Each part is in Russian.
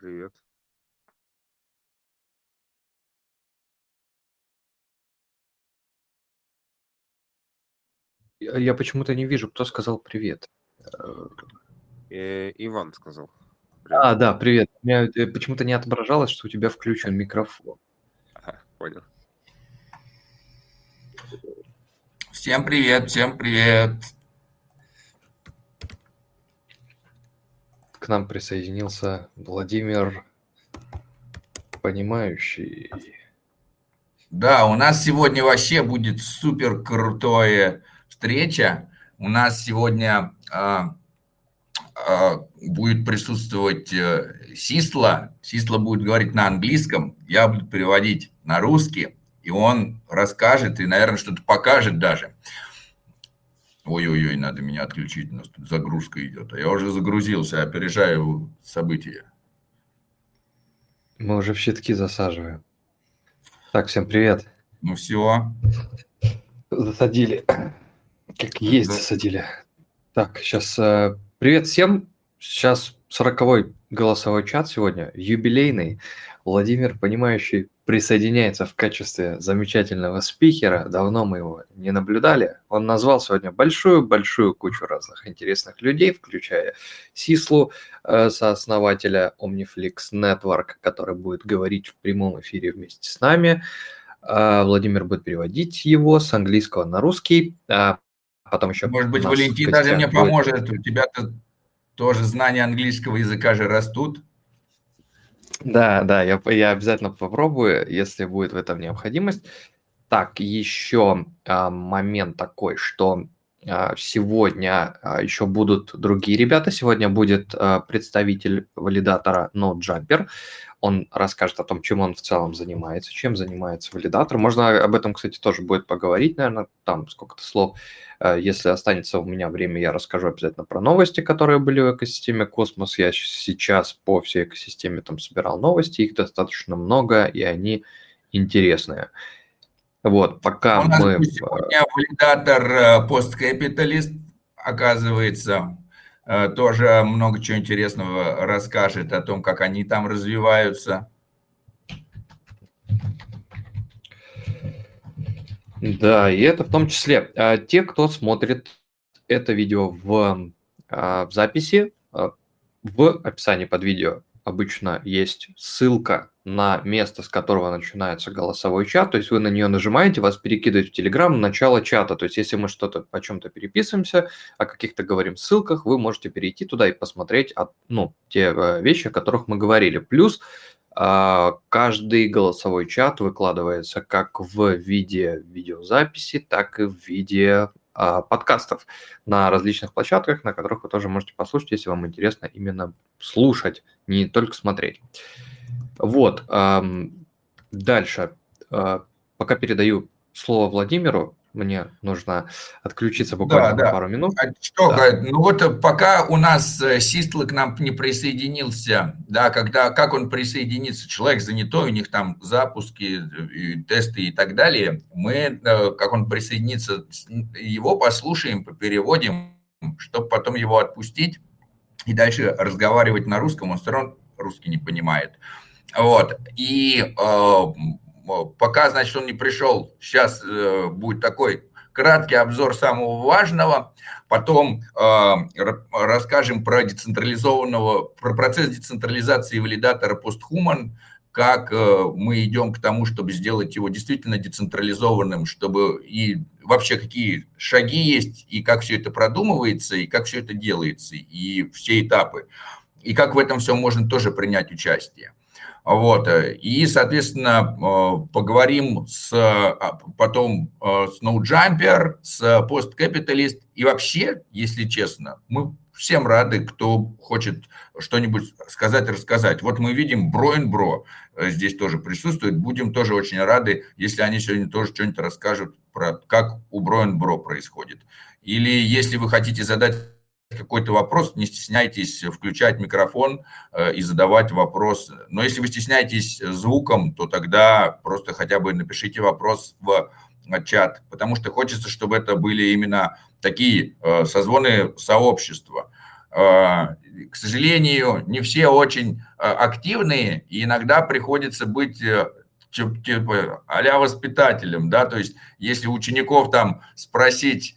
Привет. Я я почему-то не вижу, кто сказал привет. Э, Иван сказал. А, Привет. да, привет. У меня, э, почему-то не отображалось, что у тебя включен микрофон. Ага, понял. Всем привет, всем привет. К нам присоединился Владимир Понимающий. Да, у нас сегодня вообще будет супер крутая встреча. У нас сегодня а, а, будет присутствовать э, Сисла. Сисла будет говорить на английском, я буду переводить на русский, и он расскажет и, наверное, что-то покажет даже. Ой-ой-ой, надо меня отключить, у нас тут загрузка идет. А я уже загрузился, опережаю события. Мы уже в щитки засаживаем. Так, всем привет. Ну все, Засадили. Как есть Да. засадили. Так, сейчас привет всем. Сейчас сороковой голосовой чат сегодня, юбилейный. Владимир, понимающий, присоединяется в качестве замечательного спикера. Давно мы его не наблюдали. Он назвал сегодня большую-большую кучу разных интересных людей, включая Сислу, э, сооснователя Omniflix Network, который будет говорить в прямом эфире вместе с нами. А, Владимир будет переводить его с английского на русский. А потом еще может быть, Валентин даже мне будет- поможет. У тебя-то тоже знания английского языка же растут. Да, да, я, я обязательно попробую, если будет в этом необходимость. Так, еще а, момент такой, что сегодня а, еще будут другие ребята. Сегодня будет а, представитель валидатора NodeJumper. Он расскажет о том, чем он в целом занимается, чем занимается валидатор. Можно об этом, кстати, тоже будет поговорить, наверное, там сколько-то слов. Если останется у меня время, я расскажу обязательно про новости, которые были в экосистеме Космос. Я сейчас по всей экосистеме там собирал новости, их достаточно много, и они интересные. Вот, пока У нас мы... э, сегодня валидатор э, посткапиталист, оказывается, э, тоже много чего интересного расскажет о том, как они там развиваются. Да, и это в том числе а, те, кто смотрит это видео в, а, в записи, в описании под видео обычно есть ссылка на место, с которого начинается голосовой чат, то есть вы на нее нажимаете, вас перекидывает в Телеграм начало чата, то есть если мы что-то о чем-то переписываемся, о каких-то говорим ссылках, вы можете перейти туда и посмотреть от, ну, те э, вещи, о которых мы говорили. Плюс а, Каждый голосовой чат выкладывается как в виде видеозаписи, так и в виде а, подкастов на различных площадках, на которых вы тоже можете послушать, если вам интересно именно слушать, не только смотреть. Вот. Дальше. А, Пока передаю слово Владимиру, мне нужно отключиться буквально Да, да. пару минут. А что, Да. ну вот э, пока у нас э, Систла к нам не присоединился, да, когда, как он присоединится, человек занятой, у них там запуски, э, и тесты и так далее, мы, как он присоединится, его послушаем, переводим, чтобы потом его отпустить и дальше разговаривать на русском, он все равно русский не понимает. Вот, и пока, значит, он не пришел, сейчас э, будет такой краткий обзор самого важного, потом э, расскажем про децентрализованного, про процесс децентрализации валидатора PostHuman, как э, мы идем к тому, чтобы сделать его действительно децентрализованным, чтобы и вообще какие шаги есть, и как все это продумывается, и как все это делается, и все этапы, и как в этом всем можно тоже принять участие. Вот, э, и, соответственно, э, поговорим с, а, потом э, с NoJumper, с PostCapitalist, и вообще, если честно, мы всем рады, кто хочет что-нибудь сказать, рассказать. Вот мы видим Бро Бро здесь тоже присутствует, будем тоже очень рады, если они сегодня тоже что-нибудь расскажут про как у Бро Бро происходит. Или если вы хотите задать какой-то вопрос, не стесняйтесь включать микрофон э, и задавать вопрос. Но если вы стесняетесь звуком, то тогда просто хотя бы напишите вопрос в э, чат, потому что хочется, чтобы это были именно такие э, созвоны сообщества. к сожалению, не все очень активные, и иногда приходится быть типа а воспитателем, да, то есть если учеников там спросить,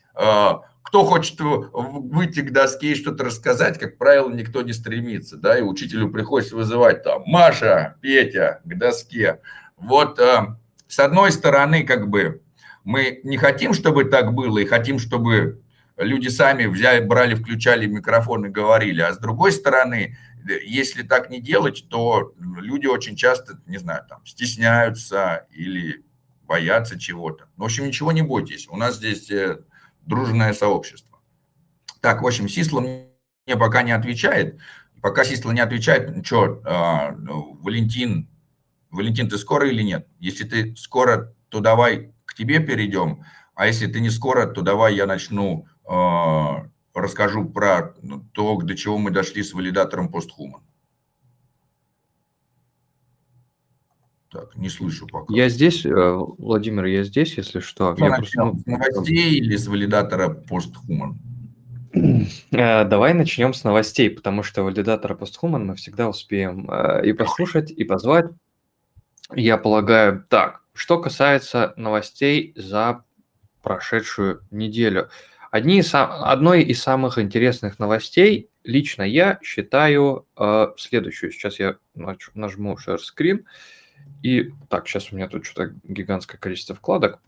кто хочет выйти к доске и что-то рассказать, как правило, никто не стремится, да, и учителю приходится вызывать там Маша, Петя к доске. Вот с одной стороны, как бы мы не хотим, чтобы так было, и хотим, чтобы люди сами взяли, брали, включали микрофон и говорили. А с другой стороны, если так не делать, то люди очень часто, не знаю, там, стесняются или боятся чего-то. В общем, ничего не бойтесь. У нас здесь э, дружное сообщество. Так, в общем, Сисла мне пока не отвечает. Пока Сисла не отвечает, что, э, Валентин, Валентин, ты скоро или нет? Если ты скоро, то давай к тебе перейдем. А если ты не скоро, то давай я начну а, расскажу про то, до чего мы дошли с валидатором постхуман. Так, не слышу пока. Я здесь, э, Владимир, я здесь, если что. что я просто... С новостей или с валидатора постхуман? Э, давай начнем с новостей, потому что валидатора постхуман мы всегда успеем э, и послушать, и позвать. Я полагаю, так, что касается новостей за прошедшую неделю – Одни из, одной из самых интересных новостей лично я считаю э, следующую. Сейчас я нажму share screen. И так, сейчас у меня тут что-то гигантское количество вкладок.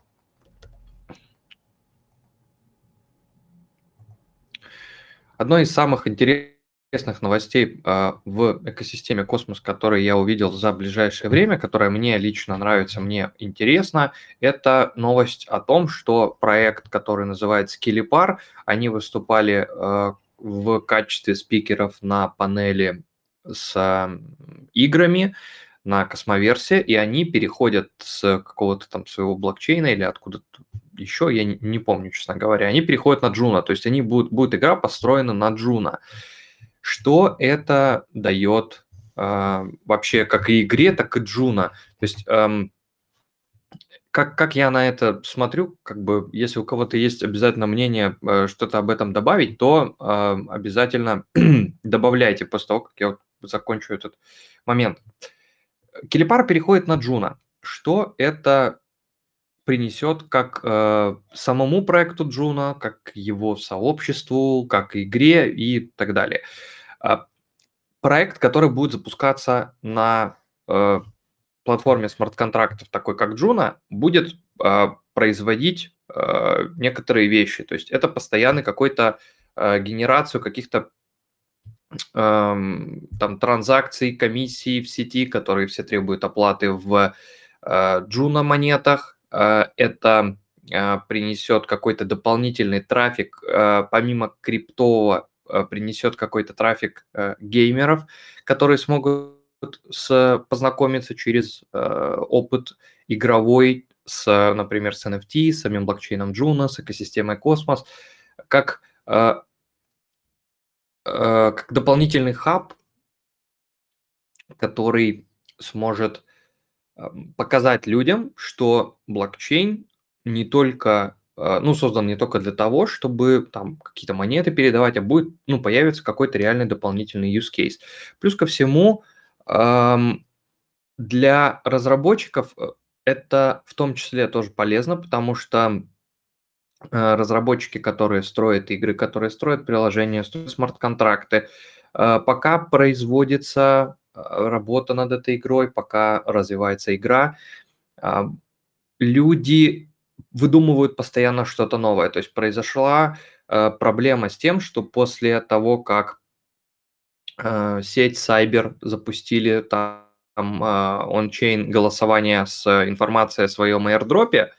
Одной из самых интересных новостей а, в экосистеме Космос, которые я увидел за ближайшее время, которая мне лично нравится, мне интересно, это новость о том, что проект, который называется Skillipar, они выступали а, в качестве спикеров на панели с играми на космоверсе, и они переходят с какого-то там своего блокчейна или откуда-то еще, я не, не помню, честно говоря, они переходят на Juno, то есть они будут, будет игра построена на Juno. Что это дает э, вообще как и игре, так и Juno? То есть эм, как, как я на это смотрю, как бы, если у кого-то есть обязательно мнение э, что-то об этом добавить, то э, обязательно добавляйте после того, как я вот закончу этот момент. Келепар переходит на Juno. Что это принесет как э, самому проекту Juno, как его сообществу, как игре и так далее. А, проект, который будет запускаться на э, платформе смарт-контрактов, такой как Juno, будет э, производить э, некоторые вещи. То есть это постоянный какой-то э, генерацию каких-то там транзакций, комиссий в сети, которые все требуют оплаты в Juno монетах. Это принесет какой-то дополнительный трафик помимо криптового Э, принесет какой-то трафик э, геймеров, которые смогут с, познакомиться через э, опыт игровой с, например, с NFT, с самим блокчейном Juno, с экосистемой Космос, как, э, э, как дополнительный хаб, который сможет показать людям, что блокчейн не только а, ну, создан не только для того, чтобы там какие-то монеты передавать, а будет, ну, появится какой-то реальный дополнительный use case. Плюс ко всему, для разработчиков э, это в том числе тоже полезно, потому что э, разработчики, которые строят игры, которые строят приложения, строят смарт-контракты, э, пока производится работа над этой игрой, пока развивается игра, люди выдумывают постоянно что-то новое. То есть произошла э, проблема с тем, что после того, как э, сеть Cyber запустили там э, он-чейн голосование с информацией о своем airdropе,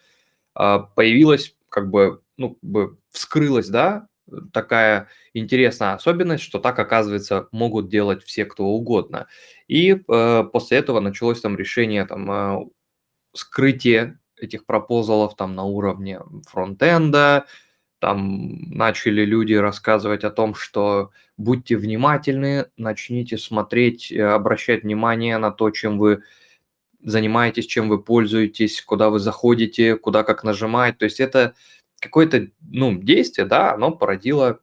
э, появилась как бы, ну, как бы вскрылась, да, такая интересная особенность, что так, оказывается, могут делать все, кто угодно. И э, после этого началось там решение там э, скрытие этих пропозалов там на уровне фронтенда, там начали люди рассказывать о том, что будьте внимательны, начните смотреть, э, обращать внимание на то, чем вы занимаетесь, чем вы пользуетесь, куда вы заходите, куда как нажимать. То есть это какое-то ну, действие, да, оно породило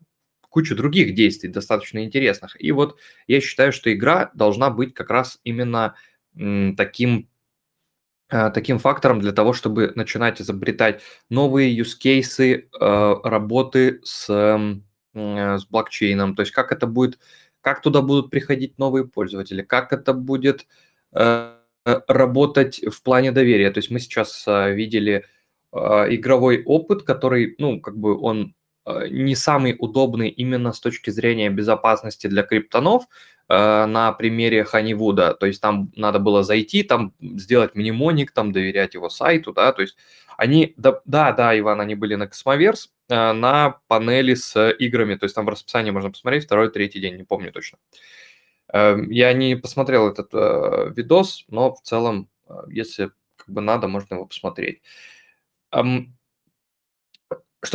кучу других действий, достаточно интересных. И вот я считаю, что игра должна быть как раз именно таким э, таким фактором для того, чтобы начинать изобретать новые use cases э, работы с, с блокчейном. То есть как это будет, как туда будут приходить новые пользователи, как это будет работать в плане доверия. То есть мы сейчас видели игровой опыт, который, ну, как бы он Э, не самый удобный именно с точки зрения безопасности для криптонов э, на примере Honeywood а. То есть там надо было зайти, там сделать mnemonic, там доверять его сайту, да, то есть они, да, да, да, Иван, они были на Cosmoverse, э, на панели с играми, то есть там в расписании можно посмотреть второй, третий день, не помню точно. Я не посмотрел этот видос, но в целом, если как бы надо, можно его посмотреть. Что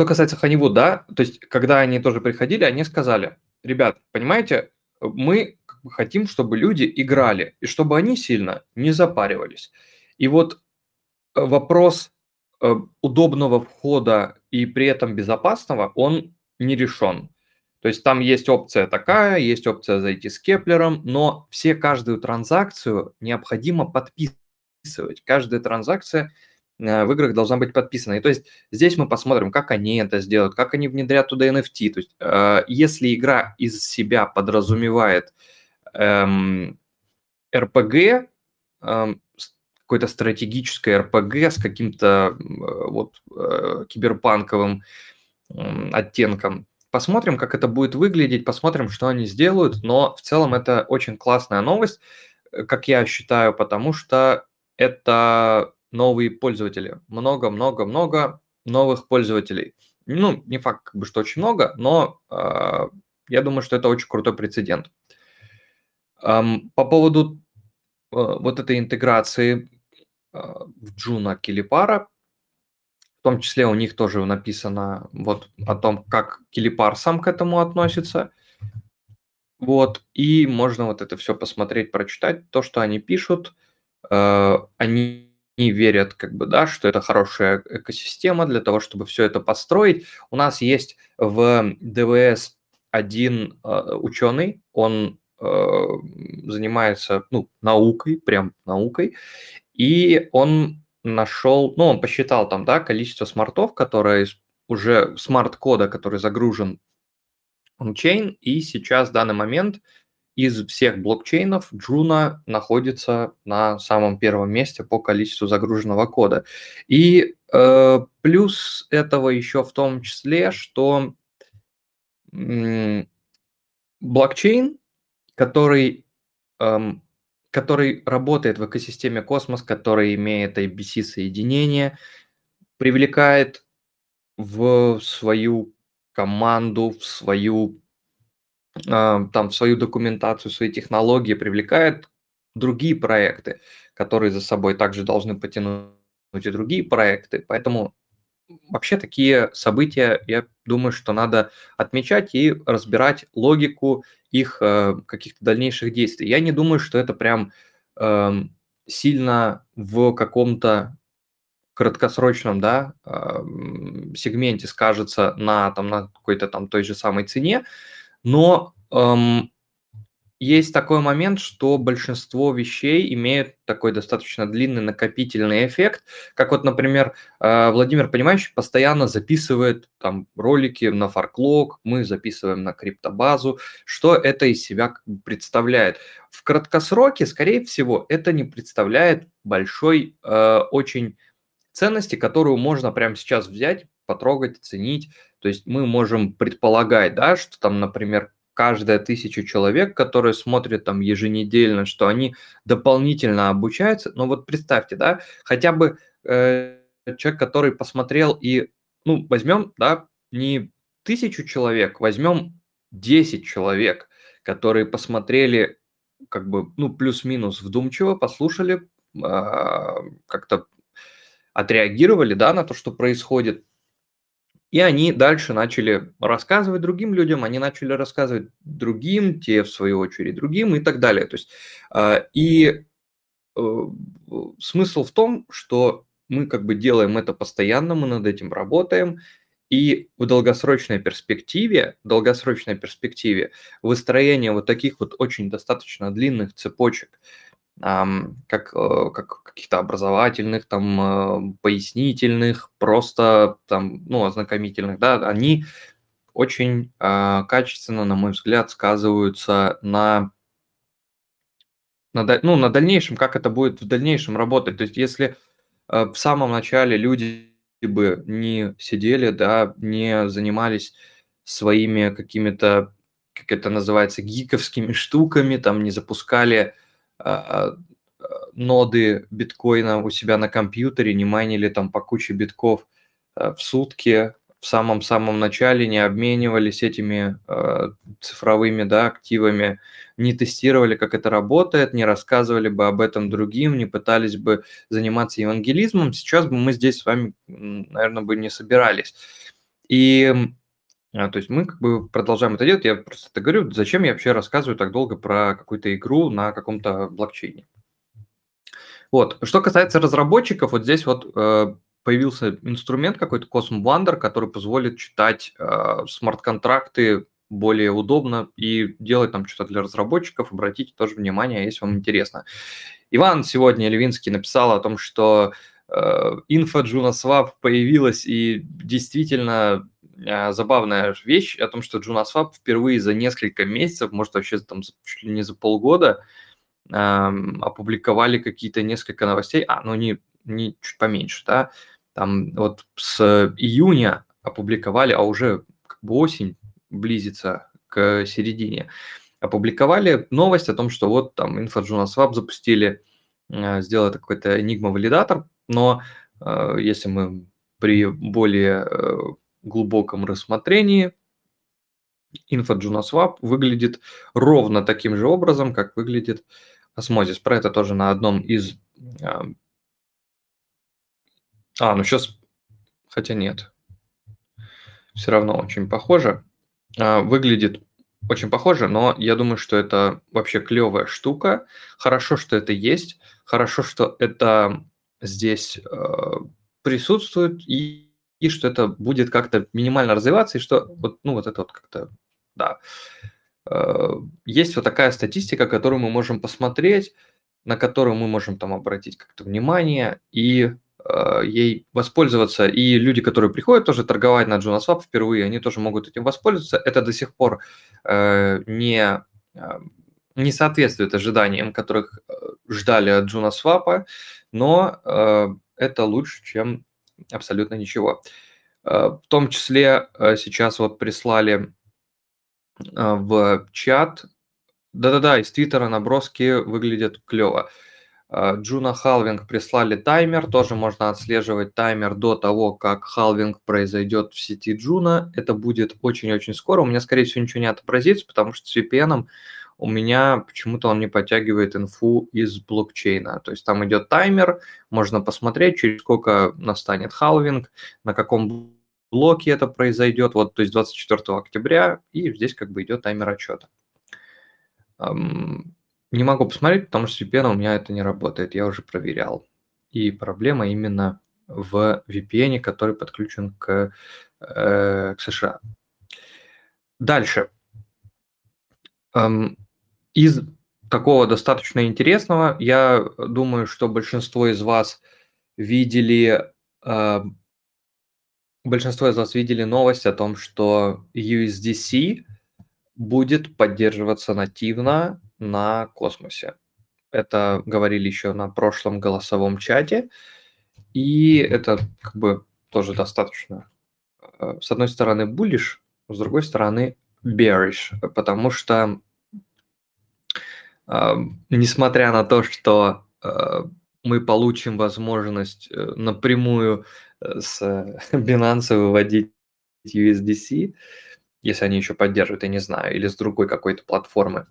касается Honeywood, да, то есть когда они тоже приходили, они сказали, ребят, понимаете, мы хотим, чтобы люди играли, и чтобы они сильно не запаривались. И вот э, вопрос э, удобного входа и при этом безопасного, он не решен. То есть там есть опция такая, есть опция зайти с Кеплером, но все каждую транзакцию необходимо подписывать. Каждая транзакция Э, в играх должна быть подписана. И то есть здесь мы посмотрим, как они это сделают, как они внедрят туда NFT. То есть э, если игра из себя подразумевает эм, RPG, эм, какое-то стратегическое RPG с каким-то э, вот э, киберпанковым э, оттенком, посмотрим, как это будет выглядеть, посмотрим, что они сделают. Но в целом это очень классная новость, э, как я считаю, потому что это новые пользователи. Много-много-много новых пользователей. Ну, не факт, как бы, что очень много, но э, я думаю, что это очень крутой прецедент. Эм, по поводу э, вот этой интеграции э, в Juno Килипара, том числе у них тоже написано вот о том, как Килипар сам к этому относится. Вот, и можно вот это все посмотреть, прочитать, то, что они пишут. Э, они они верят, как бы, да, что это хорошая экосистема для того, чтобы все это построить. У нас есть в ДВС один э, ученый, он э, занимается ну, наукой, прям наукой, и он нашел, ну, он посчитал там, да, количество смартов, которые уже смарт-кода, который загружен в chain, и сейчас в данный момент из всех блокчейнов Juno находится на самом первом месте по количеству загруженного кода. И э, плюс этого еще в том числе, что э, блокчейн, который, э, который работает в экосистеме Космос, который имеет IBC-соединение, привлекает в свою команду, в свою а, там в свою документацию, свои технологии привлекает другие проекты, которые за собой также должны потянуть и другие проекты. Поэтому вообще такие события, я думаю, что надо отмечать и разбирать логику их э, каких-то дальнейших действий. Я не думаю, что это прям э, сильно в каком-то краткосрочном да, э, сегменте скажется на, там, на какой-то там той же самой цене, но эм, есть такой момент, что большинство вещей имеют такой достаточно длинный накопительный эффект, как вот, например, э, Владимир Понимающий постоянно записывает там ролики на фарклог, мы записываем на криптобазу, что это из себя представляет. В краткосроке, скорее всего, это не представляет большой э, очень ценности, которую можно прямо сейчас взять, потрогать, оценить. То есть мы можем предполагать, да, что там, например, каждая тысяча человек, которые смотрят там еженедельно, что они дополнительно обучаются. Но вот представьте, да, хотя бы э, человек, который посмотрел и, ну, возьмем, да, не тысячу человек, возьмем 10 человек, которые посмотрели как бы, ну, плюс-минус вдумчиво, послушали, э, как-то отреагировали, да, на то, что происходит, и они дальше начали рассказывать другим людям, они начали рассказывать другим, те в свою очередь другим и так далее. То есть, а, и э, смысл в том, что мы как бы делаем это постоянно, мы над этим работаем, И в долгосрочной перспективе, долгосрочной перспективе выстроение вот таких вот очень достаточно длинных цепочек, как, э, как каких-то образовательных, там, э, пояснительных, просто там, ну, ознакомительных, да, они очень э, качественно, на мой взгляд, сказываются на, на, ну, на дальнейшем, как это будет в дальнейшем работать. То есть если э, в самом начале люди бы не сидели, да, не занимались своими какими-то, как это называется, гиковскими штуками, там не запускали ноды биткоина у себя на компьютере, не майнили там по куче битков э, в сутки, в самом-самом начале не обменивались этими э, цифровыми да, активами, не тестировали, как это работает, не рассказывали бы об этом другим, не пытались бы заниматься евангелизмом, сейчас бы мы здесь с вами, наверное, бы не собирались. И а, то есть мы как бы продолжаем это делать. Я просто это говорю, зачем я вообще рассказываю так долго про какую-то игру на каком-то блокчейне. Вот. Что касается разработчиков, вот здесь вот э, появился инструмент какой-то Cosm Wonder, который позволит читать э, смарт-контракты более удобно и делать там что-то для разработчиков. Обратите тоже внимание, если вам интересно. Иван сегодня Левинский написал о том, что э, инфа JunaSwap появилась, и действительно забавная вещь о том, что JunaSwap впервые за несколько месяцев, может вообще там чуть ли не за полгода, опубликовали какие-то несколько новостей, а, ну не, не чуть поменьше, да, там вот с июня опубликовали, а уже как бы осень близится к середине, опубликовали новость о том, что вот там InfoJunaSwap запустили, э, сделали какой-то Enigma-валидатор, но э, если мы при более э, глубоком рассмотрении, InfoJunaSwap выглядит ровно таким же образом, как выглядит Osmosis. Про это тоже на одном из а, ну сейчас, хотя нет. Все равно очень похоже. А, выглядит очень похоже, но я думаю, что это вообще клевая штука. Хорошо, что это есть. Хорошо, что это здесь э, присутствует и, и что это будет как-то минимально развиваться, и что вот, ну, вот это вот как-то, да. Э, есть вот такая статистика, которую мы можем посмотреть, на которую мы можем там обратить как-то внимание и Э, ей воспользоваться. И люди, которые приходят тоже торговать на JunaSwap впервые, они тоже могут этим воспользоваться. Это до сих пор э, не, э, не соответствует ожиданиям, которых ждали от JunaSwap, но это лучше, чем абсолютно ничего. В том числе сейчас вот прислали в чат. Да-да-да, из Твиттера наброски выглядят клево. Juno Halving прислали таймер, тоже можно отслеживать таймер до того, как халвинг произойдет в сети Juno. Это будет очень-очень скоро. У меня, скорее всего, ничего не отобразится, потому что с VPN у меня почему-то он не подтягивает инфу из блокчейна. То есть там идет таймер, можно посмотреть, через сколько настанет халвинг, на каком блоке это произойдет, вот, то есть 24 октября, и здесь как бы идет таймер отсчета. Не могу посмотреть, потому что с VPN у меня это не работает, я уже проверял. И проблема именно в VPN, который подключен к, э, к США. Дальше. Эм, из такого достаточно интересного, я думаю, что большинство из вас видели, э, большинство из вас видели новость о том, что USDC будет поддерживаться нативно на космосе. Это говорили еще на прошлом голосовом чате. И это как бы тоже достаточно, э, с одной стороны, bullish, с другой стороны, bearish, потому что, несмотря на то, что э, мы получим возможность напрямую с Binance выводить USDC, если они еще поддерживают, я не знаю, или с другой какой-то платформы,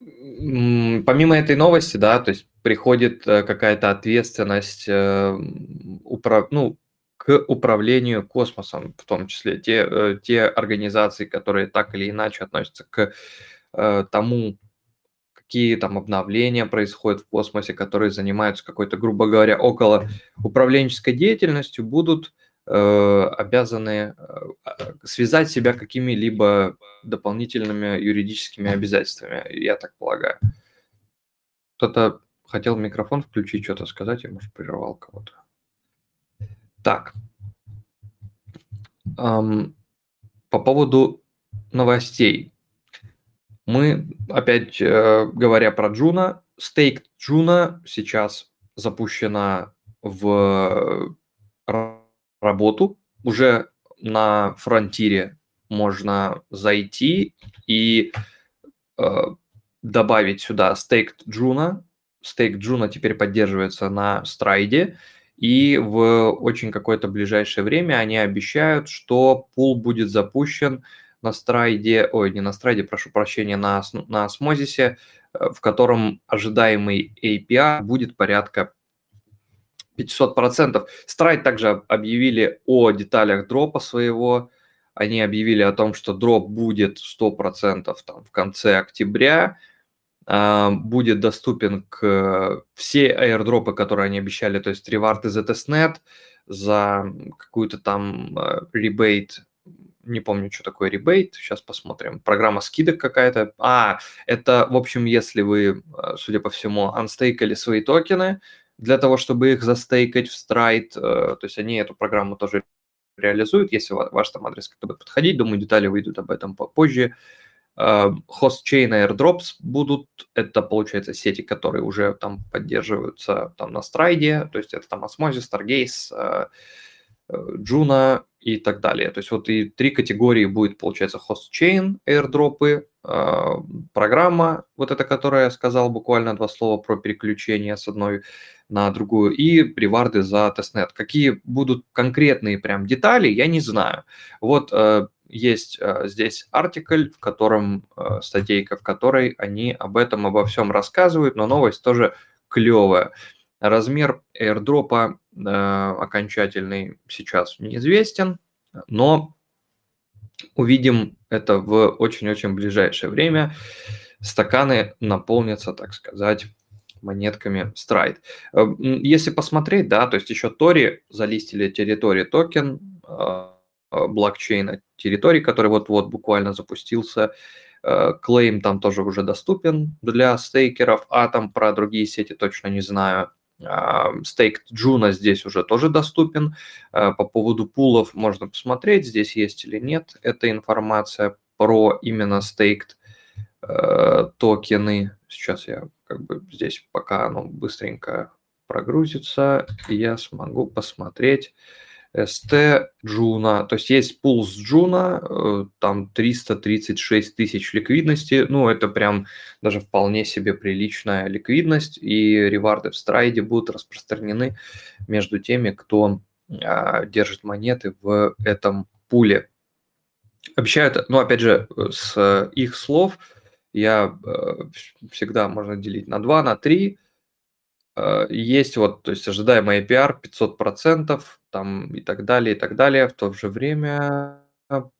Помимо этой новости, да, то есть приходит э, какая-то ответственность э, ну, к управлению космосом, в том числе те, э, те организации, которые так или иначе относятся к тому, какие там обновления происходят в космосе, которые занимаются какой-то, грубо говоря, около управленческой деятельностью, будут э, обязаны э, связать себя какими-либо дополнительными юридическими обязательствами, я так полагаю. Кто-то хотел микрофон включить, что-то сказать, я, может, прервал кого-то. Так. Эм, по поводу новостей. Мы, опять э, говоря про Juno, stake Juno сейчас запущена в работу. Уже на фронтире можно зайти и э, добавить сюда stake Juno. Stake Juno теперь поддерживается на Stride е. И в очень какое-то ближайшее время они обещают, что пул будет запущен на Stride е, ой, не на Stride е, прошу прощения, на, на осмозисе, э, в котором ожидаемый API будет порядка 500%. Страйд также объявили о деталях дропа своего. Они объявили о том, что дроп будет 100% там, в конце октября. А, будет доступен к все аирдропы, которые они обещали, то есть ревард из ETSNet за какую-то там ребейт не помню, что такое ребейт, сейчас посмотрим. Программа скидок какая-то. А, это, в общем, если вы, э, судя по всему, анстейкали свои токены, для того, чтобы их застейкать в э, то есть они эту программу тоже реализуют, если ваш там адрес как-то будет подходить, думаю, детали выйдут об этом попозже. Chain Airdrops будут, это, получается, сети, которые уже там поддерживаются там на страйде, то есть это там Osmosis, Stargaze, Juno и так далее. То есть вот и три категории будет, получается, host chain, airdrop ы, а, программа, вот эта, которая я сказал буквально два слова про переключение с одной на другую, и reward ы за testnet. Какие будут конкретные прям детали, я не знаю. Вот э, есть э, здесь артикль, в котором, э, статейка, в которой они об этом, обо всем рассказывают, но новость тоже клевая. Размер airdropа э, окончательный сейчас неизвестен, но увидим это в очень-очень ближайшее время. Стаканы наполнятся, так сказать, монетками. Э, если посмотреть, да, то есть еще Тори залистили территории токен блокчейна территории, который вот-вот буквально запустился. Claim там тоже уже доступен для staker ов, а там про другие сети точно не знаю. Stake Juno здесь уже тоже доступен. По поводу пулов можно посмотреть, здесь есть или нет эта информация про именно staked э, токены. Сейчас я как бы здесь пока оно быстренько прогрузится, я смогу посмотреть. ST Juno, то есть есть пул с Juno, э, там 336 тысяч ликвидности, ну это прям даже вполне себе приличная ликвидность, и реварды в страйде будут распространены между теми, кто а, держит монеты в этом пуле. Обещают, ну опять же, с их слов, я э, всегда можно делить на 2, на 3, Э, есть вот, то есть ожидаемый APR 500%, там и так далее, и так далее. В то же время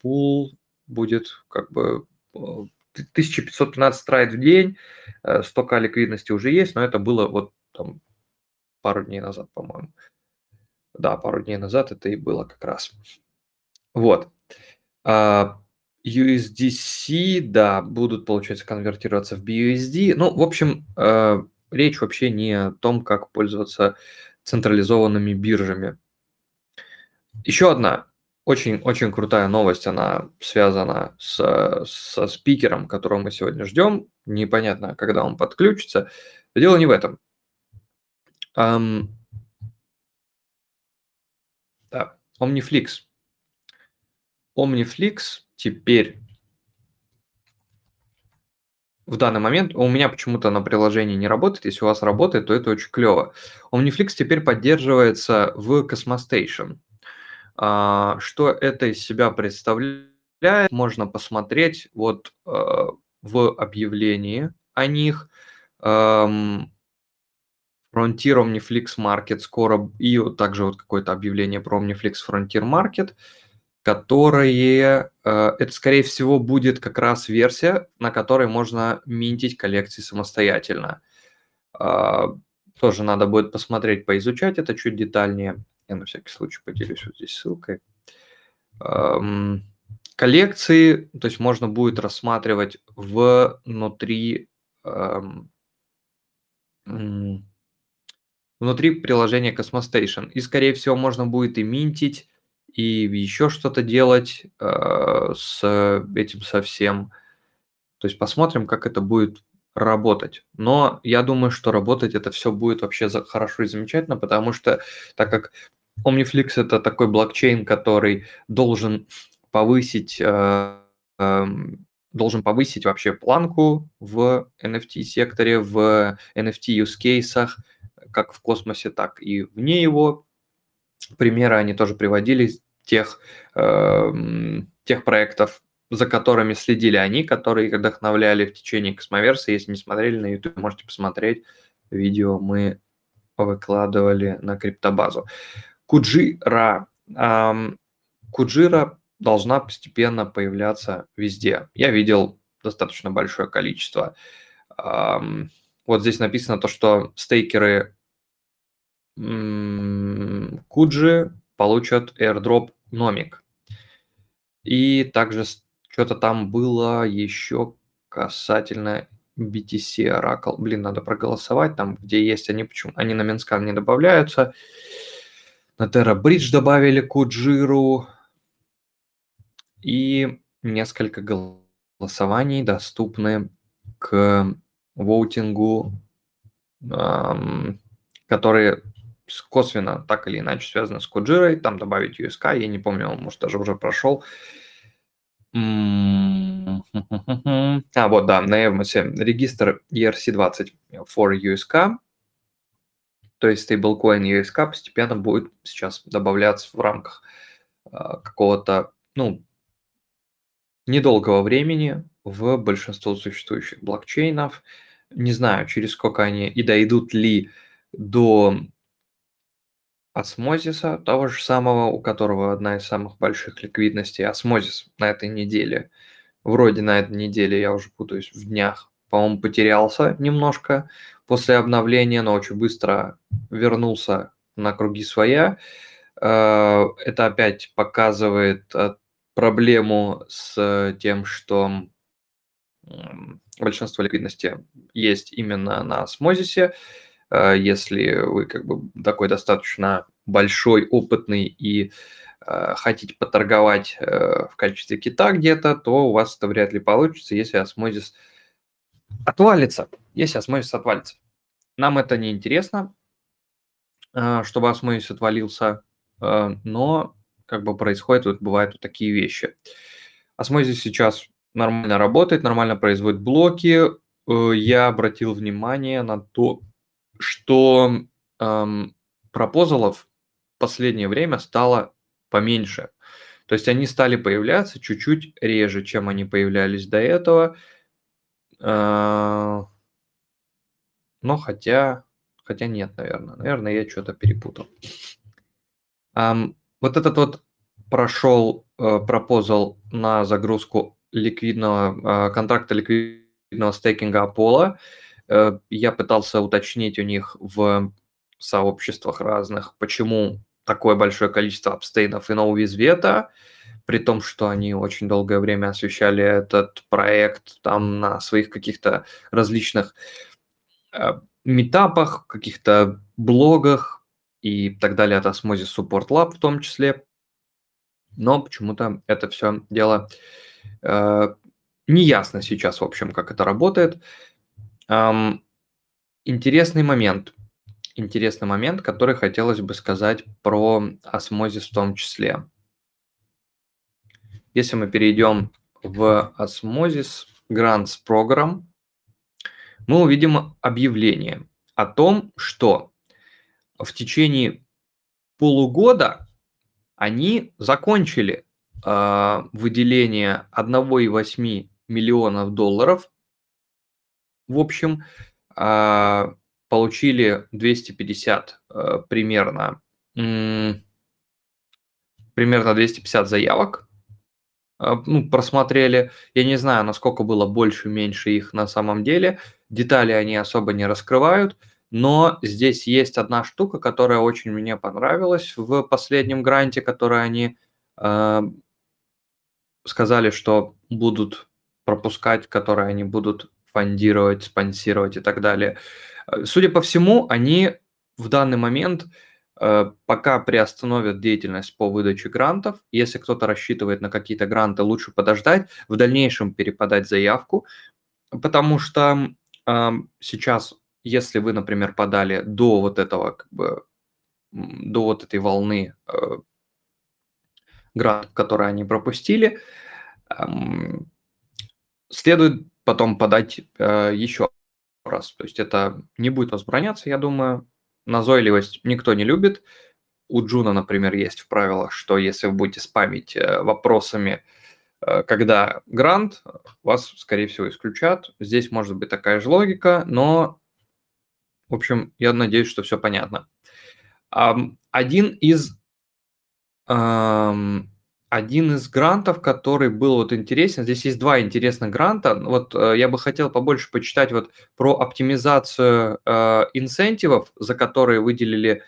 пул будет как бы 1515 трайд в день, 100к э, ликвидности уже есть, но это было вот там пару дней назад, по-моему. Да, пару дней назад это и было как раз. Вот. А, USDC, да, будут, получается, конвертироваться в BUSD. Ну, в общем, э, речь вообще не о том, как пользоваться централизованными биржами. Еще одна очень-очень крутая новость, она связана с, со спикером, которого мы сегодня ждем. Непонятно, когда он подключится. дело не в этом. Um, да, Omniflix. Omniflix теперь в данный момент. У меня почему-то на приложении не работает. Если у вас работает, то это очень клево. Omniflix теперь поддерживается в Cosmostation. А, что это из себя представляет, можно посмотреть вот а, в объявлении о них. Frontier Omniflix Market скоро, и также вот какое-то объявление про Omniflix Frontier Market. которые... э, Это, скорее всего, будет как раз версия, на которой можно минтить коллекции самостоятельно. А, Тоже надо будет посмотреть, поизучать это чуть детальнее. Я на всякий случай поделюсь вот здесь ссылкой. Коллекции, то есть можно будет рассматривать внутри внутри приложения Cosmostation. И, скорее всего, можно будет и минтить, и еще что-то делать э, с этим совсем. То есть посмотрим, как это будет работать. Но я думаю, что работать это все будет вообще хорошо и замечательно, потому что так как Omniflix это такой блокчейн, который должен повысить э, эм, должен повысить вообще планку в NFT-секторе, в NFT-юзкейсах, как в космосе, так и вне его. Примеры они тоже приводили тех, эм, тех проектов, за которыми следили они, которые их вдохновляли в течение космоверса. Если не смотрели на YouTube, можете посмотреть. Видео мы выкладывали на криптобазу. Куджира. Куджира должна постепенно появляться везде. Я видел достаточно большое количество. Вот здесь написано то, что стейкеры Kuji получат airdrop Nomic. И также что-то там было еще касательно BTC Oracle. Блин, надо проголосовать там, где есть они, почему они на Mintscan не добавляются. На Terra Bridge добавили Kujir у. И несколько голосований доступны к voting у, которые косвенно так или иначе связаны с Куджирой. Там добавить USK, я не помню, он, может, даже уже прошел. А, вот, да, на Эвмосе регистр ERC20 for USK, то есть стейблкоин USK постепенно будет сейчас добавляться в рамках а, какого-то, ну, недолгого времени в большинство существующих блокчейнов. Не знаю, через сколько они и дойдут ли до осмозиса, того же самого, у которого одна из самых больших ликвидностей, осмозис на этой неделе. Вроде на этой неделе, я уже путаюсь в днях, по-моему, потерялся немножко после обновления, но очень быстро вернулся на круги своя. Э, Это опять показывает э, проблему с тем, что большинство ликвидности есть именно на осмозисе. Э, Если вы как бы такой достаточно большой, опытный и хотите поторговать в качестве кита где-то, то у вас это вряд ли получится, если осмозис отвалится. Если осмозис отвалится. Нам это не интересно, э, чтобы осмозис отвалился, э, но как бы происходят, вот бывают вот такие вещи. Osmosis сейчас нормально работает, нормально производит блоки. Э, Я обратил внимание на то, что эм, proposal ов в последнее время стало поменьше. То есть они стали появляться чуть-чуть реже, чем они появлялись до этого. Э, Но хотя, хотя нет, наверное. Наверное, я что-то перепутал. Вот этот вот прошел э, пропозал на загрузку ликвидного э, контракта ликвидного стейкинга Apollo. Я пытался уточнить у них в сообществах разных, почему такое большое количество апстейнов и ноувизвета, при том, что они очень долгое время освещали этот проект там на своих каких-то различных э, метапах, каких-то блогах и так далее от Osmosis Support Lab в том числе. Но почему-то это все дело э, неясно сейчас, в общем, как это работает. Ам, интересный момент. Интересный момент, который хотелось бы сказать про осмозис в том числе. Если мы перейдем в осмозис Grants Program, мы увидим объявление о том, что в течение полугода они закончили э, выделение 1,8 миллионов долларов. В общем, э, получили 250 э, примерно м, примерно 250 заявок э, ну, просмотрели. Я не знаю, насколько было больше, меньше их на самом деле. Детали они особо не раскрывают. Но здесь есть одна штука, которая очень мне понравилась в последнем гранте, который они э, сказали, что будут пропускать, которые они будут фондировать, спонсировать и так далее. Судя по всему, они в данный момент пока приостановят деятельность по выдаче грантов. Если кто-то рассчитывает на какие-то гранты, лучше подождать, в дальнейшем переподать заявку, потому что э, сейчас если вы, например, подали до вот этого, как бы, до вот этой волны э, грантов, которые они пропустили, эм, следует потом подать э, еще раз. То есть это не будет возбраняться, я думаю. Назойливость никто не любит. У Джуна, например, есть в правилах, что если вы будете спамить э, вопросами, э, когда грант, вас, скорее всего, исключат. Здесь может быть такая же логика, но в общем, я надеюсь, что все понятно. Один из, один из грантов, который был вот интересен, здесь есть два интересных гранта. Вот э, я бы хотел побольше почитать вот про оптимизацию э, инсентивов, за которые выделили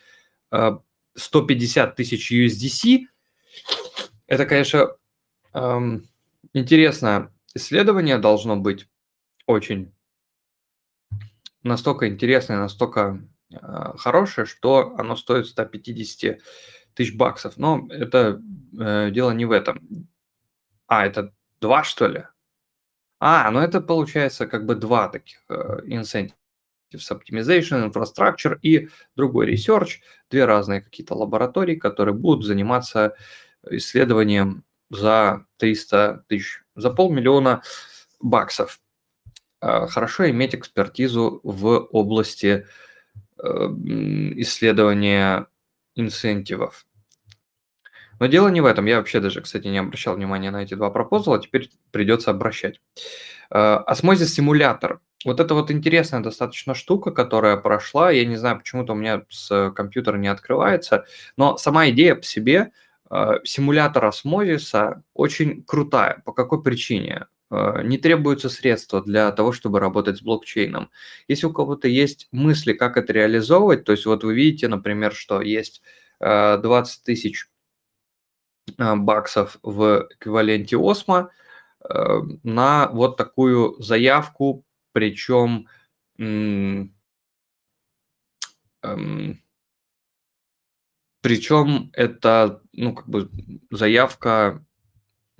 150 э, тысяч USDC. Это, конечно, интересное исследование должно быть очень настолько интересное, настолько э, хорошее, что оно стоит 150 тысяч баксов. Но это э, дело не в этом. А, это два, что ли? А, ну это получается как бы два таких э, incentives. Optimization, Infrastructure и другой Research. Две разные какие-то лаборатории, которые будут заниматься исследованием за 300 тысяч, за полмиллиона баксов. А, хорошо иметь экспертизу в области э, исследования incentive ов. Но дело не в этом. Я вообще даже, кстати, не обращал внимания на эти два proposal а, теперь придется обращать. Osmosis симулятор. Вот это вот интересная достаточно штука, которая прошла. Я не знаю, почему-то у меня с компьютера не открывается, но сама идея по себе а, симулятор осмозиса очень крутая. По какой причине? Э, не требуются средства для того, чтобы работать с блокчейном. Если у кого-то есть мысли, как это реализовывать, то есть вот вы видите, например, что есть 20 э, тысяч э, баксов в эквиваленте Осмо на вот такую заявку, причем эм, причем это, ну, как бы заявка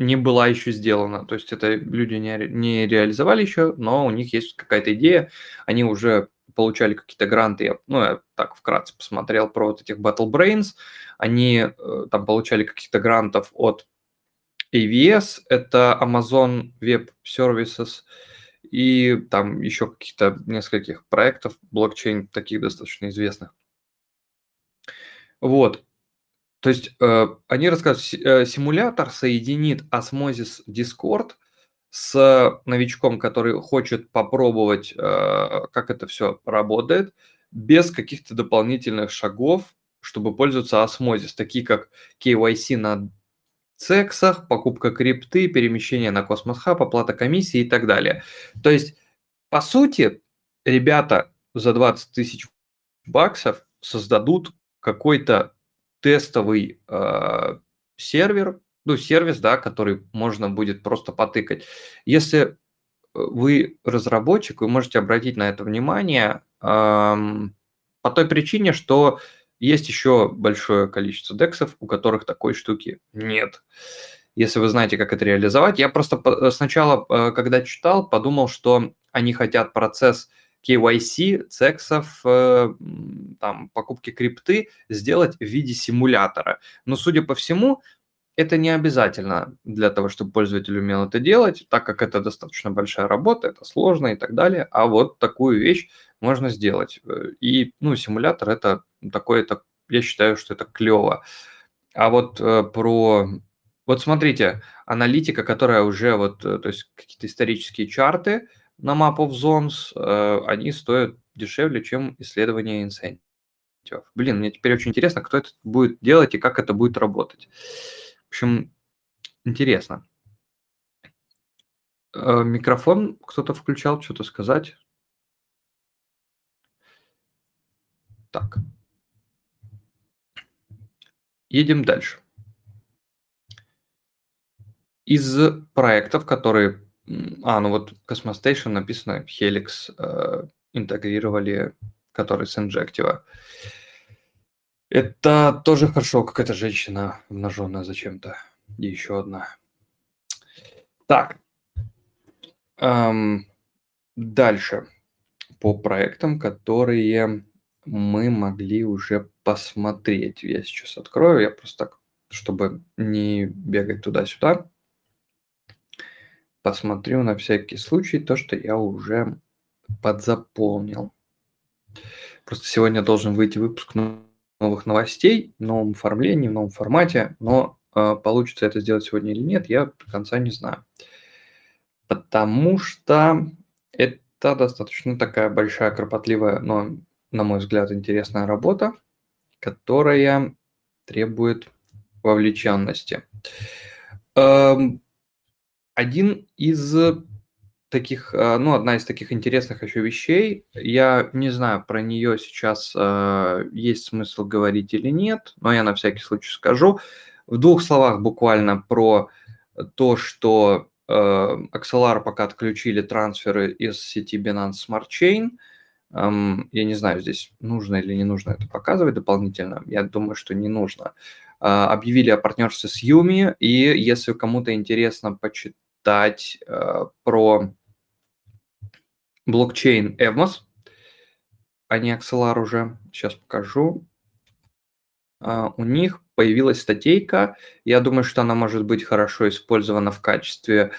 не была еще сделана. То есть это люди не, не реализовали еще, но у них есть какая-то идея, они уже получали какие-то гранты, я, ну, я так вкратце посмотрел про вот этих Battle Brains, они э, там получали каких-то грантов от AVS, это Amazon Web Services, и там еще каких-то нескольких проектов блокчейн, таких достаточно известных. Вот. То есть э, они рассказывают, э, симулятор соединит Osmosis Discord с новичком, который хочет попробовать, э, как это все работает, без каких-то дополнительных шагов, чтобы пользоваться Osmosis, такие как KYC на цексах, покупка крипты, перемещение на Космос Хаб, оплата комиссии и так далее. То есть, по сути, ребята за 20 тысяч баксов создадут какой-то тестовый э, сервер, ну, сервис, да, который можно будет просто потыкать. Если э, вы разработчик, вы можете обратить на это внимание эм, по той причине, что есть еще большое количество дексов, у которых такой штуки нет. Если вы знаете, как это реализовать, я просто сначала, э, когда читал, подумал, что они хотят процесс KYC, цексов, э, там, покупки крипты сделать в виде симулятора. Но, судя по всему, это не обязательно для того, чтобы пользователь умел это делать, так как это достаточно большая работа, это сложно и так далее. А вот такую вещь можно сделать. Э, и, ну, симулятор это такое, это, я считаю, что это клево. А вот э, про... Вот смотрите, аналитика, которая уже вот, то есть какие-то исторические чарты на Map of Zones, э, они стоят дешевле, чем исследование инсентивов. Блин, мне теперь очень интересно, кто это будет делать и как это будет работать. В общем, интересно. Э, микрофон кто-то включал, что-то сказать? Так. Едем дальше. Из проектов, которые... А, ну вот Cosmostation написано, Helix э, интегрировали, который с Injective. Это тоже хорошо, какая-то женщина обнаженная зачем-то. И еще одна. Так. Эм, дальше. По проектам, которые мы могли уже посмотреть. Я сейчас открою, я просто так, чтобы не бегать туда-сюда. Посмотрю на всякий случай то, что я уже подзаполнил. Просто сегодня должен выйти выпуск новых новостей в новом оформлении, в новом формате, но э, получится это сделать сегодня или нет, я до конца не знаю. Потому что это достаточно такая большая, кропотливая, но, на мой взгляд, интересная работа, которая требует вовлеченности. Эм, один из таких, э, ну, одна из таких интересных еще вещей, я не знаю, про нее сейчас э, есть смысл говорить или нет, но я на всякий случай скажу. В двух словах буквально про то, что э, Axelar пока отключили трансферы из сети Binance Smart Chain. Эм, я не знаю, здесь нужно или не нужно это показывать дополнительно. Я думаю, что не нужно. Э, объявили о партнерстве с Юми, и если кому-то интересно почитать э, про блокчейн Evmos, а не Axelar уже. Сейчас покажу. Uh, у них появилась статейка. Я думаю, что она может быть хорошо использована в качестве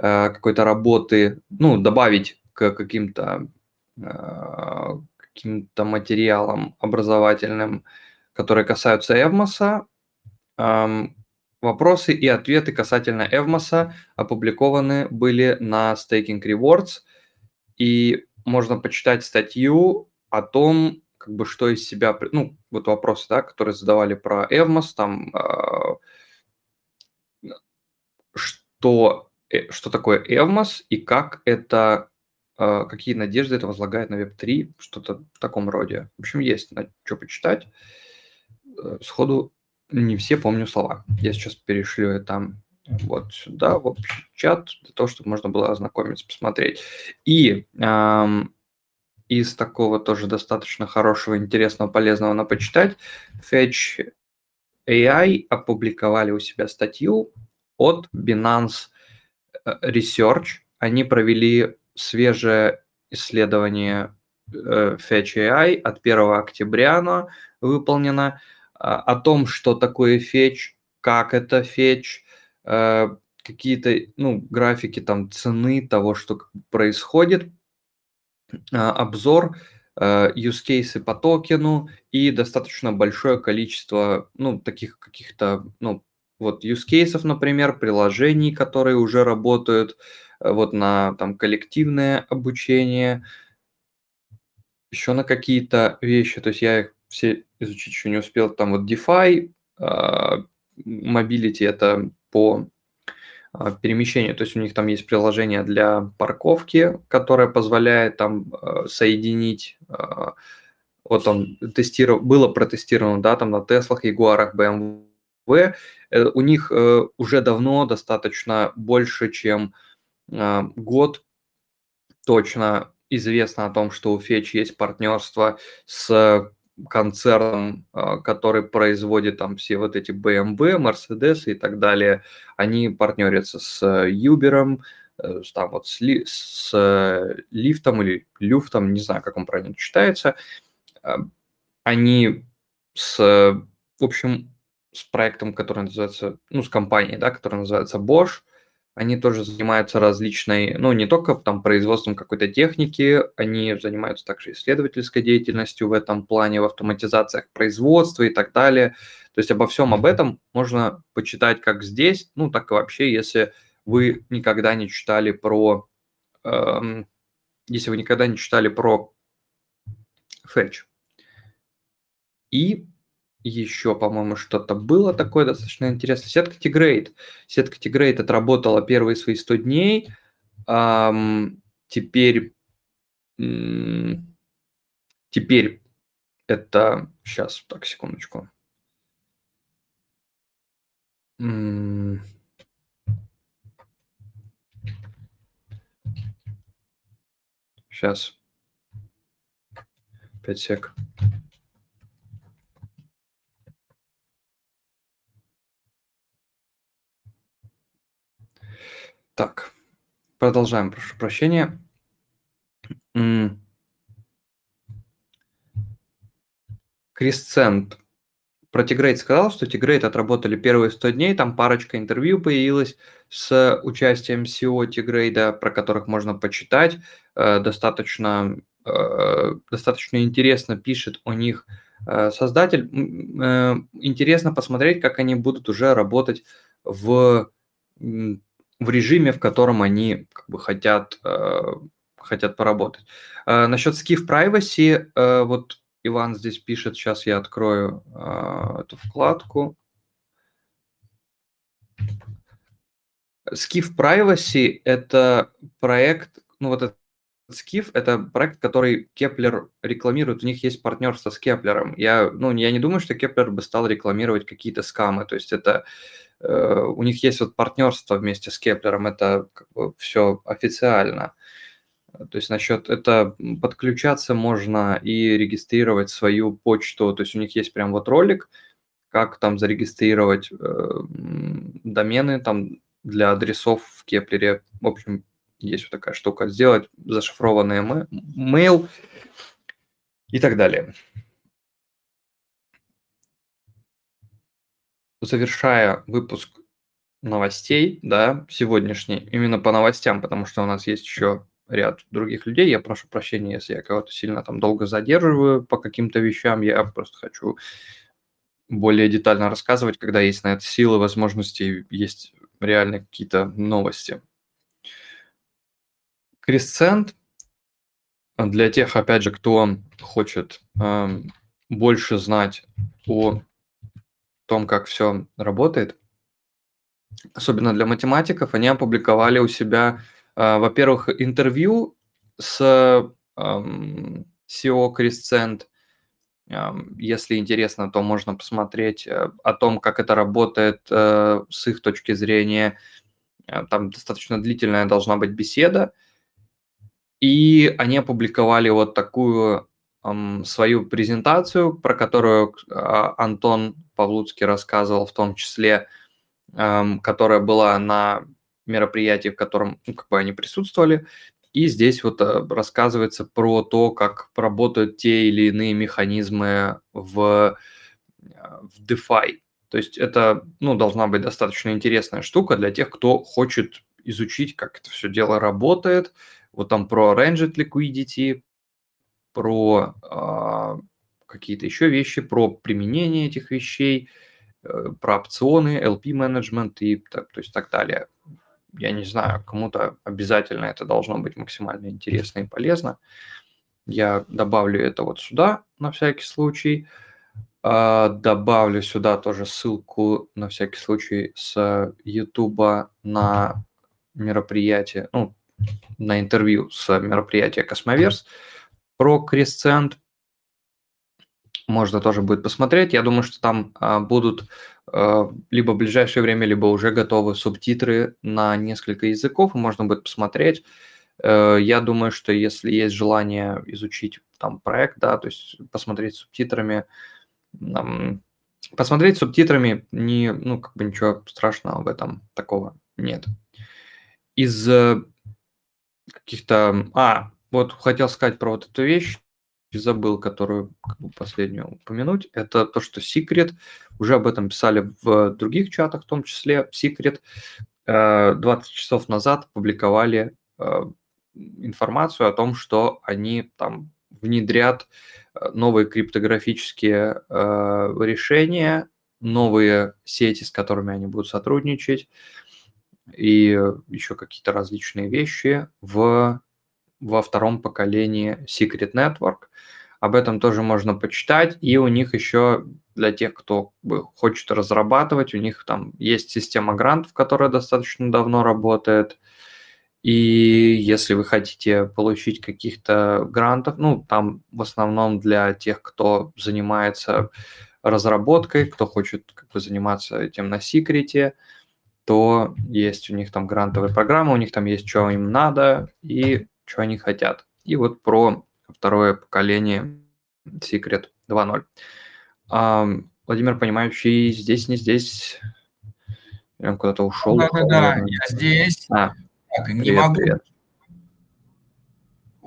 uh, какой-то работы, ну, добавить к каким-то uh, каким-то материалам образовательным, которые касаются Эвмоса. Вопросы и ответы касательно Эвмоса опубликованы были на Staking Rewards – и можно почитать статью о том, как бы что из себя, ну, вот вопросы, да, которые задавали про Эвмос, там, э, что, что такое Эвмос и как это, э, какие надежды это возлагает на Web3, что-то в таком роде. В общем, есть на что почитать. Э, сходу не все помню слова. Я сейчас перешлю это вот сюда, в общий чат, для того, чтобы можно было ознакомиться, посмотреть. И эм, из такого тоже достаточно хорошего, интересного, полезного на почитать, Fetch AI опубликовали у себя статью от Binance э, Research. Они провели свежее исследование э, Fetch AI от 1 октября оно выполнено о том, что такое Fetch, как это Fetch, Э, какие-то ну, графики там цены того, что происходит, а, обзор, э, use cases по токену и достаточно большое количество ну, таких каких-то ну, вот use cases, например, приложений, которые уже работают э, вот на там коллективное обучение, еще на какие-то вещи, то есть я их все изучить еще не успел, там вот DeFi, а, Mobility – это по а, перемещению. То есть у них там есть приложение для парковки, которое позволяет там а, соединить а, вот он тестировал, было протестировано, да, там на Теслах, Ягуарах, BMW. Э, у них э, уже давно достаточно больше, чем год точно известно о том, что у Fetch есть партнерство с концерном, а, который производит там все вот эти BMW, Mercedes и так далее, они партнерятся с Uber, э, там вот с, ли, с э, лифтом или люфтом, не знаю, как он правильно читается. А, они с, в общем, с проектом, который называется, ну, с компанией, да, которая называется Bosch, они тоже занимаются различной, ну, не только там производством какой-то техники, они занимаются также исследовательской деятельностью в этом плане, в автоматизациях производства и так далее. То есть обо всем об этом можно почитать как здесь, ну, так и вообще, если вы никогда не читали про, эм, если вы никогда не читали про Fetch. И еще, по-моему, что-то было такое достаточно интересное. Сетка Тигрейт. Сетка Тигрейт отработала первые свои 100 дней. Ам, теперь, теперь это... Сейчас, так, секундочку. Сейчас. 5 сек. Так, продолжаем, прошу прощения. Крисцент про Тигрейт сказал, что Тигрейт отработали первые 100 дней, там парочка интервью появилась с участием SEO Тигрейда, про которых можно почитать. Э, достаточно, э, достаточно интересно пишет о них э, создатель. Интересно посмотреть, как они будут уже работать в в режиме, в котором они как бы хотят, э, хотят поработать. Э, насчет Skiff Privacy, э, вот Иван здесь пишет, сейчас я открою э, эту вкладку. Skiff Privacy – это проект, ну вот этот Skiff – это проект, который Keplr рекламирует, у них есть партнерство с Keplr ом. Я, ну, я не думаю, что Keplr бы стал рекламировать какие-то скамы, то есть это Э, у них есть вот партнерство вместе с Keplr ом, это как бы все официально. То есть насчет это подключаться можно и регистрировать свою почту. То есть у них есть прям вот ролик, как там зарегистрировать э, домены там для адресов в Keplr е. В общем, есть вот такая штука. Сделать зашифрованный mail и так далее. завершая выпуск новостей, да, сегодняшний, именно по новостям, потому что у нас есть еще ряд других людей. Я прошу прощения, если я кого-то сильно там долго задерживаю по каким-то вещам. Я просто хочу более детально рассказывать, когда есть на это силы, возможности, есть реально какие-то новости. Крисцент для тех, опять же, кто хочет э, больше знать о том, как все работает, особенно для математиков, они опубликовали у себя, э, во-первых, интервью с э, SEO Crescent. Э, если интересно, то можно посмотреть э, о том, как это работает э, с их точки зрения. Э, там достаточно длительная должна быть беседа. И они опубликовали вот такую свою презентацию, про которую а, Антон Павлуцкий рассказывал, в том числе, которая была на мероприятии, в котором ну, как бы они присутствовали. И здесь вот э, рассказывается про то, как работают те или иные механизмы в, в DeFi. То есть это ну, должна быть достаточно интересная штука для тех, кто хочет изучить, как это все дело работает. Вот там про Ranged Liquidity, про э, какие-то еще вещи, про применение этих вещей, э, про опционы, LP-менеджмент и так, то есть так далее. Я не знаю, кому-то обязательно это должно быть максимально интересно и полезно. Я добавлю это вот сюда на всякий случай. Э, добавлю сюда тоже ссылку на всякий случай с YouTube на мероприятие, ну, на интервью с мероприятия Cosmoverse. Про Crescent можно тоже будет посмотреть. Я думаю, что там а, будут а, либо в ближайшее время, либо уже готовы субтитры на несколько языков, и можно будет посмотреть. Э, я думаю, что если есть желание изучить там проект, да, то есть посмотреть субтитрами, посмотреть субтитрами не, ну, как бы ничего страшного в этом такого нет. Из э, каких-то... А, вот хотел сказать про вот эту вещь, забыл, которую как бы, последнюю упомянуть. Это то, что Secret, уже об этом писали в других чатах, в том числе Secret, 20 э, часов назад публиковали э, информацию о том, что они там внедрят э, новые криптографические решения, новые сети, с которыми они будут сотрудничать, и еще какие-то различные вещи в во втором поколении Secret Network. об этом тоже можно почитать. И у них еще для тех, кто хочет разрабатывать, у них там есть система грантов, которая достаточно давно работает. И если вы хотите получить каких-то грантов, ну, там в основном для тех, кто занимается разработкой, кто хочет как бы, заниматься этим на секрете, то есть у них там грантовые программы, у них там есть, что им надо и что они хотят. И вот про второе поколение Secret 2.0. А, Владимир, понимающий, здесь, не здесь, прям куда-то ушел. Да-да-да, я здесь. А, так, привет, не могу привет.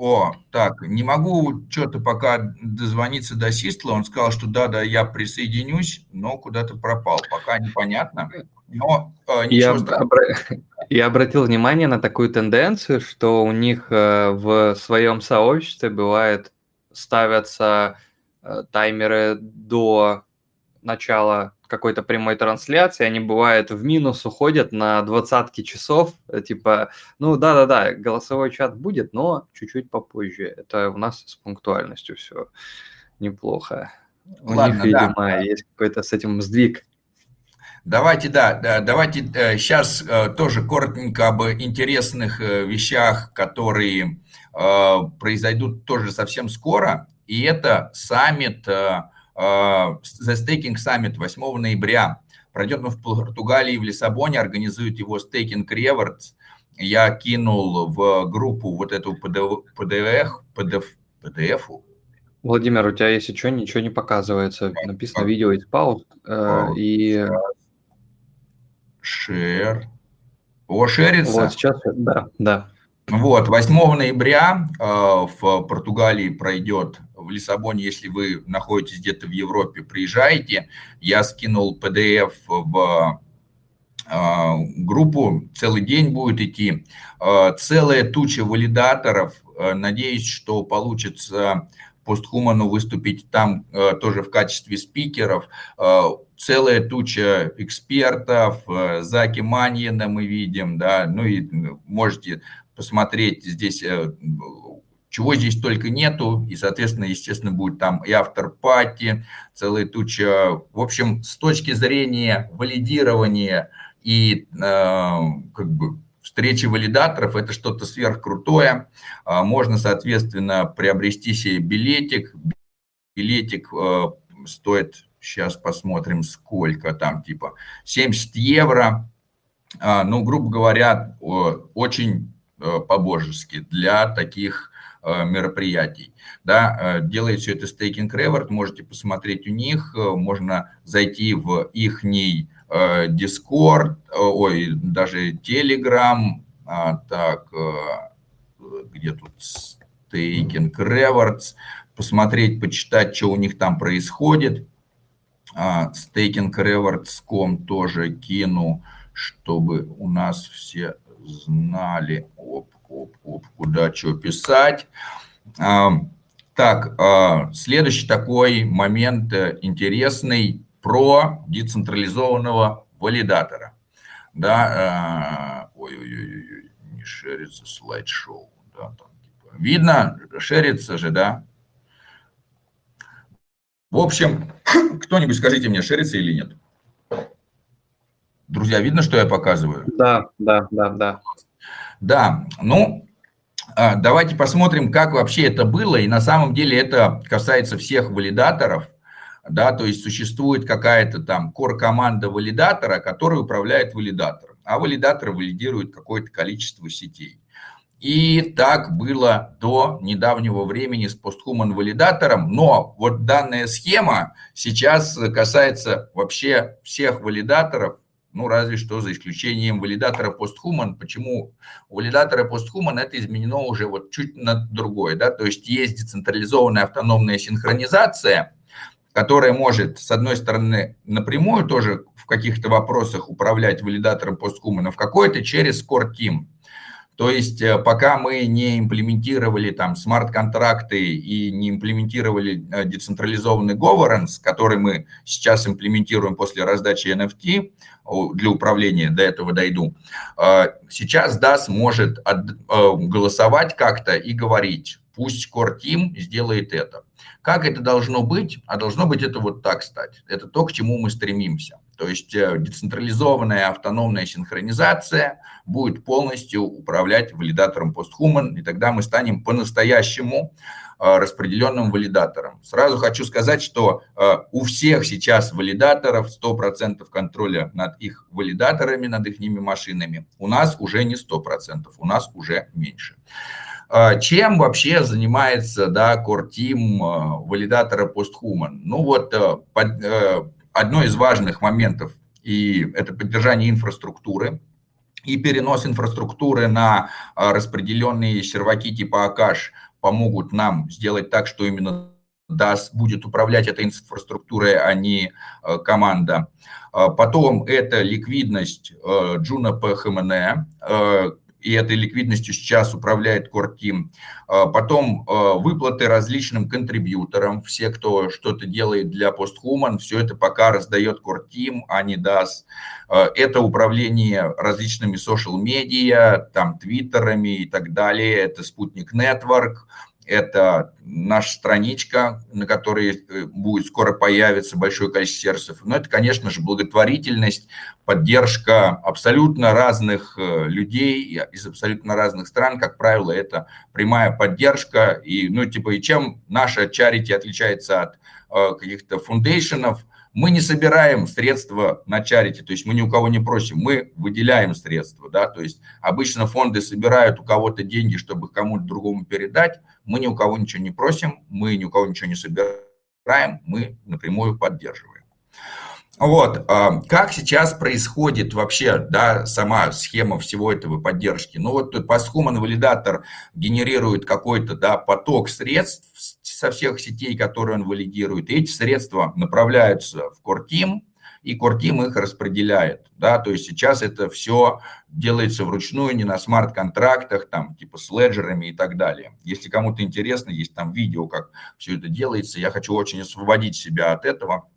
О, так, не могу что-то пока дозвониться до Систла. Он сказал, что да-да, я присоединюсь, но куда-то пропал. Пока непонятно. Но э, я, обра... я обратил внимание на такую тенденцию, что у них э, в своем сообществе бывает ставятся э, таймеры до начала какой-то прямой трансляции, они бывают в минус уходят на двадцатки часов, э, типа, ну да-да-да, голосовой чат будет, но чуть-чуть попозже. Это у нас с пунктуальностью все неплохо. У Ладно, них, видимо, да. есть какой-то с этим сдвиг. Давайте, да, да давайте сейчас э, тоже коротенько об интересных э, вещах, которые произойдут тоже совсем скоро. И это саммит The Staking Summit 8 ноября. Пройдет он в Португалии, в Лиссабоне, организует его Staking Rewards. Я кинул в группу вот эту PDF, PDF, PDF. Владимир, у тебя, если что, ничего не показывается. Написано видео из пауз. Э, и... Шер. О, шерится. Вот сейчас, да, да. Вот, 8 ноября э, в Португалии пройдет в Лиссабоне, если вы находитесь где-то в Европе, приезжайте. Я скинул PDF в э, группу, целый день будет идти. Э, целая туча валидаторов. Э, надеюсь, что получится постхуману выступить там тоже в качестве спикеров. Целая туча экспертов, Заки Маньена мы видим, да, ну и можете посмотреть здесь чего здесь только нету, и, соответственно, естественно, будет там и автор пати, целая туча. В общем, с точки зрения валидирования и э, как бы встречи валидаторов, это что-то сверхкрутое. Э, можно, соответственно, приобрести себе билетик. Билетик э, стоит, сейчас посмотрим, сколько там, типа 70 евро. Э, ну, грубо говоря, очень э, по-божески для таких мероприятий. Да, э, делает все это Staking Reward, можете посмотреть у них, э, можно зайти в их Discord, ой, даже Telegram, а, так, где тут Staking Rewards, посмотреть, почитать, что у них там происходит. А, Staking Rewards.com тоже кину, чтобы у нас все знали. Оп, оп, оп, куда что писать. Так, а, следующий такой момент э, интересный про децентрализованного валидатора. Да, а, ой-ой-ой, не шерится слайд-шоу. Да, там, типа. Видно, шерится же, да? В общем, кто-нибудь скажите мне, шерится или нет? Друзья, видно, что я показываю? Да, да, да, да. Да, ну, а, давайте посмотрим, как вообще это было. И на самом деле это касается всех валидаторов. Да, то есть существует какая-то там кор-команда валидатора, которая управляет валидатором. А валидатор валидирует какое-то количество сетей. И так было до недавнего времени с постхуман валидатором, но вот данная схема сейчас касается вообще всех валидаторов, ну, разве что за исключением валидатора постхуман. Почему у валидатора постхуман это изменено уже вот чуть на другое, да, то есть есть децентрализованная автономная синхронизация, которая может, с одной стороны, напрямую тоже в каких-то вопросах управлять валидатором постхуман, а в какой-то через Core Team. То есть э, пока мы не имплементировали там смарт-контракты и не имплементировали э, децентрализованный governance, который мы сейчас имплементируем после раздачи NFT для управления, до этого дойду, э, сейчас DAS может голосовать как-то и говорить, пусть Core Team сделает это. Как это должно быть? А должно быть это вот так, кстати. Это то, к чему мы стремимся. То есть э, децентрализованная автономная синхронизация будет полностью управлять валидатором PostHuman, и тогда мы станем по-настоящему э, распределенным валидатором. Сразу хочу сказать, что э, у всех сейчас валидаторов 100% контроля над их валидаторами, над их машинами. У нас уже не 100%, у нас уже меньше. Чем вообще занимается да, Core Team валидатора PostHuman? Ну вот одно из важных моментов, и это поддержание инфраструктуры, и перенос инфраструктуры на а, распределенные серваки типа Акаш помогут нам сделать так, что именно DAS будет управлять этой инфраструктурой, а не а, команда. А, потом это ликвидность Juno PHMN, и этой ликвидностью сейчас управляет Team. А, потом а, выплаты различным контрибьюторам, все, кто что-то делает для PostHuman, все это пока раздает Team, а не DAS. А, это управление различными social-медиа, там, твиттерами и так далее, это Спутник Network, это наша страничка, на которой э, будет скоро появиться большое количество сервисов. Но это, конечно же, благотворительность, поддержка абсолютно разных э, людей из абсолютно разных стран. Как правило, это прямая поддержка. И, ну, типа, и чем наша чарити отличается от э, каких-то фундейшенов – мы не собираем средства на чарити, то есть мы ни у кого не просим, мы выделяем средства, да, то есть обычно фонды собирают у кого-то деньги, чтобы кому-то другому передать, мы ни у кого ничего не просим, мы ни у кого ничего не собираем, мы напрямую поддерживаем. Вот, а, как сейчас происходит вообще, да, сама схема всего этого поддержки? Ну вот постхуман валидатор генерирует какой-то, да, поток средств со всех сетей, которые он валидирует, и эти средства направляются в Core и Core их распределяет, да, то есть сейчас это все делается вручную, не на смарт-контрактах, там, типа с леджерами и так далее. Если кому-то интересно, есть там видео, как все это делается, я хочу очень освободить себя от этого,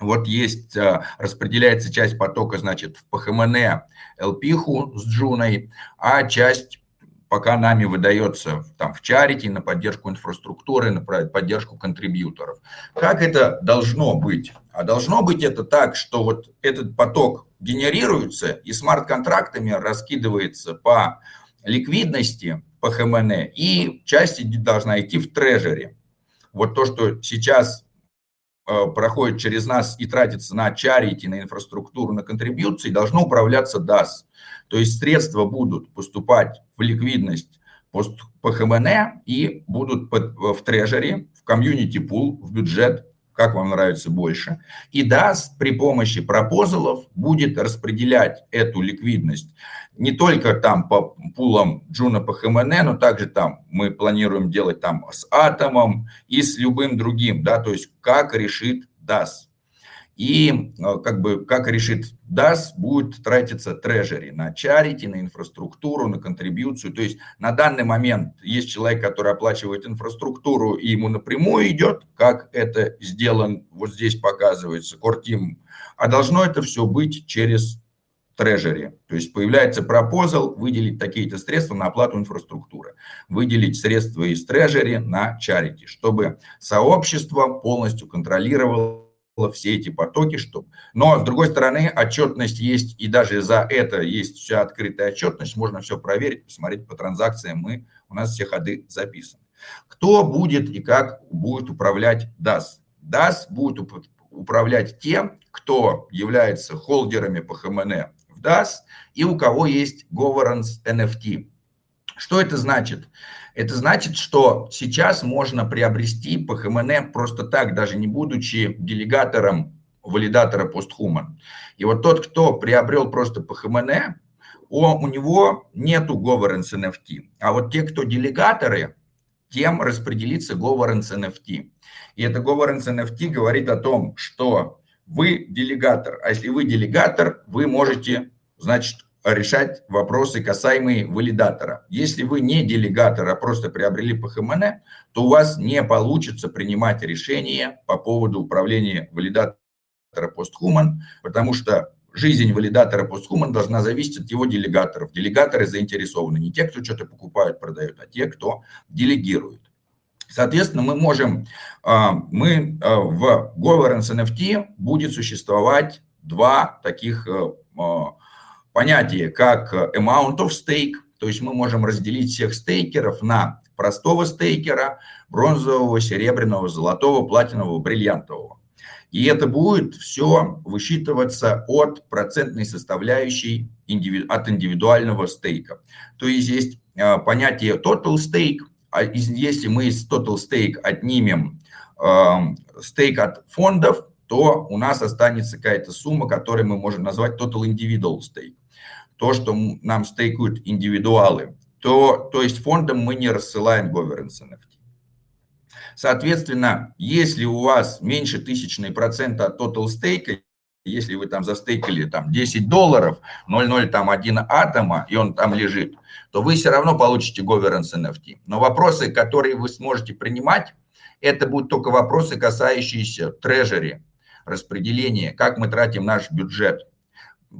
вот есть, а, распределяется часть потока, значит, в ПХМН ЛПХу с Джуной, а часть пока нами выдается там в чарити на поддержку инфраструктуры, на поддержку контрибьюторов. Как это должно быть? А должно быть это так, что вот этот поток генерируется и смарт-контрактами раскидывается по ликвидности по ХМН, и часть должна идти в трежере. Вот то, что сейчас проходит через нас и тратится на чарити, на инфраструктуру, на контрибьюции, должно управляться DAS. То есть средства будут поступать в ликвидность PHMN и будут в treasury, в community pool, в бюджет как вам нравится больше. И DAS при помощи proposal ов будет распределять эту ликвидность не только там по пулам Juno PHMN, но также там мы планируем делать там с Атомом и с любым другим, да, то есть как решит DAS. И э, как бы как решит DAS, будет тратиться трежери на чарити, на инфраструктуру, на контрибьюцию. То есть на данный момент есть человек, который оплачивает инфраструктуру, и ему напрямую идет, как это сделан, вот здесь показывается, Кортим. А должно это все быть через трежери. То есть появляется пропозал выделить такие-то средства на оплату инфраструктуры, выделить средства из трежери на чарити, чтобы сообщество полностью контролировало все эти потоки, чтобы... Но, с другой стороны, отчетность есть, и даже за это есть вся открытая отчетность, можно все проверить, посмотреть по транзакциям, мы, у нас все ходы записаны. Кто будет и как будет управлять DAS? DAS будет управлять тем, кто является холдерами по ХМН в DAS и у кого есть governance NFT. Что это значит? Это значит, что сейчас можно приобрести по ХМН просто так, даже не будучи делегатором валидатора постхуман. И вот тот, кто приобрел просто по ХМН, у него нету governance NFT. А вот те, кто делегаторы, тем распределится governance NFT. И это governance NFT говорит о том, что вы делегатор. А если вы делегатор, вы можете, значит, решать вопросы, касаемые валидатора. Если вы не делегатор, а просто приобрели ПХМН, то у вас не получится принимать решения по поводу управления валидатора постхуман, потому что жизнь валидатора постхуман должна зависеть от его делегаторов. Делегаторы заинтересованы не те, кто что-то покупают, продают, а те, кто делегирует. Соответственно, мы можем, а, мы а, в governance NFT будет существовать два таких э, понятия, как amount of stake, то есть мы можем разделить всех стейкеров на простого стейкера, бронзового, серебряного, золотого, платинового, бриллиантового. И это будет все высчитываться от процентной составляющей от индивидуального стейка. То есть есть понятие total stake, а если мы из total stake отнимем стейк от фондов, то у нас останется какая-то сумма, которую мы можем назвать total individual stake. То, что нам стейкают индивидуалы. То, то есть фондом мы не рассылаем governance NFT. Соответственно, если у вас меньше тысячной процента от total стейка, если вы там застейкали там 10 долларов, 0,0 там один атома, и он там лежит, то вы все равно получите governance NFT. Но вопросы, которые вы сможете принимать, это будут только вопросы, касающиеся трежери, распределения, как мы тратим наш бюджет –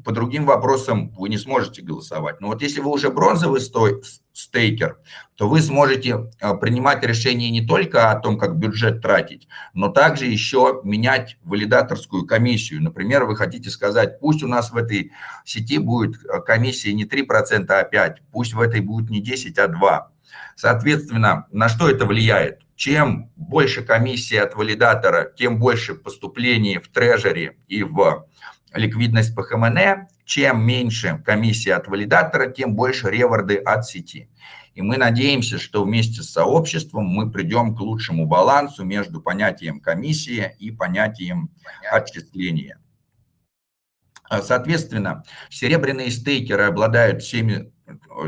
по другим вопросам вы не сможете голосовать. Но вот если вы уже бронзовый стой, стейкер, то вы сможете а, принимать решения не только о том, как бюджет тратить, но также еще менять валидаторскую комиссию. Например, вы хотите сказать, пусть у нас в этой сети будет а, комиссия не 3%, а 5%, пусть в этой будет не 10, а 2%. Соответственно, на что это влияет? Чем больше комиссии от валидатора, тем больше поступлений в трежери и в ликвидность по ХМН, чем меньше комиссия от валидатора, тем больше реворды от сети. И мы надеемся, что вместе с сообществом мы придем к лучшему балансу между понятием комиссии и понятием отчисления. А, соответственно, серебряные стейкеры обладают всеми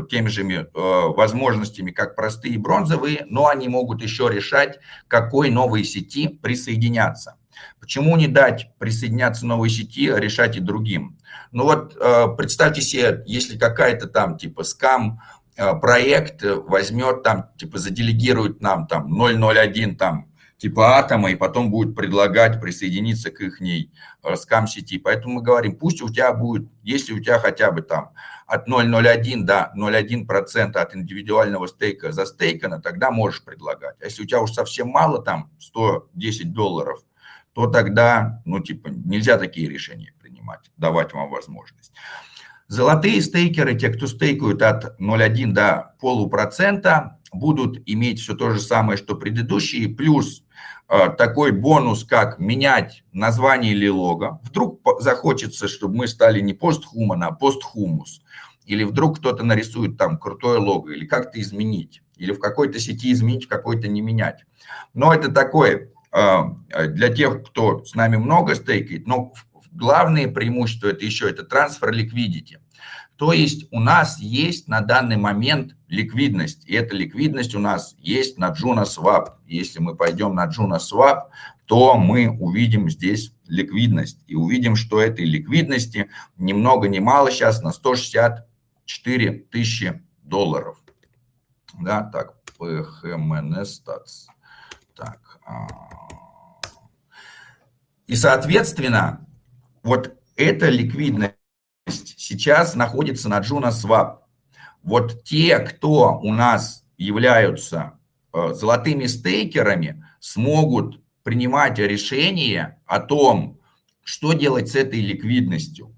теми же э, возможностями, как простые бронзовые, но они могут еще решать, к какой новой сети присоединяться. Почему не дать присоединяться новой сети, а решать и другим? Ну вот э, представьте себе, если какая-то там типа скам э, проект возьмет там, типа заделегирует нам там 001 там типа атома, и потом будет предлагать присоединиться к их ней скам-сети. Поэтому мы говорим, пусть у тебя будет, если у тебя хотя бы там от 0,01 до 0,1% от индивидуального стейка застейкано, тогда можешь предлагать. А если у тебя уж совсем мало, там 110 долларов, то тогда, ну, типа, нельзя такие решения принимать, давать вам возможность. Золотые стейкеры, те, кто стейкают от 0,1 до полупроцента, будут иметь все то же самое, что предыдущие, плюс э, такой бонус, как менять название или лого. Вдруг захочется, чтобы мы стали не постхуман, а постхумус. Или вдруг кто-то нарисует там крутое лого, или как-то изменить. Или в какой-то сети изменить, в какой-то не менять. Но это такое для тех, кто с нами много стейкает. Но главное преимущество это еще это трансфер ликвидити. То есть у нас есть на данный момент ликвидность, и эта ликвидность у нас есть на JunoSwap. Если мы пойдем на JunoSwap, то мы увидим здесь ликвидность. И увидим, что этой ликвидности ни много ни мало сейчас на 164 тысячи долларов. Да, так, PHMN Stats. Так. И, соответственно, вот эта ликвидность сейчас находится на JunoSwap. Вот те, кто у нас являются э, золотыми стейкерами, смогут принимать решение о том, что делать с этой ликвидностью.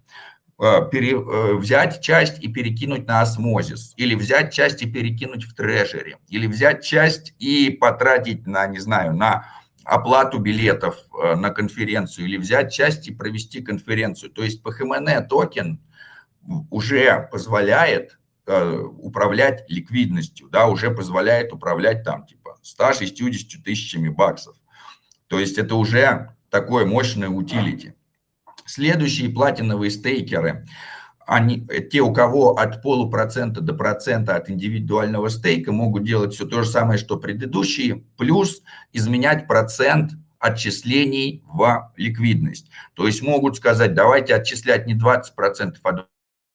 Э, пере, э, взять часть и перекинуть на осмозис, или взять часть и перекинуть в трежере, или взять часть и потратить на, не знаю, на оплату билетов э, на конференцию или взять часть и провести конференцию. То есть PHMN токен уже позволяет э, управлять ликвидностью, да, уже позволяет управлять там типа 160 тысячами баксов. То есть это уже такое мощное utility. Следующие платиновые staker ы – они, те, у кого от полупроцента до процента от индивидуального стейка, могут делать все то же самое, что предыдущие, плюс изменять процент отчислений в ликвидность. То есть могут сказать, давайте отчислять не 20% от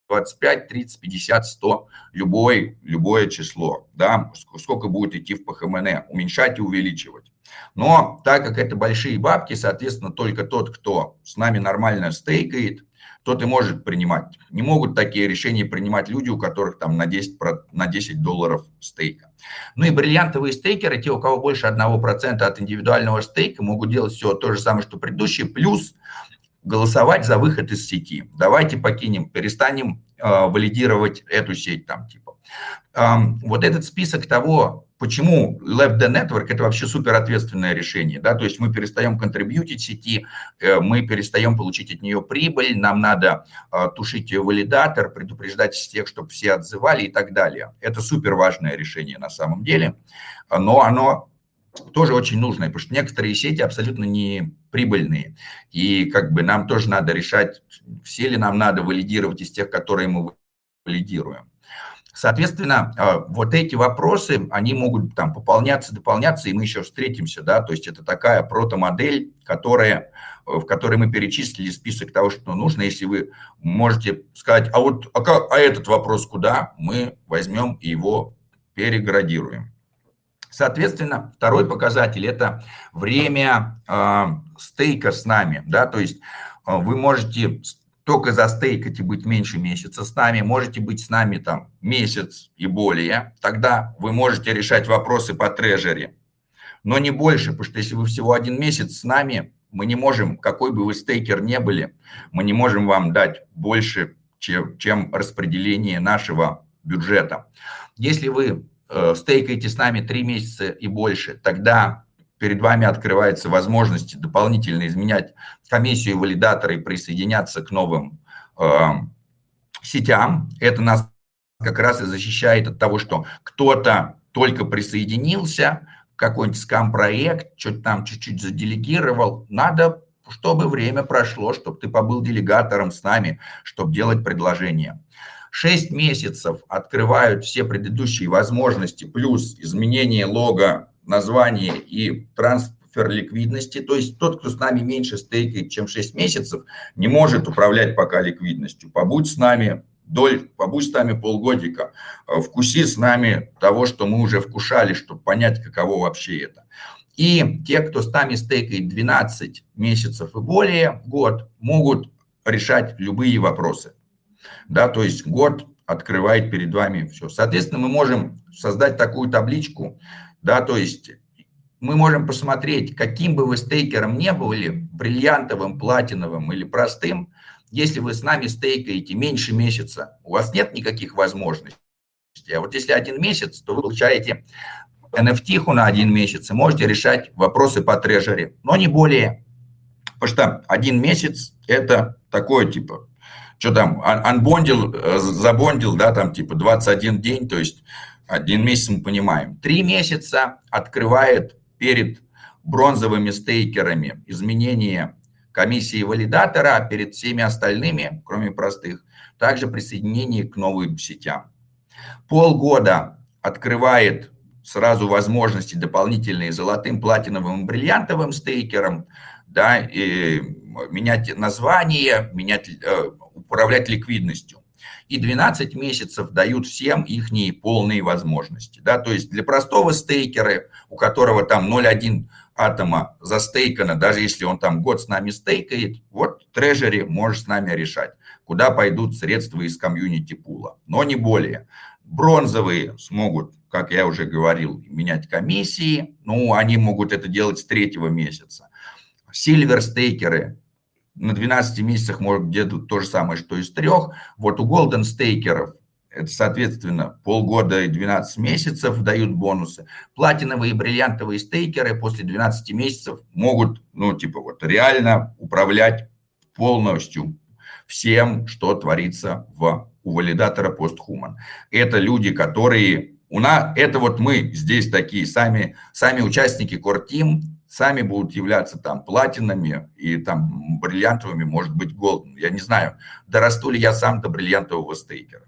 25, 30, 50, 100, любой, любое число, да, сколько будет идти в ПХМН, уменьшать и увеличивать. Но так как это большие бабки, соответственно, только тот, кто с нами нормально стейкает, тот и может принимать. Не могут такие решения принимать люди, у которых там на 10, на 10 долларов стейка. Ну и бриллиантовые стейкеры, те, у кого больше 1% от индивидуального стейка, могут делать все то же самое, что предыдущие, плюс голосовать за выход из сети. Давайте покинем, перестанем э, валидировать эту сеть там типа. Вот этот список того, почему Left the Network это вообще супер ответственное решение, да, то есть мы перестаем контрибьютить сети, э, мы перестаем получить от нее прибыль, нам надо э, тушить валидатор, предупреждать всех, чтобы все отзывали и так далее. Это супер важное решение на самом деле, но оно тоже очень нужное, потому что некоторые сети абсолютно не прибыльные. И как бы нам тоже надо решать, все ли нам надо валидировать из тех, которые мы валидируем. Соответственно, а, вот эти вопросы, они могут там пополняться, дополняться, и мы еще встретимся, да, то есть это такая протомодель, которая, в которой мы перечислили список того, что нужно. Если вы можете сказать, а вот а, как, а этот вопрос куда, мы возьмем и его переградируем. Соответственно, второй показатель – это время э, стейка с нами. Да? То есть э, вы можете только застейкать и быть меньше месяца с нами, можете быть с нами там месяц и более, тогда вы можете решать вопросы по трежере, но не больше, потому что если вы всего один месяц с нами, мы не можем, какой бы вы стейкер не были, мы не можем вам дать больше, чем, чем распределение нашего бюджета. Если вы Э, стейкаете с нами 3 месяца и больше, тогда перед вами открывается возможность дополнительно изменять комиссию валидатора и присоединяться к новым э, сетям. Это нас как раз и защищает от того, что кто-то только присоединился, какой-нибудь скам-проект, что-то там чуть-чуть заделегировал. Надо, чтобы время прошло, чтобы ты побыл делегатором с нами, чтобы делать предложение. 6 месяцев открывают все предыдущие возможности, плюс изменение лога, названия и трансфер ликвидности. То есть тот, кто с нами меньше стейкает, чем 6 месяцев, не может управлять пока ликвидностью. Побудь с нами доль, побудь с нами полгодика, вкуси с нами того, что мы уже вкушали, чтобы понять, каково вообще это. И те, кто с нами стейкает 12 месяцев и более, год, могут решать любые вопросы да, то есть год открывает перед вами все. Соответственно, мы можем создать такую табличку, да, то есть мы можем посмотреть, каким бы вы стейкером не были, бриллиантовым, платиновым или простым, если вы с нами стейкаете меньше месяца, у вас нет никаких возможностей. А вот если один месяц, то вы получаете NFT на один месяц и можете решать вопросы по трежере, но не более. Потому что один месяц – это такое типа что там, анбондил, э, забондил, да, там типа 21 день, то есть один месяц мы понимаем. Три месяца открывает перед бронзовыми стейкерами изменение комиссии валидатора, а перед всеми остальными, кроме простых, также присоединение к новым сетям. Полгода открывает сразу возможности дополнительные золотым, платиновым, бриллиантовым стейкерам, да, и менять название, менять, э, управлять ликвидностью. И 12 месяцев дают всем их полные возможности. Да? То есть для простого стейкера, у которого там 0,1 атома застейкано, даже если он там год с нами стейкает, вот трежери может с нами решать, куда пойдут средства из комьюнити пула, но не более. Бронзовые смогут, как я уже говорил, менять комиссии, ну, они могут это делать с третьего месяца. Сильверстейкеры на 12 месяцах может где-то то же самое, что и с трех. Вот у Golden стейкеров это, соответственно, полгода и 12 месяцев дают бонусы. Платиновые и бриллиантовые стейкеры после 12 месяцев могут, ну, типа, вот реально управлять полностью всем, что творится в, у валидатора PostHuman. Это люди, которые... У нас, это вот мы здесь такие, сами, сами участники Core Team, сами будут являться там платинами и там бриллиантовыми, может быть, голден. Я не знаю, дорасту ли я сам до бриллиантового стейкера.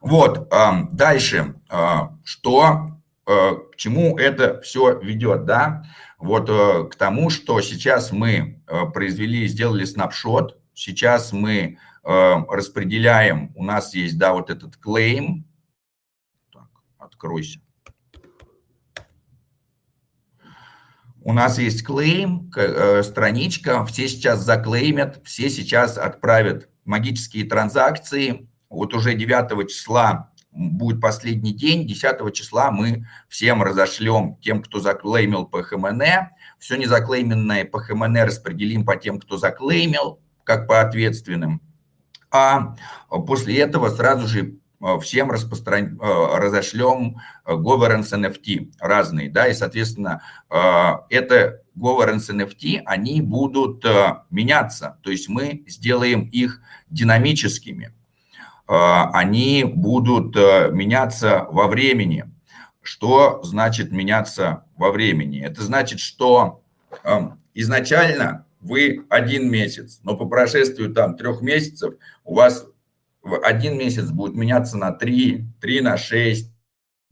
Вот, дальше, а, что, а, к чему это все ведет, да? Вот э, к тому, что сейчас мы произвели, сделали снапшот сейчас мы распределяем, у нас есть, да, вот этот claim. Так, откройся. У нас есть клейм, э, страничка, все сейчас заклеймят, все сейчас отправят магические транзакции. Вот уже 9 числа будет последний день, 10 числа мы всем разошлем тем, кто заклеймил по ХМН, все незаклейменное по ХМН распределим по тем, кто заклеймил, как по ответственным. А после этого сразу же всем распростран... Э, разошлем э, governance NFT разные, да, и, соответственно, это governance NFT, они будут меняться, то есть мы сделаем их динамическими, они будут меняться во времени. Что значит меняться во времени? Это значит, что изначально вы один месяц, но по прошествию там трех месяцев у вас в один месяц будет меняться на 3, 3 на 6,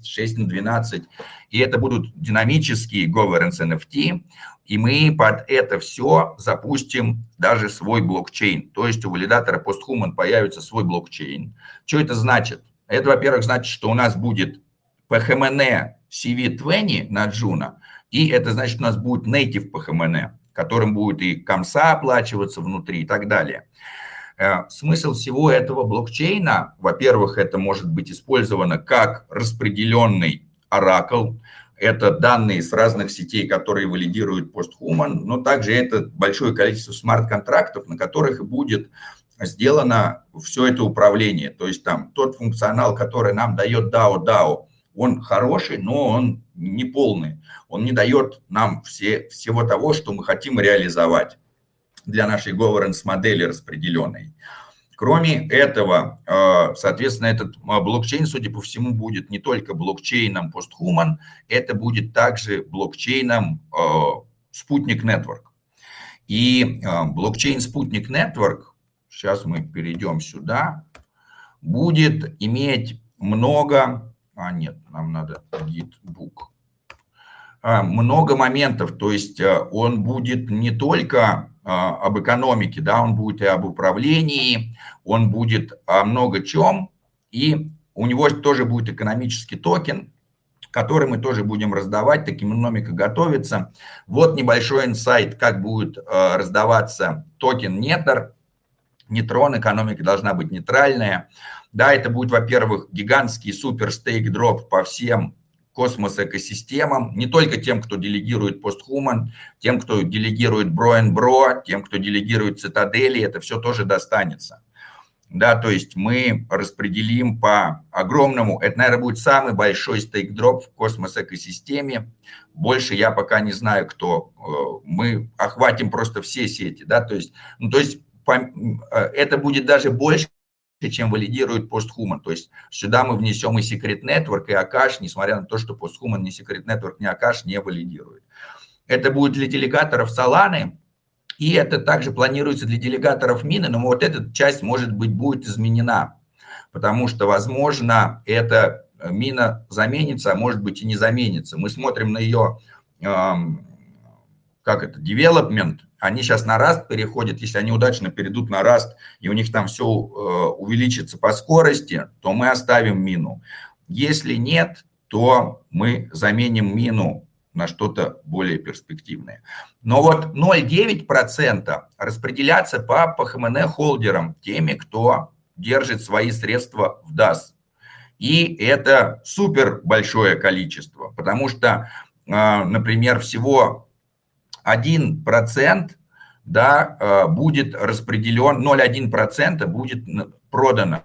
6 на 12. И это будут динамические governance NFT. И мы под это все запустим даже свой блокчейн. То есть у валидатора PostHuman появится свой блокчейн. Что это значит? Это, во-первых, значит, что у нас будет PHMN CV20 на Juno. И это значит, у нас будет native PHMN, которым будет и комса оплачиваться внутри и так далее. Э, смысл всего этого блокчейна, во-первых, это может быть использовано как распределенный оракл, это данные с разных сетей, которые валидируют PostHuman, но также это большое количество смарт-контрактов, на которых будет сделано все это управление. То есть там тот функционал, который нам дает DAO DAO, он хороший, но он не полный. Он не дает нам все, всего того, что мы хотим реализовать для нашей governance модели распределенной. Кроме этого, э, соответственно, этот э, блокчейн, судя по всему, будет не только блокчейном PostHuman, это будет также блокчейном Спутник э, Network. И блокчейн Спутник Network, сейчас мы перейдем сюда, будет иметь много, а нет, нам надо gitbook, много моментов, то есть он будет не только об экономике, да, он будет и об управлении, он будет о много чем, и у него тоже будет экономический токен, который мы тоже будем раздавать, таким экономика готовится. Вот небольшой инсайт, как будет э, раздаваться токен Нетер. Нетрон, экономика должна быть нейтральная. Да, это будет, во-первых, гигантский супер stake drop по всем космос-экосистемам, не только тем, кто делегирует Posthuman, тем, кто делегирует Bro тем, кто делегирует цитадели, это все тоже достанется. Да, то есть мы распределим по огромному, это, наверное, будет самый большой stake drop в космос-экосистеме. Больше я пока не знаю, кто. Э, мы охватим просто все сети, да, то есть, ну, то есть э, это будет даже больше, чем валидирует PostHuman. То есть сюда мы внесем и Secret Network, и Akash, несмотря на то, что PostHuman ни Secret Network, ни Akash не валидирует. Это будет для делегаторов Solana, и это также планируется для делегаторов Мины, но вот эта часть, может быть, будет изменена, потому что, возможно, эта мина заменится, а может быть и не заменится. Мы смотрим на ее, эм, как это, development, они сейчас на Rust переходят, если они удачно перейдут на Rust, и у них там все э, увеличится по скорости, то мы оставим мину. Если нет, то мы заменим мину на что-то более перспективное. Но вот 0,9% распределяться по ПХМН холдерам, теми, кто держит свои средства в DAS. И это супер большое количество, потому что, э, например, всего 1% да, э, будет распределен, 0,1% будет продано,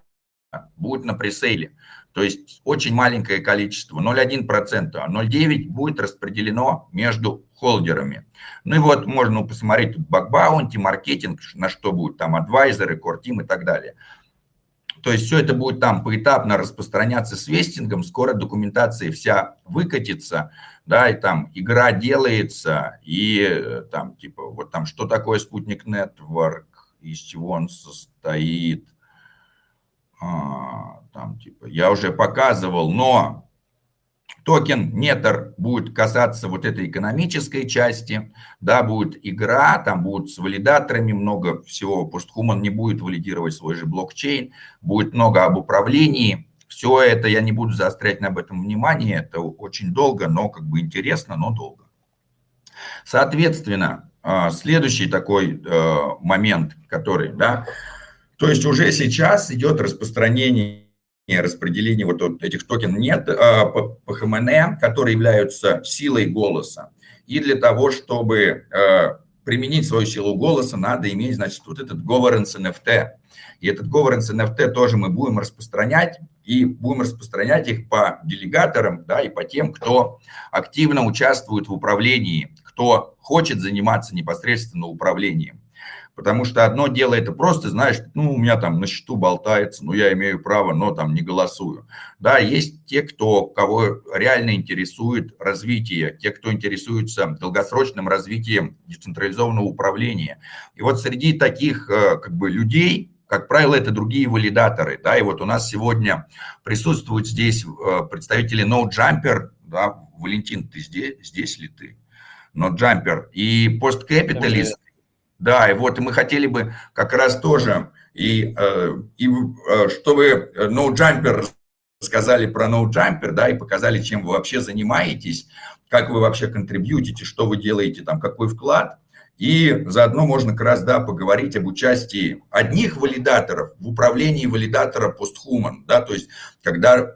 будет на пресейле. То есть очень маленькое количество, 0,1%, а 0,9% будет распределено между холдерами. Ну и вот можно посмотреть тут бакбаунти, маркетинг, на что будет там адвайзеры, кортим и так далее. То есть все это будет там поэтапно распространяться с вестингом, скоро документация вся выкатится, да, и там игра делается, и э, там типа вот там что такое спутник Network, из чего он состоит, а, там типа я уже показывал, но Токен Нетер будет касаться вот этой экономической части, да, будет игра, там будут с валидаторами много всего. Постхуман не будет валидировать свой же блокчейн, будет много об управлении. Все это я не буду заострять на этом внимание, это очень долго, но как бы интересно, но долго. Соответственно, а, следующий такой э, момент, который, да, то есть уже сейчас идет распространение распределения вот этих токенов нет а, по ХМН, которые являются силой голоса. И для того, чтобы а, применить свою силу голоса, надо иметь, значит, вот этот governance NFT. И этот governance NFT тоже мы будем распространять, и будем распространять их по делегаторам, да, и по тем, кто активно участвует в управлении, кто хочет заниматься непосредственно управлением. Потому что одно дело это просто, знаешь, ну, у меня там на счету болтается, ну, я имею право, но там не голосую. Да, есть те, кто, кого реально интересует развитие, те, кто интересуется долгосрочным развитием децентрализованного управления. И вот среди таких э, как бы людей, как правило, это другие валидаторы, да, и вот у нас сегодня присутствуют здесь э, представители NoJumper, да, Валентин, ты здесь, здесь ли ты? NoJumper и PostCapitalist, да, и вот мы хотели бы как раз тоже, и, э, и чтобы No Jumper сказали про No Jumper, да, и показали, чем вы вообще занимаетесь, как вы вообще контрибьютите, что вы делаете там, какой вклад. И заодно можно как раз, да, поговорить об участии одних валидаторов в управлении валидатора PostHuman, да, то есть когда э,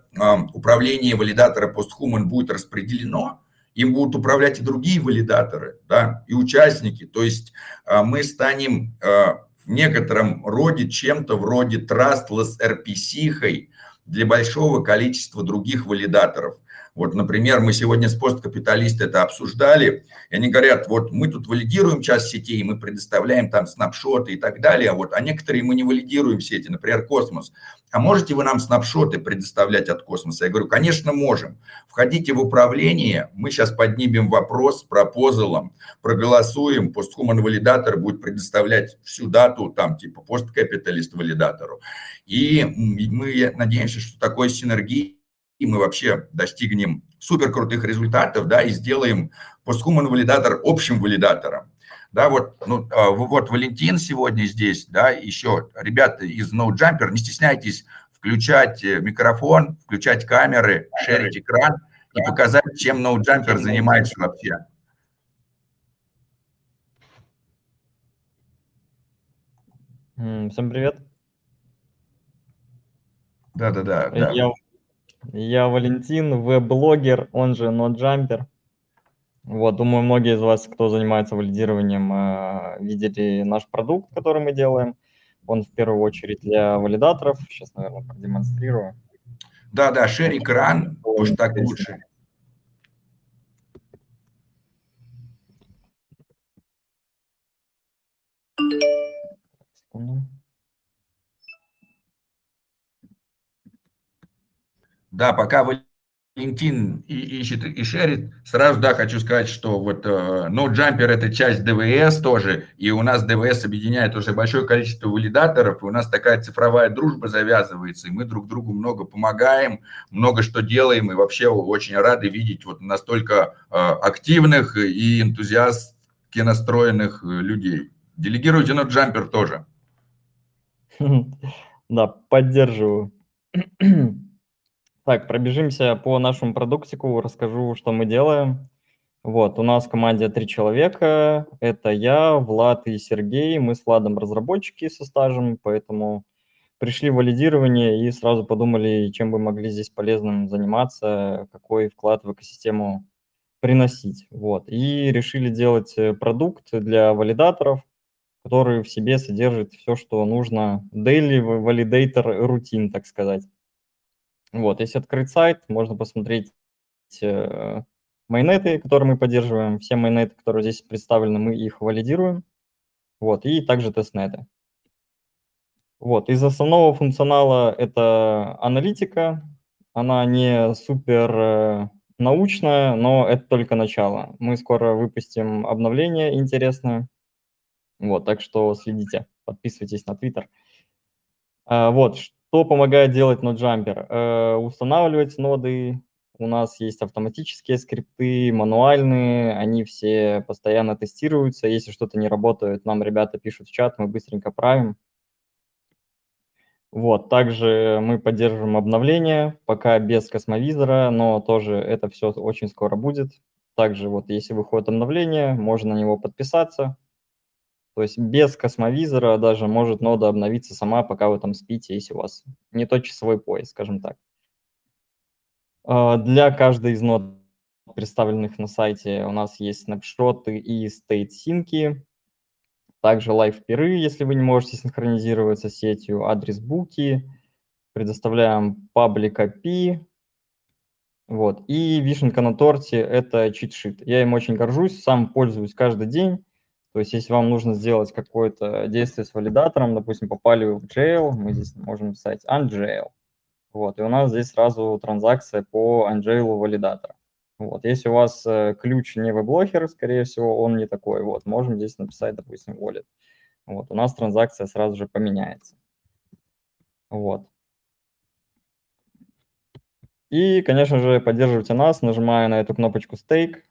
управление валидатора PostHuman будет распределено, им будут управлять и другие валидаторы, да, и участники. То есть а, мы станем а, в некотором роде чем-то вроде trustless RPC для большого количества других валидаторов. Вот, например, мы сегодня с посткапиталисты это обсуждали, и они говорят, вот мы тут валидируем часть сетей, мы предоставляем там снапшоты и так далее, а вот, а некоторые мы не валидируем сети, например, космос. А можете вы нам снапшоты предоставлять от космоса? Я говорю, конечно, можем. Входите в управление, мы сейчас поднимем вопрос с пропозалом, проголосуем, постхуман валидатор будет предоставлять всю дату, там, типа, посткапиталист валидатору. И мы надеемся, что такой синергии и мы вообще достигнем супер крутых результатов, да, и сделаем постхуман валидатор общим валидатором. Да, вот, ну, а, вот Валентин сегодня здесь, да, еще ребята из NoJumper, не стесняйтесь включать э, микрофон, включать камеры, шерить экран и показать, чем NoJumper занимается вообще. Всем привет. Да-да-да. да. Я я Валентин, веб-блогер, он же NoJumper. Вот, думаю, многие из вас, кто занимается валидированием, э, видели наш продукт, который мы делаем. Он в первую очередь для валидаторов. Сейчас, наверное, продемонстрирую. Да, да, share экран, уж так лучше. Секунду. Да, пока Валентин ищет и шерит, сразу, да, хочу сказать, что вот uh, NoJumper – это часть ДВС тоже, и у нас ДВС объединяет уже большое количество валидаторов, и у нас такая цифровая дружба завязывается, и мы друг другу много помогаем, много что делаем, и вообще очень рады видеть вот настолько uh, активных и энтузиастски настроенных э, людей. Делегируйте NoJumper тоже. Да, поддерживаю. Так, пробежимся по нашему продуктику, расскажу, что мы делаем. Вот, у нас в команде три человека. Это я, Влад и Сергей. Мы с Владом разработчики со стажем, поэтому пришли в валидирование и сразу подумали, чем бы могли здесь полезным заниматься, какой вклад в экосистему приносить. Вот. И решили делать э, продукт для валидаторов, который в себе содержит все, что нужно. Daily validator routine, так сказать. Вот, если открыть сайт, можно посмотреть э, майонеты, которые мы поддерживаем. Все майонеты, которые здесь представлены, мы их валидируем. Вот, и также тестнеты. Вот, из основного функционала это аналитика. Она не супер э, научная, но это только начало. Мы скоро выпустим обновление интересное. Вот, так что следите, подписывайтесь на Twitter. А, вот, что помогает делать NodeJumper? Э, устанавливать ноды, у нас есть автоматические скрипты, мануальные, они все постоянно тестируются. Если что-то не работает, нам ребята пишут в чат, мы быстренько правим. Вот, также мы поддерживаем обновления, пока без космовизора, но тоже это все очень скоро будет. Также вот если выходит обновление, можно на него подписаться. То есть без космовизора даже может нода обновиться сама, пока вы там спите, если у вас не тот часовой пояс, скажем так. А, для каждой из нод, представленных на сайте, у нас есть снапшоты и стейт-синки, также live peer ы, если вы не можете синхронизироваться с сетью, address book и, предоставляем public API, вот. И вишенка на торте – это cheat sheet. Я им очень горжусь, сам пользуюсь каждый день. То есть если вам нужно сделать какое-то действие с валидатором, допустим, попали вы в jail, мы здесь можем писать unjail. Вот, и у нас здесь сразу транзакция по unjail валидатора. Вот, если у вас э, ключ не веб-блокер, скорее всего, он не такой, вот, можем здесь написать, допустим, wallet. Вот, у нас транзакция сразу же поменяется. Вот. И, конечно же, поддерживайте нас, нажимая на эту кнопочку Stake.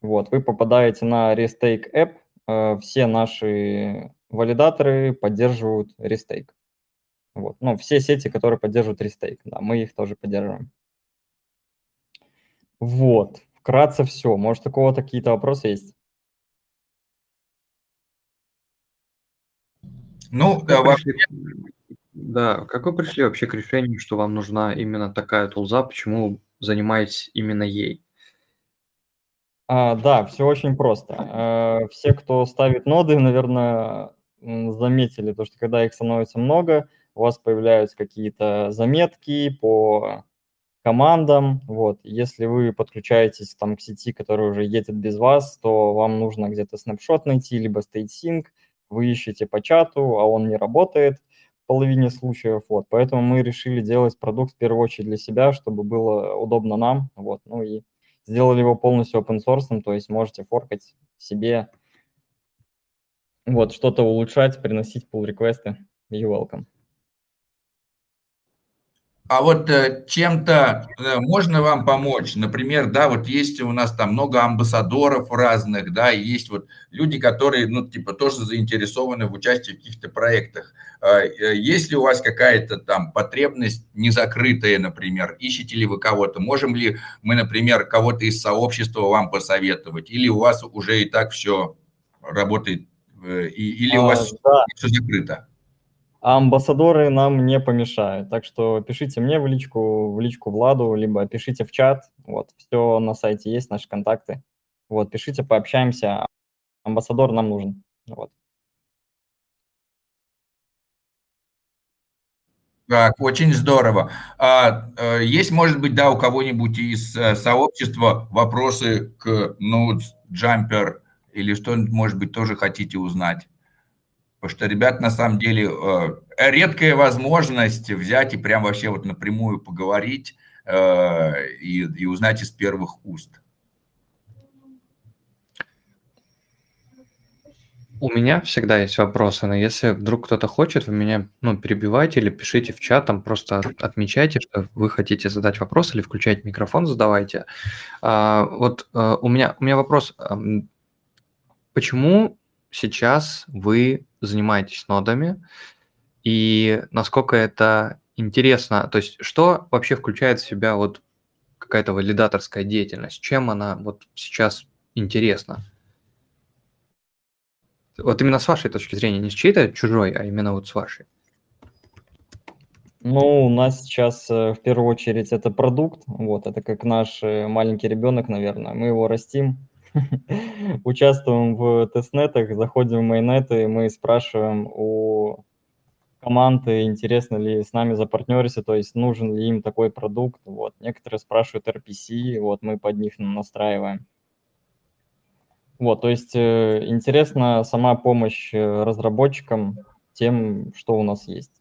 Вот, вы попадаете на Restake App. Э, все наши валидаторы поддерживают Restake. Вот. Ну, все сети, которые поддерживают рестейк, да, мы их тоже поддерживаем. Вот, вкратце все. Может, у кого-то какие-то вопросы есть? Ну, Как во- пришли- Да, как вы пришли вообще к решению, что вам нужна именно такая тулза, почему занимаетесь именно ей? А, да, все очень просто. Э, Все, кто ставит ноды, наверное, заметили то, что когда их становится много, у вас появляются какие-то заметки по командам. Вот. Если вы подключаетесь там к сети, которая уже едет без вас, то вам нужно где-то снапшот найти, либо StateSync, вы ищете по чату, а он не работает в половине случаев. Вот. Поэтому мы решили делать продукт в первую очередь для себя, чтобы было удобно нам. Вот. Ну и сделали его полностью open source, то есть можете форкать себе, вот, что-то улучшать, приносить pull реквесты You welcome. А вот э, чем-то э, можно вам помочь? Например, да, вот есть у нас там много амбассадоров разных, да, и есть вот люди, которые, ну, типа, тоже заинтересованы в участии в каких-то проектах. Э, э, Есть ли у вас какая-то там потребность незакрытая, например? Ищете ли вы кого-то? Можем ли мы, например, кого-то из сообщества вам посоветовать? Или у вас уже и так все работает, или у А, вас да, все закрыто? А амбассадоры нам не помешают, так что пишите мне в личку, в личку Владу, либо пишите в чат, вот, все на сайте есть, наши контакты, вот, пишите, пообщаемся, амбассадор нам нужен, вот. Так, очень здорово. А, э, есть, может быть, да, у кого-нибудь из э, сообщества вопросы к Nodes, Jumper или что-нибудь, может быть, тоже хотите узнать? Потому что, ребят, на самом деле, э, редкая возможность взять и прям вообще вот напрямую поговорить э, и, и узнать из первых уст. У меня всегда есть вопросы, но если вдруг кто-то хочет, вы меня ну, перебивайте или пишите в чат, там просто от- отмечайте, что вы хотите задать вопрос или включать микрофон, задавайте. А, вот а, у, меня, у меня вопрос. Почему сейчас вы занимаетесь нодами и насколько это интересно? То есть что вообще включает в себя вот какая-то валидаторская деятельность? Чем она вот сейчас интересна? Вот именно с вашей точки зрения, не с чьей-то чужой, а именно вот с вашей. Ну, у нас сейчас э, в первую очередь это продукт, вот, это как наш э, маленький ребенок, наверное, мы его растим, участвуем в тестнетах, заходим в майонеты, мы спрашиваем у команды, интересно ли с нами запартнериться, то есть нужен ли им такой продукт, вот, некоторые спрашивают RPC, вот, мы под них настраиваем. Вот, то есть э, интересна сама помощь э, разработчикам тем, что у нас есть.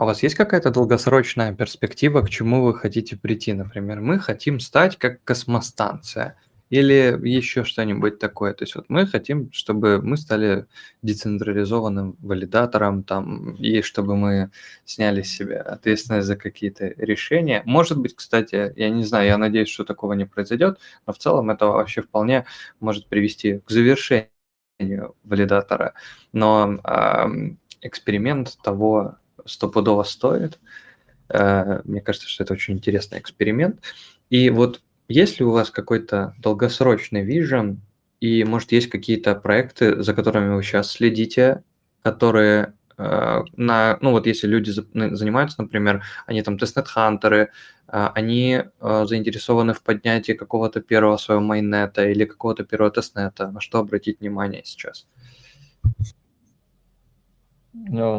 А у вас есть какая-то долгосрочная перспектива, к чему вы хотите прийти? Например, мы хотим стать как космостанция. или еще что-нибудь такое. То есть вот мы хотим, чтобы мы стали децентрализованным валидатором там, и чтобы мы сняли с себя ответственность за какие-то решения. Может быть, кстати, я не знаю, я надеюсь, что такого не произойдет, но в целом это вообще вполне может привести к завершению валидатора. Но э, эксперимент того стопудово стоит. Э, мне кажется, что это очень интересный эксперимент. И вот есть ли у вас какой-то долгосрочный vision, и, может, есть какие-то проекты, за которыми вы сейчас следите, которые э, на, ну вот если люди занимаются, например, они там testnet hunter ы, э, они заинтересованы в поднятии какого-то первого своего майнета или какого-то первого тестнета, на что обратить внимание сейчас?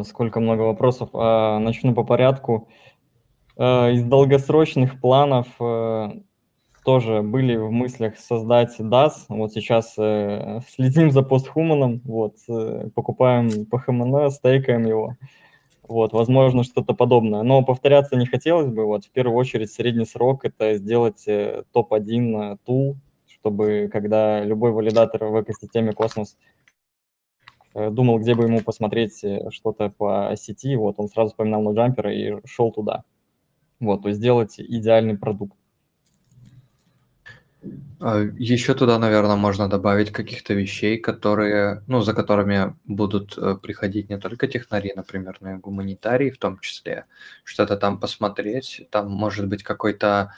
Сколько много вопросов. А, начну по порядку. Из долгосрочных планов тоже были в мыслях создать DAS. Вот сейчас э, следим за постхуманом, вот, э, покупаем по ХМН, стейкаем его. Вот, возможно, что-то подобное. Но повторяться не хотелось бы. Вот, в первую очередь, средний срок – это сделать э, топ-1 tool, чтобы когда любой валидатор в экосистеме Космос э, думал, где бы ему посмотреть э, что-то по сети, вот, он сразу вспоминал NodeJumper а и шел туда. Вот, то есть сделать идеальный продукт. А, Еще туда, наверное, можно добавить каких-то вещей, которые, ну, за которыми будут э, приходить не только технари, например, но и гуманитарии в том числе. Что-то там посмотреть, там может быть какой-то,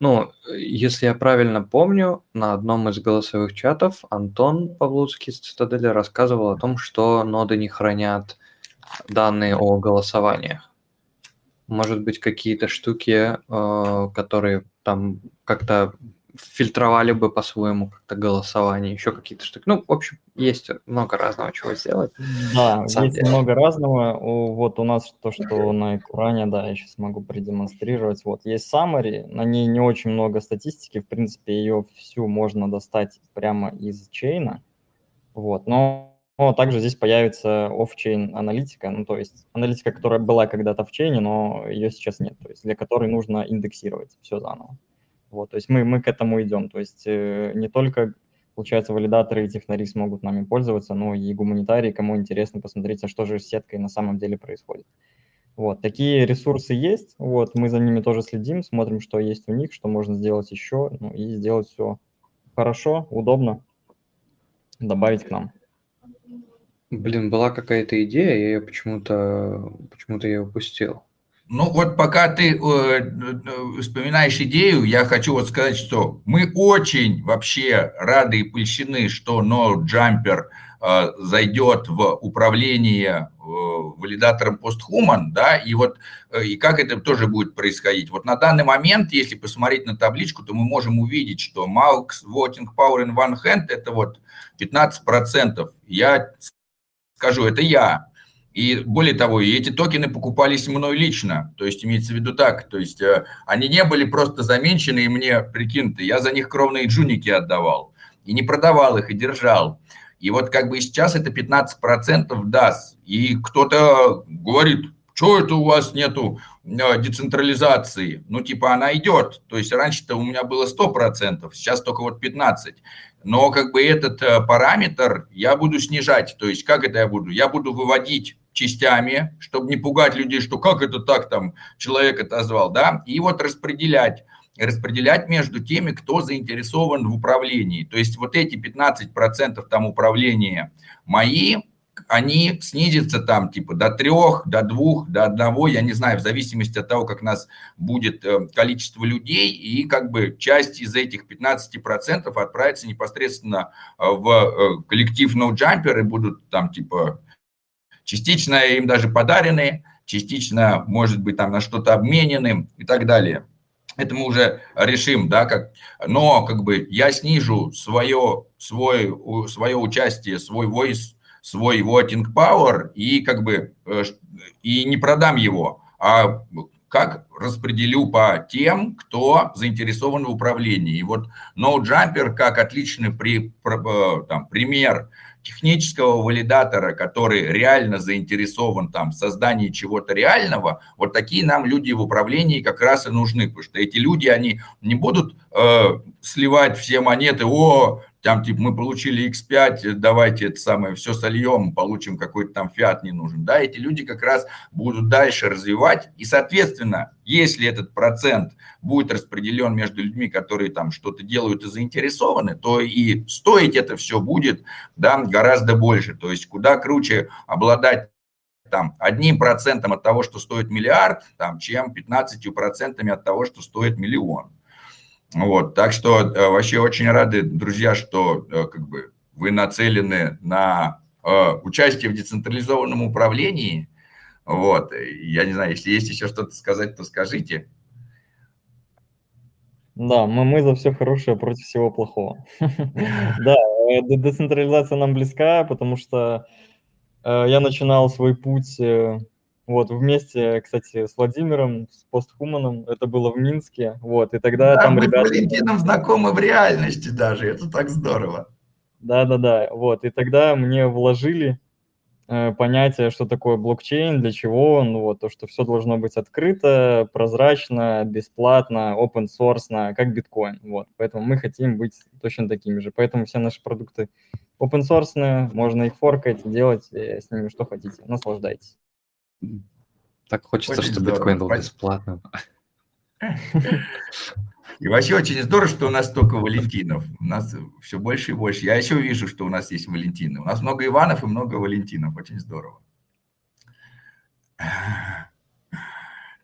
ну, если я правильно помню, на одном из голосовых чатов Антон Павлуцкий из Цитадели рассказывал о том, что ноды не хранят данные о голосованиях. Может быть, какие-то штуки, э, которые там как-то фильтровали бы по-своему как-то голосование, еще какие-то штуки. Ну, в общем, есть много разного чего сделать. Да, есть деле. много разного. Вот у нас то, что на экране, да, я сейчас могу продемонстрировать. Вот есть summary, на ней не очень много статистики, в принципе, ее всю можно достать прямо из чейна. Вот, но но также здесь появится off-chain аналитика, ну, то есть аналитика, которая была когда-то в чейне, но ее сейчас нет, то есть для которой нужно индексировать все заново. Вот, то есть мы, мы к этому идем, то есть э, не только, получается, валидаторы и технари смогут нами пользоваться, но и гуманитарии, кому интересно посмотреть, а что же с сеткой на самом деле происходит. Вот, такие ресурсы есть, вот, мы за ними тоже следим, смотрим, что есть у них, что можно сделать еще, ну, и сделать все хорошо, удобно, добавить к нам. Блин, была какая-то идея, я ее почему-то почему-то я упустил. Ну вот пока ты э, э, вспоминаешь идею, я хочу вот сказать, что мы очень вообще рады и польщены, что NoJumper э, зайдет в управление э, валидатором PostHuman, да, и вот э, и как это тоже будет происходить. Вот на данный момент, если посмотреть на табличку, то мы можем увидеть, что Max Voting Power in One Hand это вот 15%. Я скажу, это я. И более того, и эти токены покупались мной лично, то есть имеется в виду так, то есть э, они не были просто заменчены и мне прикинуты, я за них кровные джуники отдавал, и не продавал их, и держал. И вот как бы сейчас это 15% даст, и кто-то говорит, что это у вас нету э, децентрализации? Ну, типа она идет. То есть раньше-то у меня было 100%, сейчас только вот 15%. Но как бы этот э, параметр я буду снижать. То есть как это я буду? Я буду выводить частями, чтобы не пугать людей, что как это так? там человек отозвал, да, и вот распределять распределять между теми, кто заинтересован в управлении. То есть вот эти 15% там управления мои, они снизятся там типа до трех, до двух, до одного, я не знаю, в зависимости от того, как нас будет э, количество людей, и как бы часть из этих 15% отправится непосредственно э, в э, коллектив NoJumper и будут там типа частично им даже подарены, частично, может быть, там на что-то обменены и так далее. Это мы уже решим, да, как, но как бы я снижу свое, свой, свое участие, свой voice свой voting power и как бы э, и не продам его, а как распределю по тем, кто заинтересован в управлении. И вот NoJumper как отличный при, э, там, пример технического валидатора, который реально заинтересован там, в создании чего-то реального, вот такие нам люди в управлении как раз и нужны, потому что эти люди, они не будут э, сливать все монеты, о, там, типа, мы получили X5, давайте это самое все сольем, получим какой-то там фиат не нужен. Да, эти люди как раз будут дальше развивать, и, соответственно, если этот процент будет распределен между людьми, которые там что-то делают и заинтересованы, то и стоить это все будет, да, гораздо больше. То есть куда круче обладать там, одним процентом от того, что стоит миллиард, там, чем 15 процентами от того, что стоит миллион. Вот, так что э, вообще очень рады, друзья, что э, как бы вы нацелены на э, участие в децентрализованном управлении. Вот, я не знаю, если есть еще что-то сказать, то скажите. Да, мы, мы за все хорошее против всего плохого. Да, децентрализация нам близка, потому что я начинал свой путь вот, вместе, кстати, с Владимиром, с постхуманом, это было в Минске, вот, и тогда да, там мы ребята... с Валентином знакомы в реальности даже, это так здорово. Да-да-да, вот, и тогда мне вложили э, понятие, что такое блокчейн, для чего он, вот, то, что все должно быть открыто, прозрачно, бесплатно, open source, как биткоин, вот, поэтому мы хотим быть точно такими же, поэтому все наши продукты open source, можно их форкать, делать э, с ними что хотите, наслаждайтесь. Так хочется, Очень чтобы биткоин был бесплатным. И вообще очень здорово, что у нас столько Валентинов. У нас все больше и больше. Я еще вижу, что у нас есть Валентины. У нас много Иванов и много Валентинов. Очень здорово.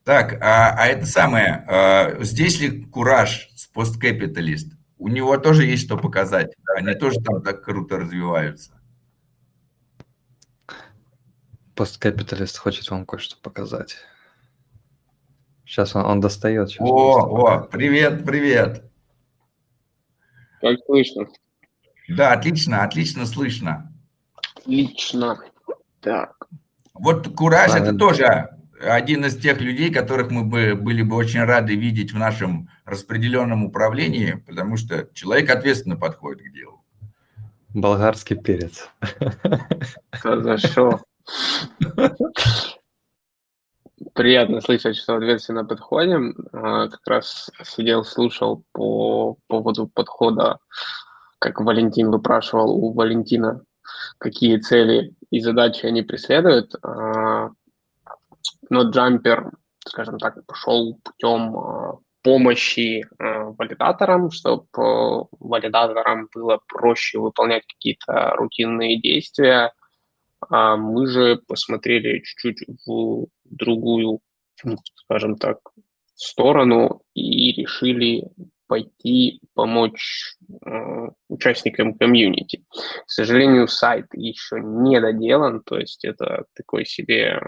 Так, а, а это самое, а, здесь ли Кураж с посткапиталист? У него тоже есть что показать. да, Они тоже там так круто развиваются. Посткапиталист хочет вам кое-что показать. Сейчас он, он достает. Сейчас О, о, привет, привет. Как слышно? Да, отлично, отлично слышно. Отлично. Так. Вот Кураж это тоже один из тех людей, которых мы бы были бы очень рады видеть в нашем распределенном управлении, потому что человек ответственно подходит к делу. Болгарский перец. Хорошо. Приятно слышать, что ответственно подходим. А, Как раз сидел, слушал по поводу подхода, как Валентин выпрашивал у Валентина, какие цели и задачи они преследуют. А, Но Джампер, скажем так, пошел путем а, помощи валидаторам, чтобы валидаторам было проще выполнять какие-то рутинные действия, а мы же посмотрели чуть-чуть в другую, скажем так, сторону и решили пойти помочь э, участникам комьюнити. К сожалению, сайт еще не доделан, то есть это такой себе,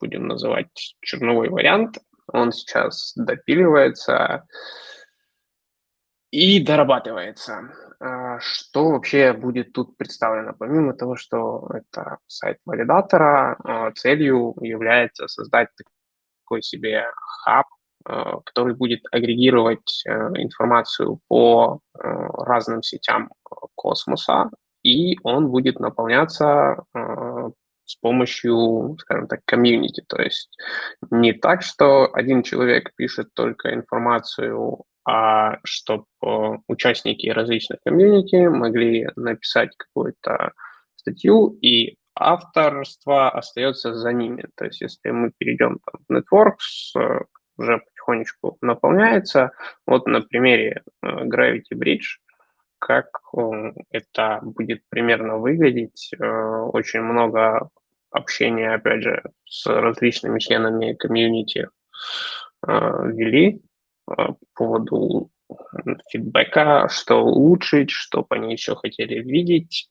будем называть, черновой вариант. Он сейчас допиливается и дорабатывается. А Что вообще будет тут представлено? Помимо того, что это сайт валидатора, а, целью является создать такой себе хаб, а, который будет агрегировать э, информацию по э, разным сетям космоса, и он будет наполняться с помощью, скажем так, комьюнити. То есть не так, что один человек пишет только информацию а чтобы участники различных комьюнити могли написать какую-то статью, и авторство остается за ними. То есть если мы перейдем там, в Networks, э, уже потихонечку наполняется. Вот на примере э, Gravity Bridge, как э, это будет примерно выглядеть. Э, Очень много общения, опять же, с различными членами комьюнити э, вели э, по поводу фидбэка, что улучшить, что бы они еще хотели видеть.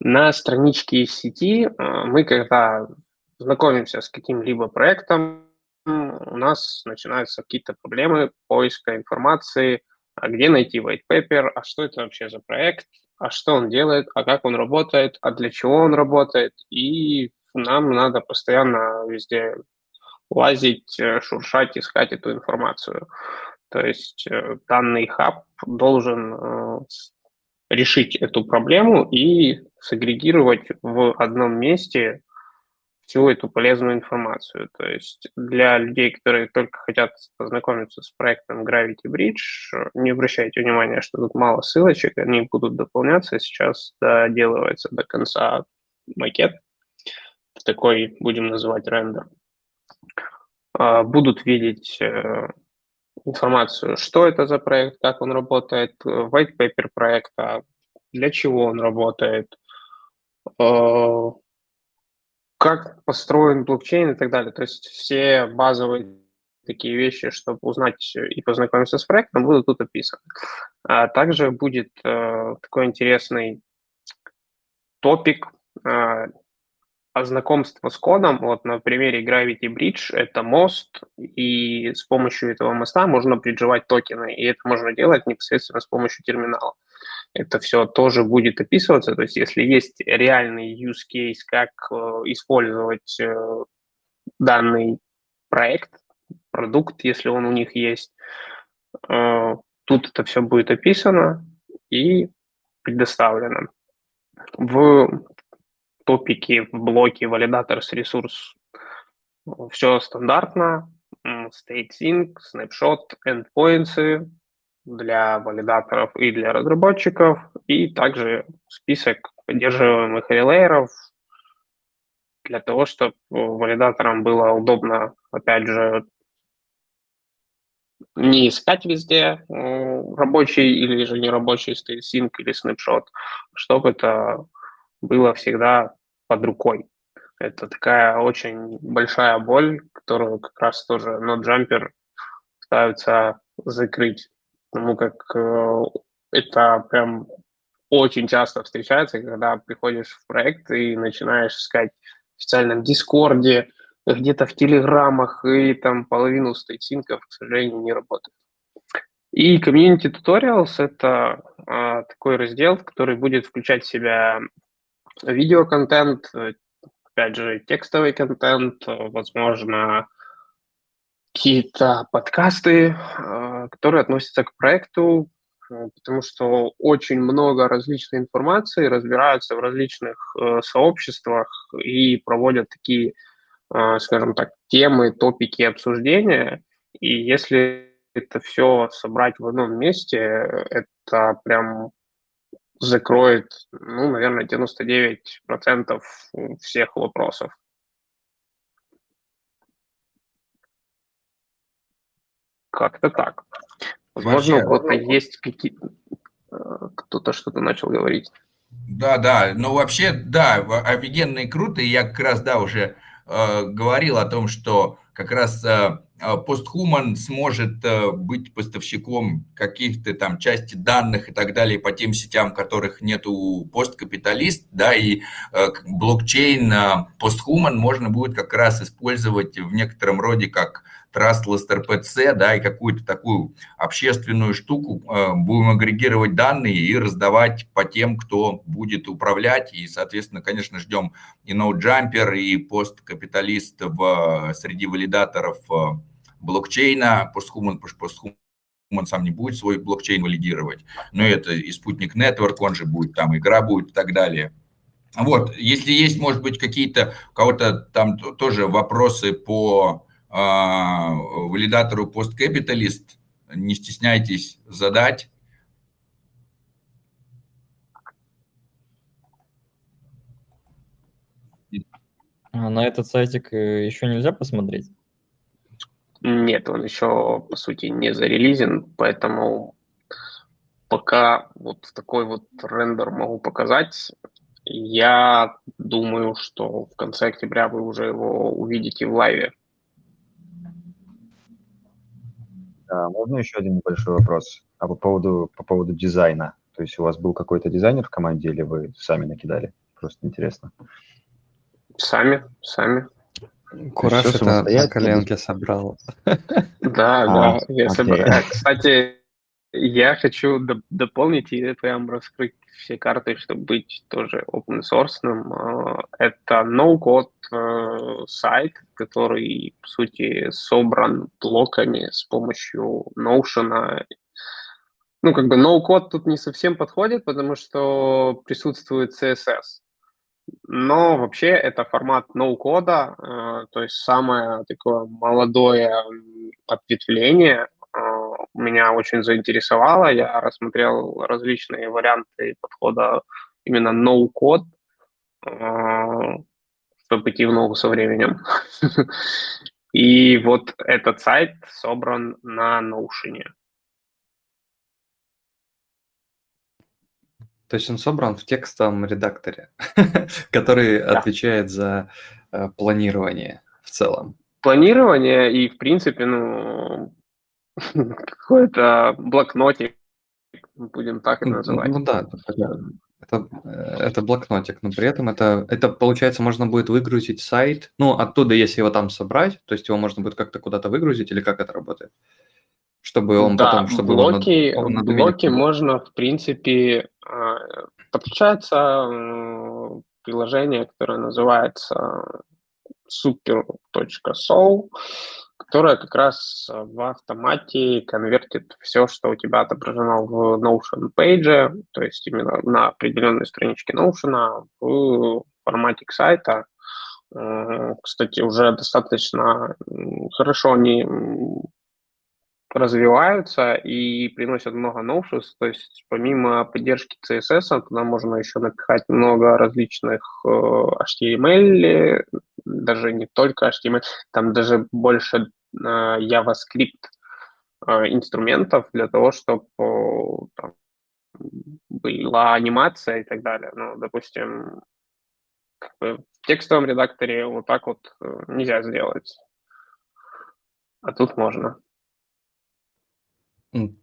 На страничке сети э, мы, когда знакомимся с каким-либо проектом, у нас начинаются какие-то проблемы поиска информации, а где найти white paper, а что это вообще за проект, а что он делает, а как он работает, а для чего он работает. И нам надо постоянно везде лазить, э, шуршать, искать эту информацию. То есть э, данный хаб должен э, решить эту проблему и сагрегировать в одном месте всю эту полезную информацию. То есть для людей, которые только хотят познакомиться с проектом Gravity Bridge, не обращайте внимания, что тут мало ссылочек, они будут дополняться. Сейчас доделывается до конца макет. Такой будем называть рендер. А, будут видеть э, информацию, что это за проект, как он работает, white paper проекта, для чего он работает, э, как построен блокчейн и так далее. То есть все базовые такие вещи, чтобы узнать и познакомиться с проектом, будут тут описаны. А также будет э, такой интересный топик э, знакомство с кодом. Вот на примере Gravity Bridge это мост, и с помощью этого моста можно придживать токены, и это можно делать непосредственно с помощью терминала это все тоже будет описываться. То есть если есть реальный use case, как э, использовать э, данный проект, продукт, если он у них есть, э, тут это все будет описано и предоставлено. В топике, в блоке валидаторс ресурс. Все стандартно, state sync, snapshot, endpoints, для валидаторов и для разработчиков, и также список поддерживаемых релейеров для того, чтобы валидаторам было удобно, опять же, не искать везде рабочий или же нерабочий state или snapshot, чтобы это было всегда под рукой. Это такая очень большая боль, которую как раз тоже NodeJumper пытаются закрыть потому как э, это прям очень часто встречается, когда приходишь в проект и начинаешь искать в официальном Дискорде, где-то в Телеграмах, и там половину стейтсинков, к сожалению, не работает. И Community Tutorials — это а, такой раздел, который будет включать в себя видеоконтент, опять же, текстовый контент, возможно, какие-то подкасты, а, которые относятся к проекту, э, потому что очень много различной информации разбираются в различных э, сообществах и проводят такие, скажем так, темы, топики обсуждения. И если это все собрать в одном месте, это прям закроет, ну, наверное, 99% всех вопросов. Как-то так. Возможно, Вообще, у кого-то есть какие-то... Э, кто-то что-то начал говорить. Да, да, ну вообще, да, офигенно и круто, и я как раз, да, уже э, говорил о том, что как раз э, постхуман сможет э, быть поставщиком каких-то там части данных и так далее по тем сетям, которых нету посткапиталист, да, и э, блокчейн э, постхуман можно будет как раз использовать в некотором роде как Trustless RPC, да, и какую-то такую общественную штуку будем агрегировать данные и раздавать по тем, кто будет управлять. И, соответственно, конечно, ждем и NodeJumper, и посткапиталист в, среди валидаторов блокчейна, постхуман, постхуман он сам не будет свой блокчейн валидировать, но это и спутник Network, он же будет, там игра будет и так далее. Вот, если есть, может быть, какие-то у кого-то там тоже вопросы по а, валидатору посткапиталист, не стесняйтесь задать. А на этот сайтик э, еще нельзя посмотреть? Нет, он еще, по сути, не зарелизен, поэтому пока вот такой вот рендер могу показать. Я думаю, что в конце октября вы уже его увидите в лайве. Да, можно еще один небольшой вопрос а по поводу, по поводу дизайна? То есть у вас был какой-то дизайнер в команде или вы сами накидали? Просто интересно. Сами, сами. Кураж это на коленке собрал. Да, да, а, я собрал. Кстати, я хочу дополнить и прям раскрыть все карты, чтобы быть тоже open source. А, это no-code э, сайт, который, по сути, собран блоками с помощью Notion. Ну, как бы no-code тут не совсем подходит, потому что присутствует CSS. Но вообще это формат no-кода, э, то есть самое такое молодое ответвление э, меня очень заинтересовало. Я рассмотрел различные варианты подхода именно no-code, э, чтобы идти в ногу со временем. И вот этот сайт собран на Notion. То есть он собран в текстовом редакторе, который да. отвечает за э, планирование в целом. Планирование и, в принципе, ну, какой-то блокнотик, будем так это называть. Ну да, это, э, это блокнотик, но при этом это, это, получается, можно будет выгрузить сайт, ну, оттуда, если его там собрать, то есть его можно будет как-то куда-то выгрузить, или как это работает? Чтобы он да, потом, чтобы блоки, он он блоки можно, в принципе, подключается приложение, которое называется super.soul, которое как раз в автомате конвертит все, что у тебя отображено в Notion Page, то есть именно на определенной страничке Notion в формате сайта. Кстати, уже достаточно хорошо они развиваются и приносят много новшеств. То есть помимо поддержки CSS, туда можно еще напихать много различных э, HTML, даже не только HTML, там даже больше э, JavaScript э, инструментов для того, чтобы там, была анимация и так далее. Ну, допустим, в текстовом редакторе вот так вот нельзя сделать, а тут можно.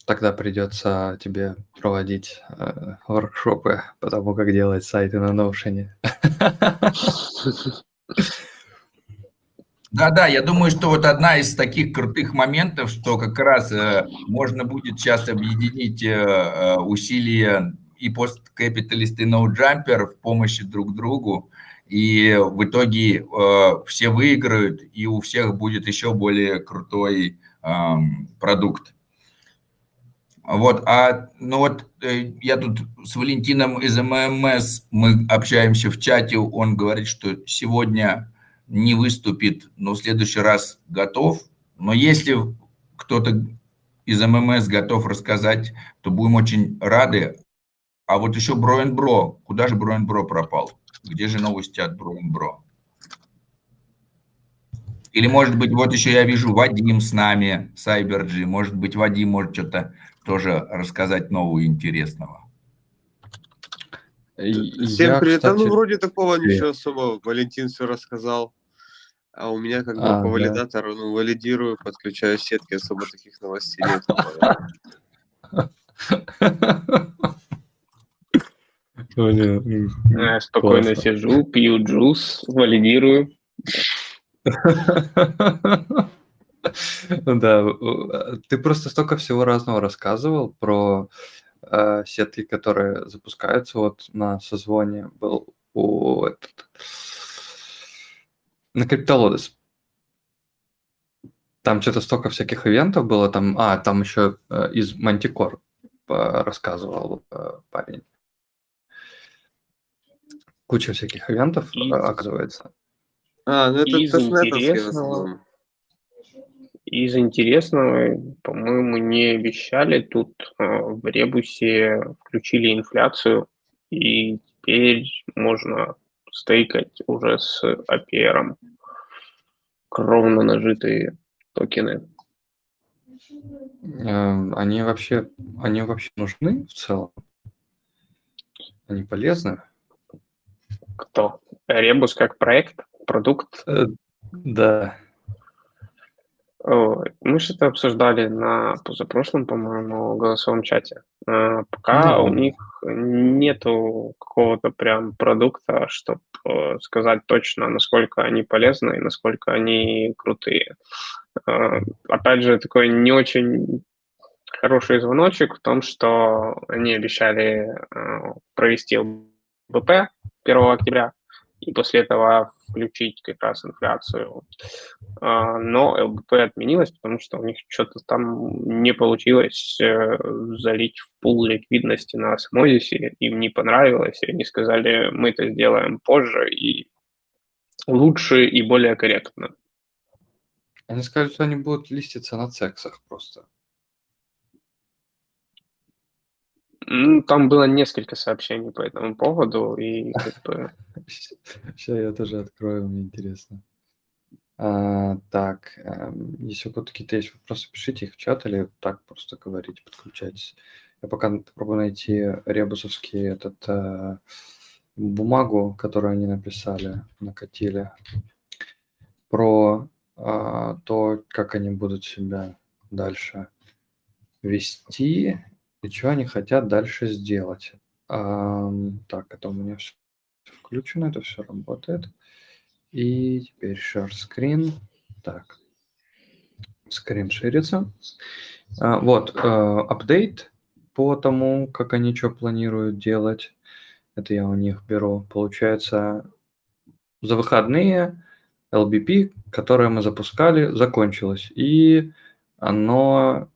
Тогда придется тебе проводить э, воркшопы по тому, как делать сайты на Notion. Да-да, я думаю, что вот одна из таких крутых моментов, что как раз э, можно будет сейчас объединить э, э усилия и посткапиталисты и ноуджампер в помощи друг другу, и в итоге э, все выиграют, и у всех будет еще более крутой э, продукт. Вот, а, ну вот э, я тут с Валентином из ММС, мы общаемся в чате, он говорит, что сегодня не выступит, но в следующий раз готов. Но если кто-то из ММС готов рассказать, то будем очень рады. А вот еще Броен Бро, куда же Броен Бро пропал? Где же новости от Броен Бро? Или, может быть, вот еще я вижу Вадим с нами, Сайберджи. Может быть, Вадим может что-то тоже рассказать нового интересного. Всем я, привет. Кстати... Ну, вроде такого ничего особого. Валентин все рассказал. А у меня как бы а, по валидатору, да. ну, валидирую, подключаю сетки, особо таких новостей нет. Я спокойно сижу, пью джус, валидирую. Да, ты просто столько всего разного рассказывал про э, сетки, которые запускаются вот на созвоне. Был у этот, на Криптолодес. Там что-то столько всяких ивентов было. Там, а, там еще э, из Мантикор рассказывал э, парень. Куча всяких ивентов, из... оказывается. А, ну это в основном. Из интересного, по-моему, не обещали. Тут э, в Ребусе включили инфляцию, и теперь можно стейкать уже с APR. Кровно нажитые токены. Э, они вообще, они вообще нужны в целом? Они полезны? Кто? Ребус как проект, продукт? Э, да. Мы что-то обсуждали на позапрошлом, по-моему, голосовом чате. А, пока у них нету какого-то прям продукта, чтобы э, сказать точно, насколько они полезны и насколько они крутые. А, опять же, такой не очень хороший звоночек в том, что они обещали э, провести ЛБП 1 октября, и после этого включить как раз инфляцию. А, но ЛБП отменилось, потому что у них что-то там не получилось э, залить в пул ликвидности на осмозисе, им не понравилось, и они сказали, мы это сделаем позже и лучше и более корректно. Они сказали, что они будут листиться на цексах просто. Ну, там было несколько сообщений по этому поводу, и как бы... Сейчас я тоже открою, мне интересно. А, так, эм, если у кого-то какие-то есть вопросы, пишите их в чат или так просто говорите, подключайтесь. Я пока пробую найти ребусовский этот э, бумагу, которую они написали, накатили, про э, то, как они будут себя дальше вести и что они хотят дальше сделать. А, так, это у меня все включено, это все работает. И теперь share screen. Так, скрин ширится. А, вот, апдейт по тому, как они что планируют делать. Это я у них беру. Получается, за выходные LBP, которое мы запускали, закончилось. И оно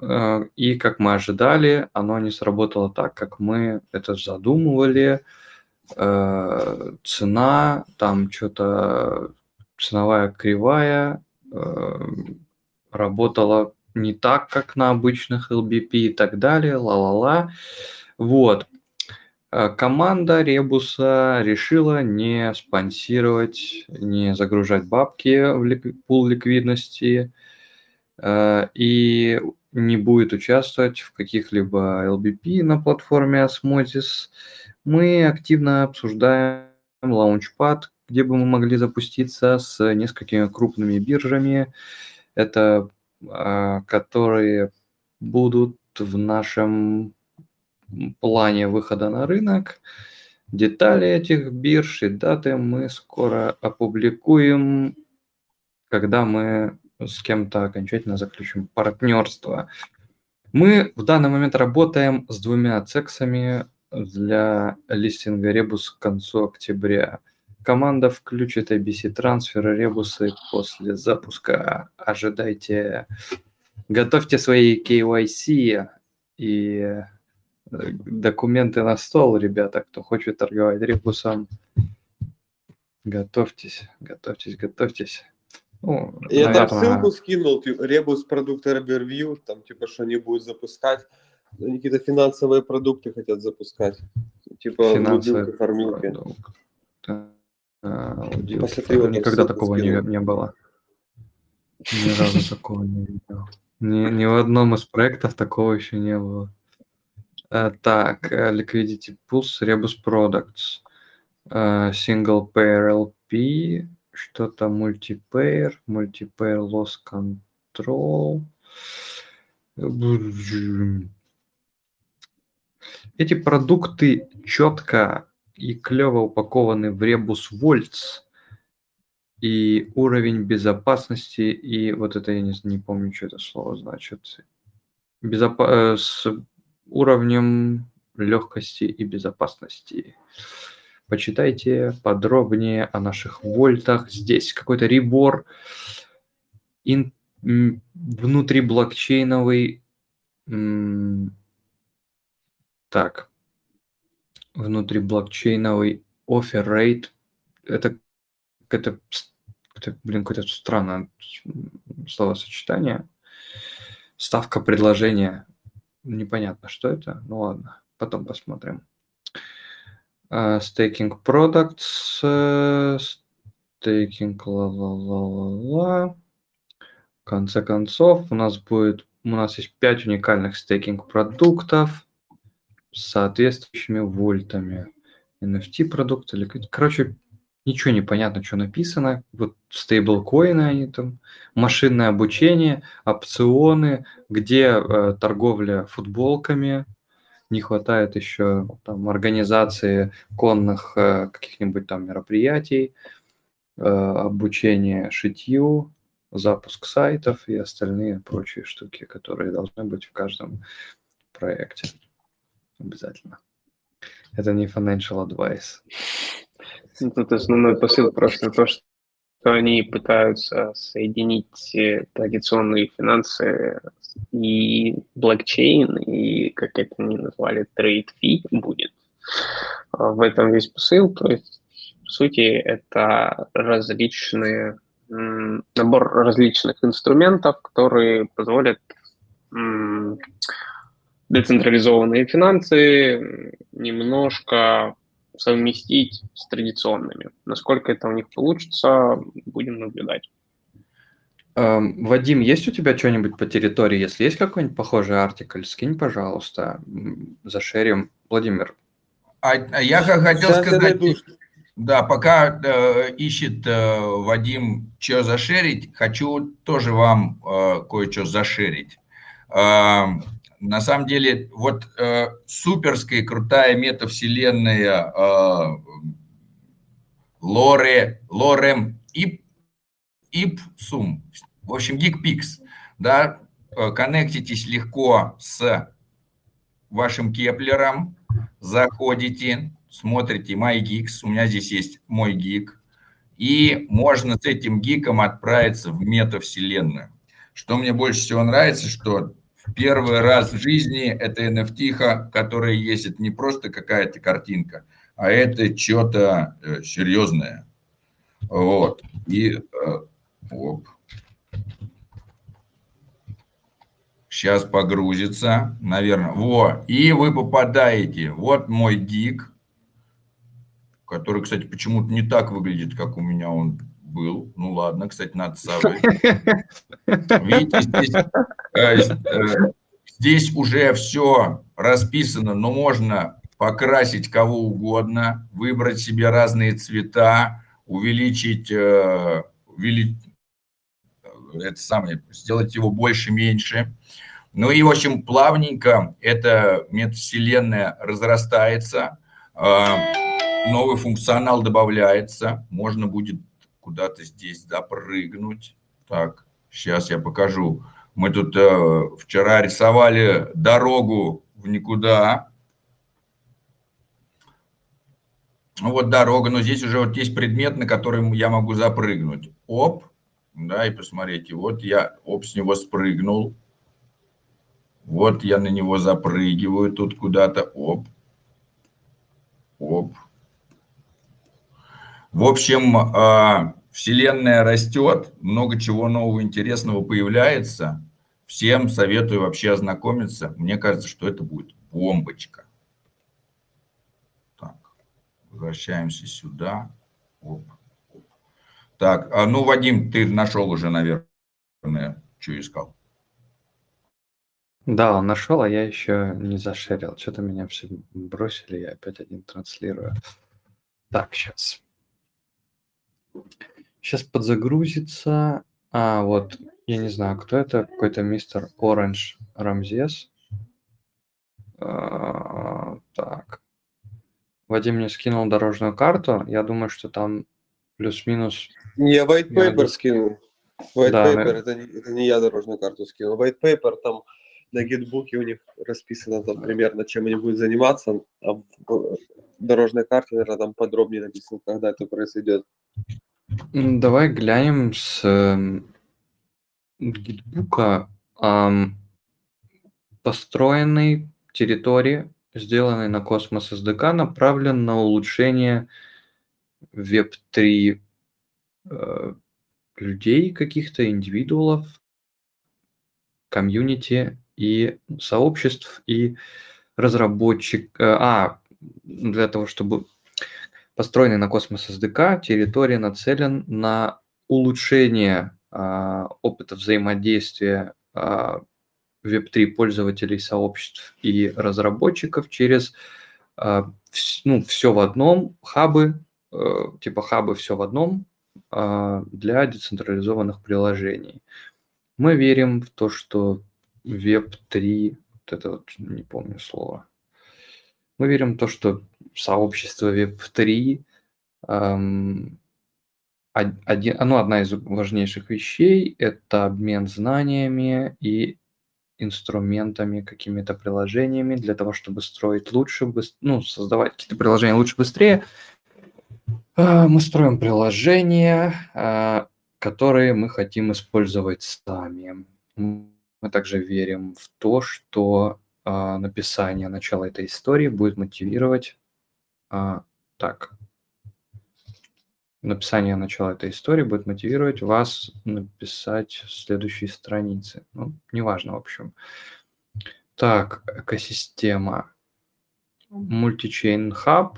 и, как мы ожидали, оно не сработало так, как мы это задумывали. Э, цена, там что-то ценовая кривая э, работала не так, как на обычных LBP и так далее, ла-ла-ла. Вот. Команда Ребуса решила не спонсировать, не загружать бабки в пул ликвидности. И не будет участвовать в каких-либо LBP на платформе Osmosis. Мы активно обсуждаем Launchpad, где бы мы могли запуститься с несколькими крупными биржами, это а, которые будут в нашем плане выхода на рынок. Детали этих бирж и даты мы скоро опубликуем, когда мы с кем-то окончательно заключим партнерство. Мы в данный момент работаем с двумя цексами для листинга Ребус к концу октября. Команда включит ABC трансферы Ребусы после запуска. Ожидайте, готовьте свои KYC и э, документы на стол, ребята, кто хочет торговать Ребусом. Готовьтесь, готовьтесь, готовьтесь. Ну, Я наверное... там ссылку скинул, ребус продукта Review, там типа, что они будут запускать. Они какие-то финансовые продукты хотят запускать. Типа финансовые фармилки. А, Никогда такого не, не было. Ни разу такого не видел. Ни, ни в одном из проектов такого еще не было. А, так, э, Liquidity Pulse, Rebus Products, uh, Single Pair LP, что-то мультиплеер, мультиплеер loss control. Эти продукты четко и клево упакованы в ребус вольц и уровень безопасности, и вот это я не, не помню, что это слово значит, Безопа- э, с уровнем легкости и безопасности. Почитайте подробнее о наших вольтах. Здесь какой-то ребор ин, внутри блокчейновый. Так. Внутри блокчейновый offer rate. Это, это, это блин, какое-то странное словосочетание. Ставка предложения. Непонятно, что это. Ну ладно, потом посмотрим. Стейкинг uh, products, стейкинг uh, ла-ла-ла-ла-ла. В конце концов, у нас будет, у нас есть 5 уникальных стейкинг продуктов с соответствующими вольтами. NFT продукты, короче, ничего не понятно, что написано. Вот стейблкоины они там, машинное обучение, опционы, где э, торговля футболками, не хватает еще там организации конных э, каких-нибудь там мероприятий, э, обучение шитью, запуск сайтов и остальные прочие штуки, которые должны быть в каждом проекте. Обязательно. Это не financial advice. Ну, тут основной посыл просто то, что они пытаются соединить э, традиционные финансы и блокчейн, и, как это они назвали, трейд фи будет. А в этом весь посыл. То есть, по сути, это различные набор различных инструментов, которые позволят децентрализованные финансы немножко совместить с традиционными. Насколько это у них получится, будем наблюдать. Эм, Вадим, есть у тебя что-нибудь по территории? Если есть какой-нибудь похожий артикль, скинь, пожалуйста, зашерим. Владимир. А, а я как хотел Сейчас сказать, да, пока э, ищет э, Вадим, что зашерить, хочу тоже вам э, кое-что зашерить. Э, на самом деле, вот э, суперская крутая метавселенная э, Лоре, Лорем Ип, Ипсум, в общем, GeekPix, да, э, коннектитесь легко с вашим Кеплером, заходите, смотрите MyGeeks, у меня здесь есть мой гик, и можно с этим гиком отправиться в метавселенную. Что мне больше всего нравится, что первый раз в жизни это NFT, которая есть, это не просто какая-то картинка, а это что-то э, серьезное. Вот. И э, оп. Сейчас погрузится, наверное. Во. И вы попадаете. Вот мой гик, который, кстати, почему-то не так выглядит, как у меня он был. Ну ладно, кстати, надо совать. Видите, здесь, э, э, здесь уже все расписано, но можно покрасить кого угодно, выбрать себе разные цвета, увеличить, э, увеличить это самое, сделать его больше-меньше. Ну и, в общем, плавненько эта метавселенная разрастается, новый функционал добавляется, можно будет куда-то здесь запрыгнуть. Так, сейчас я покажу. Мы тут э, вчера рисовали дорогу в никуда. Ну вот дорога, но здесь уже вот есть предмет, на который я могу запрыгнуть. Оп, да, и посмотрите, вот я, оп, с него спрыгнул. Вот я на него запрыгиваю тут куда-то, оп, оп. В общем, а, Вселенная растет, много чего нового интересного появляется. Всем советую вообще ознакомиться. Мне кажется, что это будет бомбочка. Так, возвращаемся сюда. Оп. Так, а ну, Вадим, ты нашел уже, наверное, что искал. Да, он нашел, а я еще не зашерил. Что-то меня все бросили, я опять один транслирую. Так, сейчас. Сейчас подзагрузится. А, вот, я не знаю, кто это, какой-то мистер Оранж Рамзес. А, так. Вадим мне скинул дорожную карту. Я думаю, что там плюс-минус... Я white paper я... скинул. White да, paper, это, не, это не я дорожную карту скинул. White paper там на гитбуке у них расписано там примерно, чем они будут заниматься, а в дорожной карте, наверное, там подробнее написано, когда это произойдет. Давай глянем с эм, гитбука ам, построенной территории, сделанной на Космос SDK, направлен на улучшение Web3 э, людей каких-то, индивидуалов, комьюнити и сообществ, и разработчик. Э, а, для того, чтобы построенный на Cosmos SDK, территория нацелен на улучшение а, опыта взаимодействия а, Web3 пользователей, сообществ и разработчиков через а, ну, все в одном, хабы, а, типа хабы все в одном а, для децентрализованных приложений. Мы верим в то, что Web3, вот это вот не помню слово, мы верим в то, что сообщество Web3 эм, один, одна из важнейших вещей – это обмен знаниями и инструментами, какими-то приложениями для того, чтобы строить лучше, ну, создавать какие-то приложения лучше, быстрее. Мы строим приложения, которые мы хотим использовать сами. Также верим в то, что написание начала этой истории будет мотивировать так, написание начала этой истории будет мотивировать вас написать следующие страницы. Ну, неважно, в общем. Так, экосистема. Multichain Hub,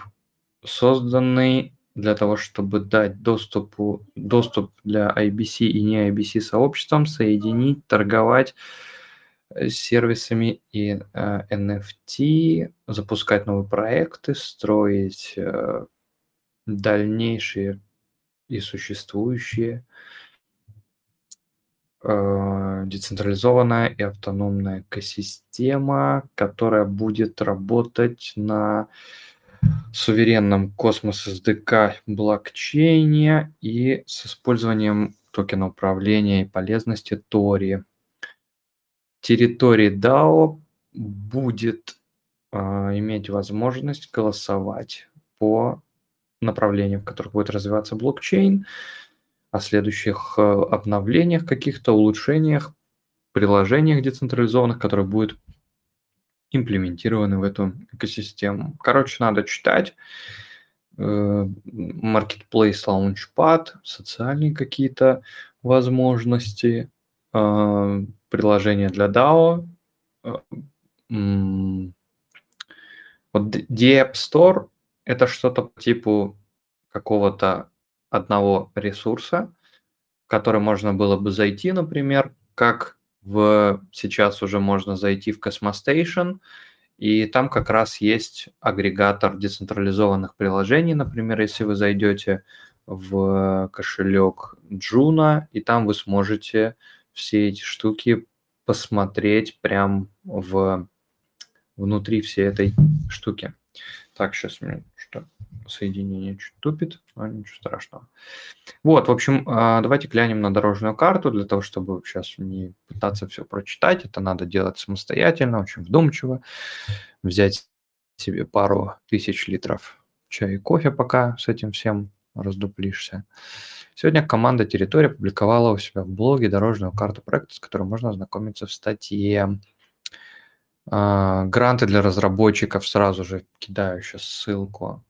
созданный для того, чтобы дать доступу, доступ для IBC и не IBC сообществам, соединить, торговать сервисами и э, NFT, запускать новые проекты, строить э, дальнейшие и существующие э, децентрализованная и автономная экосистема, которая будет работать на суверенном космос SDK блокчейне и с использованием токена управления и полезности Тори. Территория DAO будет э, иметь возможность голосовать по направлениях, в которых будет развиваться блокчейн, о следующих э, обновлениях каких-то, улучшениях, приложениях децентрализованных, которые будут имплементированы в эту экосистему. Короче, надо читать. Э, Marketplace Launchpad, социальные какие-то возможности, э, приложения для DAO. Вот The App Store это что-то по типу какого-то одного ресурса, в который можно было бы зайти, например, как в сейчас уже можно зайти в Cosmostation, и там как раз есть агрегатор децентрализованных приложений, например, если вы зайдете в кошелек Juno, и там вы сможете все эти штуки посмотреть прям в внутри всей этой штуки. Так, сейчас мне что соединение чуть тупит, но ничего страшного. Вот, в общем, а, давайте глянем на дорожную карту для того, чтобы сейчас не пытаться все прочитать. Это надо делать самостоятельно, очень вдумчиво. Взять себе пару тысяч литров чая и кофе, пока с этим всем раздуплишься. Сегодня команда «Территория» публиковала у себя в блоге дорожную карту проекта, с которой можно ознакомиться в статье. А, гранты для разработчиков сразу же кидаю сейчас ссылку.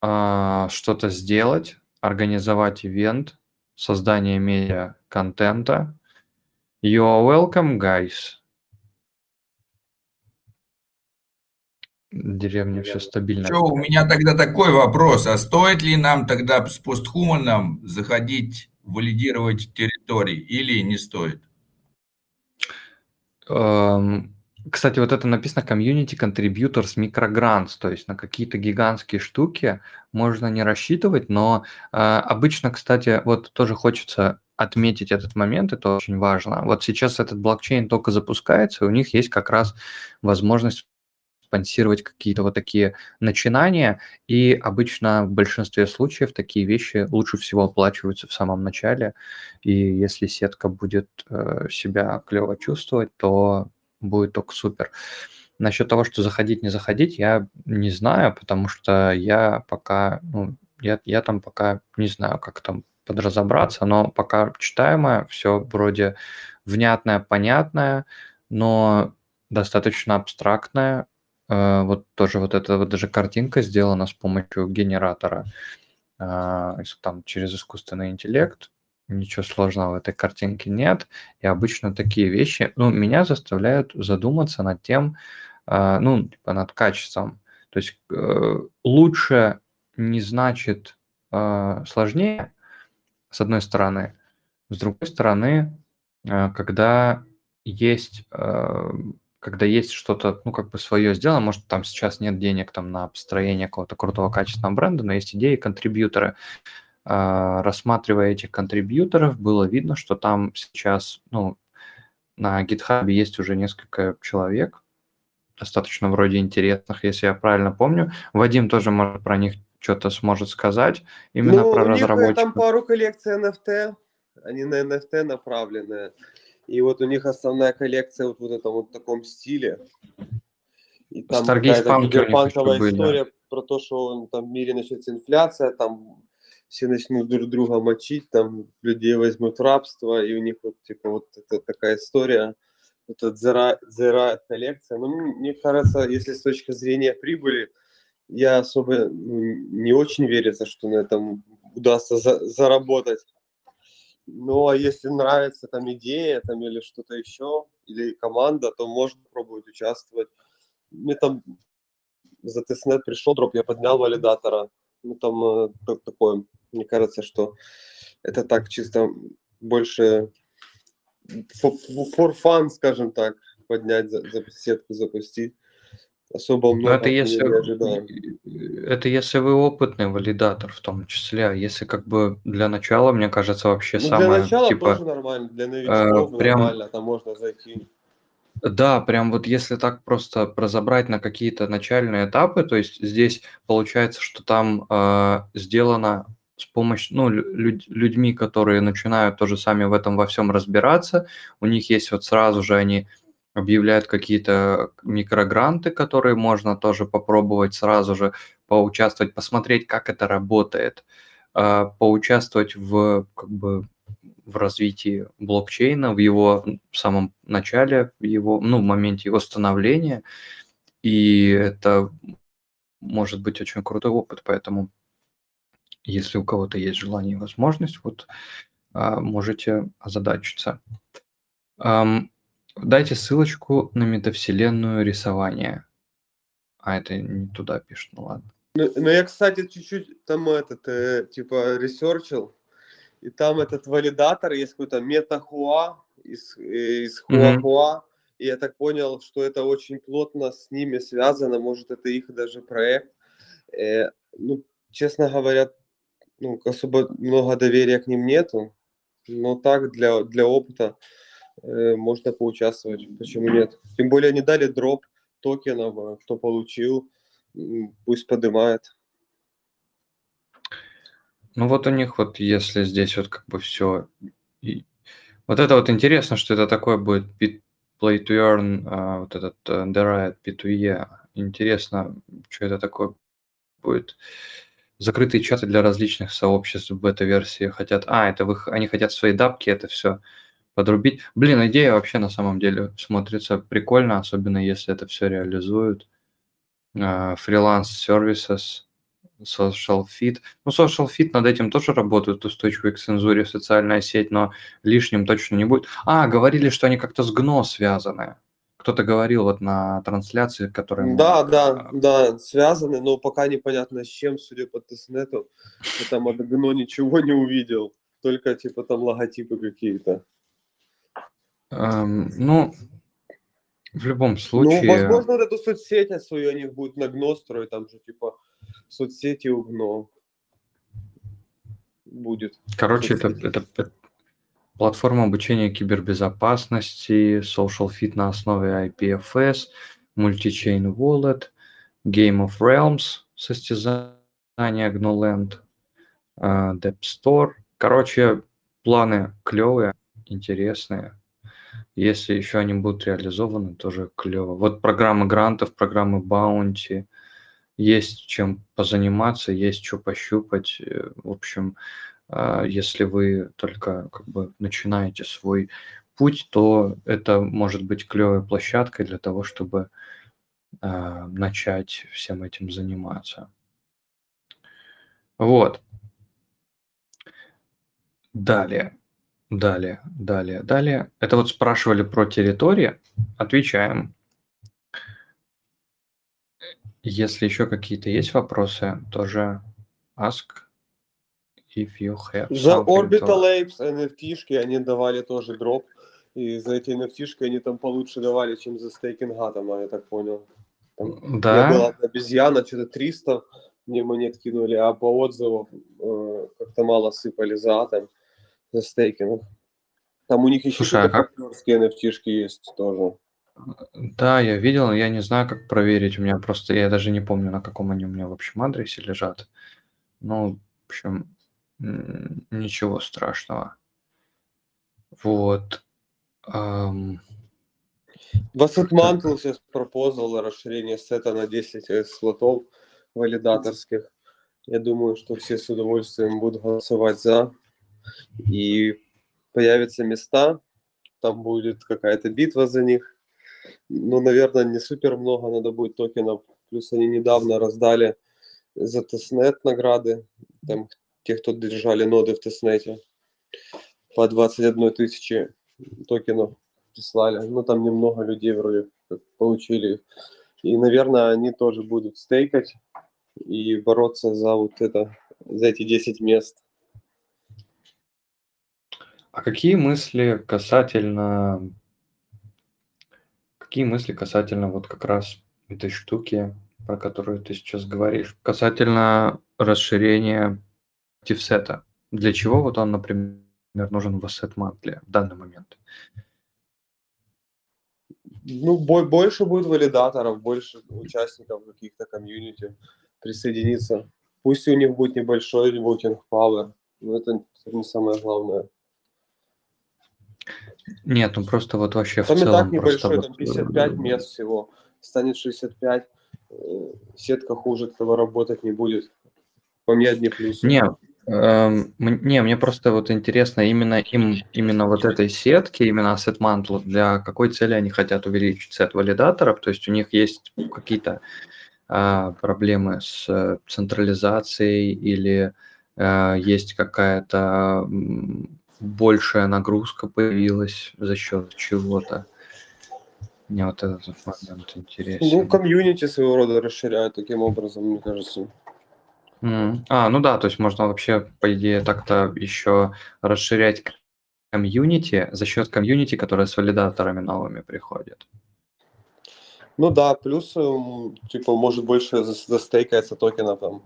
А, что-то сделать, организовать ивент, создание медиа-контента. You are welcome, guys. Деревня все стабильно. Что, у меня тогда такой вопрос. А стоит ли нам тогда с постхуманом заходить, валидировать территории или не стоит? Кстати, вот это написано Community Contributors Microgrants, то есть на какие-то гигантские штуки можно не рассчитывать, но э, обычно, кстати, вот тоже хочется отметить этот момент, это очень важно. Вот сейчас этот блокчейн только запускается, и у них есть как раз возможность спонсировать какие-то вот такие начинания, и обычно в большинстве случаев такие вещи лучше всего оплачиваются в самом начале, и если сетка будет э, себя клево чувствовать, то будет только супер. Насчет того, что заходить, не заходить, я не знаю, потому что я пока, ну, я, я там пока не знаю, как там подразобраться, но пока читаемое, все вроде внятное, понятное, но достаточно абстрактное, вот тоже вот эта вот даже картинка сделана с помощью генератора, а, там через искусственный интеллект. Ничего сложного в этой картинке нет. И обычно такие вещи, ну, меня заставляют задуматься над тем, а, ну, типа над качеством. То есть э, лучше не значит сложнее, с одной стороны. С другой стороны, когда есть когда есть что-то, ну, как бы свое сделано, может, там сейчас нет денег там на построение какого-то крутого качественного бренда, но есть идеи, контрибьюторы. А, рассматривая этих контрибьюторов, было видно, что там сейчас, ну, на GitHub есть уже несколько человек, достаточно вроде интересных, если я правильно помню. Вадим тоже может про них что-то сможет сказать, именно ну, про у них разработчиков. там пару коллекций NFT, они на NFT направлены. И вот у них основная коллекция вот в этом вот таком стиле. И там какая-то киберпанковая история про то, что он, там в мире начнется инфляция, там все начнут друг друга мочить, там людей возьмут в рабство, и у них вот типа вот это такая история, вот эта зера, зера коллекция. Ну, мне кажется, если с точки зрения прибыли, я особо ну, не очень верится, что на этом удастся за, заработать. Ну, а если нравится там идея там, или что-то еще, или команда, то можно пробовать участвовать. Мне там за тестнет пришел дроп, я поднял валидатора. Ну, там э, такое, мне кажется, что это так чисто больше for fun, скажем так, поднять, за, за сетку запустить особо много это если, это если вы опытный валидатор в том числе, а если как бы для начала, мне кажется, вообще ну, самое... Для начала типа, тоже нормально, для новичков э, прям, нормально, там можно зайти. Да, прям вот если так просто разобрать на какие-то начальные этапы, то есть здесь получается, что там э, сделано с помощью, ну, люд, людьми, которые начинают тоже сами в этом во всем разбираться, у них есть вот сразу же они объявляют какие-то микрогранты, которые можно тоже попробовать сразу же поучаствовать, посмотреть, как это работает, а, поучаствовать в как бы в развитии блокчейна, в его самом начале, в его, ну, в моменте его становления. И это может быть очень крутой опыт, поэтому если у кого-то есть желание и возможность, вот а, можете озадачиться. Дайте ссылочку на метавселенную рисования. А это не туда пишет, ну ладно. Ну, ну я, кстати, чуть-чуть там этот, э, типа, research ил, и там этот валидатор, есть какой-то метахуа из, э, из хуахуа, mm-hmm. и я так понял, что это очень плотно с ними связано, может, это их даже проект. Э, ну, честно говоря, ну, особо много доверия к ним нету, но так, для, для опыта, Э, можно поучаствовать. Почему нет? Тем более они дали дроп токенов, а кто получил, пусть поднимает. Ну вот у них вот, если здесь вот как бы все... И... Вот это вот интересно, что это такое будет play to earn, а, вот этот uh, Derived P2E. Интересно, что это такое будет. Закрытые чаты для различных сообществ в бета-версии хотят... А, это вы, они хотят свои дапки, это все подрубить. Блин, идея вообще на самом деле смотрится прикольно, особенно если это все реализуют. Фриланс сервисов, social fit. Ну, social fit над этим тоже работают, устойчивые к цензуре, социальная сеть, но лишним точно не будет. А, говорили, что они как-то с ГНО связаны. Кто-то говорил вот на трансляции, которая... Да, мы... да, да, связаны, но пока непонятно с чем, судя по тестнету. Я там от ГНО ничего не увидел, только типа там логотипы какие-то. Эм, ну, в любом ну, случае... Ну, возможно, вот эту соцсеть свою они будут на ГНО строить, там же типа соцсети у ГНО будет. Короче, это, это, это платформа обучения кибербезопасности, social fit на основе IPFS, multi-chain wallet, Game of Realms, состязание GNOLand, uh, Depp Store. Короче, планы клевые, интересные. Если еще они будут реализованы, тоже клево. Вот программы грантов, программы баунти, есть чем позаниматься, есть что пощупать. Э, в общем, а, если вы только как бы начинаете свой путь, то это может быть клевой площадкой для того, чтобы а, начать всем этим заниматься. Вот. Далее. Далее, далее, далее. Это вот спрашивали про территории. Отвечаем. Если еще какие-то есть вопросы, тоже ask if you have За Orbital to... Apes NFT-шки они давали тоже дроп. И за эти NFT-шки они там получше давали, чем за стейкинг атома, я так понял. Там, да. была обезьяна, что-то 300 мне монет кинули, а по отзывам э, как-то мало сыпали за атом за стейкинг. Там у них еще Слушай, а как... nft есть тоже. Да, я видел, я не знаю, как проверить. У меня просто, я даже не помню, на каком они у меня в общем адресе лежат. Ну, в общем, ничего страшного. Вот. Um... В Asset Mantle сейчас proposal расширение сета на 10 слотов валидаторских. Я думаю, что все с удовольствием будут голосовать за. И появятся места, там будет какая-то битва за них. Ну, наверное, не супер много надо будет токенов. Плюс они недавно раздали за testnet награды. Там те, кто держали ноды в testnet е. По 21 тысячи токенов прислали. Ну, там немного людей вроде получили И, наверное, они тоже будут стейкать и бороться за вот это, за эти 10 мест. А какие мысли касательно какие мысли касательно вот как раз этой штуки, про которую ты сейчас говоришь, касательно расширения тифсета? Для чего вот он, например, нужен в Asset Mantle в данный момент? Ну, больше будет валидаторов, больше участников каких-то комьюнити присоединиться. Пусть у них будет небольшой voting power, но это не самое главное. Нет, ну просто вот вообще там в целом... Там и так небольшой, там 55 вот... мест всего, станет 65, э, сетка хуже, кто работать не будет. По мне одни плюсы. Не, эм, не, мне просто вот интересно именно им, именно вот этой сетки, именно Asset Mantle, для какой цели они хотят увеличить сет валидаторов, то есть у них есть какие-то а, проблемы с э, централизацией или а, есть какая-то большая нагрузка появилась за счет чего-то. Мне вот этот момент интересен. Ну, комьюнити своего рода расширяют таким образом, мне кажется. Mm. А, ну да, то есть можно вообще, по идее, так-то еще расширять комьюнити за счет комьюнити, которая с валидаторами новыми приходит. Ну да, плюс, типа, может больше застейкается токенов там,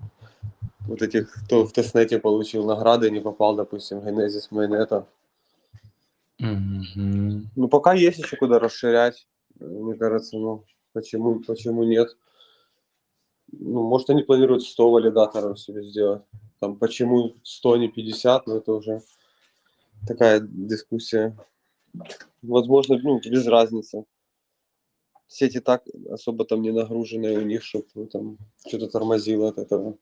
вот этих, кто в testnet е получил награды, не попал, допустим, в Genesis Mainnet. Mm-hmm. Ну, пока есть еще куда расширять, мне кажется, ну, почему, почему нет? Ну, может, они планируют 100 валидаторов себе сделать. Там, почему 100, не 50, но это уже такая дискуссия. Возможно, ну, без разницы сети так особо там не нагруженные у них, чтобы там что-то тормозило от этого.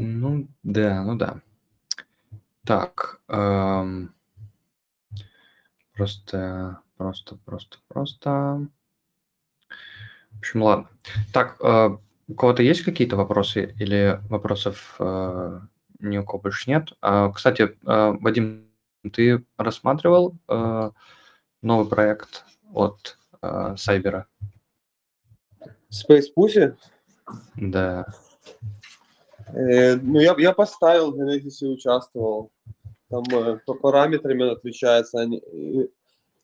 Ну да, ну да. Так, эм, просто, просто, просто, просто. В общем, ладно. Так, э, у кого-то есть какие-то вопросы или вопросов э, ни у кого больше нет? Э, кстати, э, Вадим, ты рассматривал э, новый проект от э, Сайбера. Space Pussy? Да. Э, ну, я, я поставил, в Genesis участвовал. Там э, по параметрам отличаются они, э,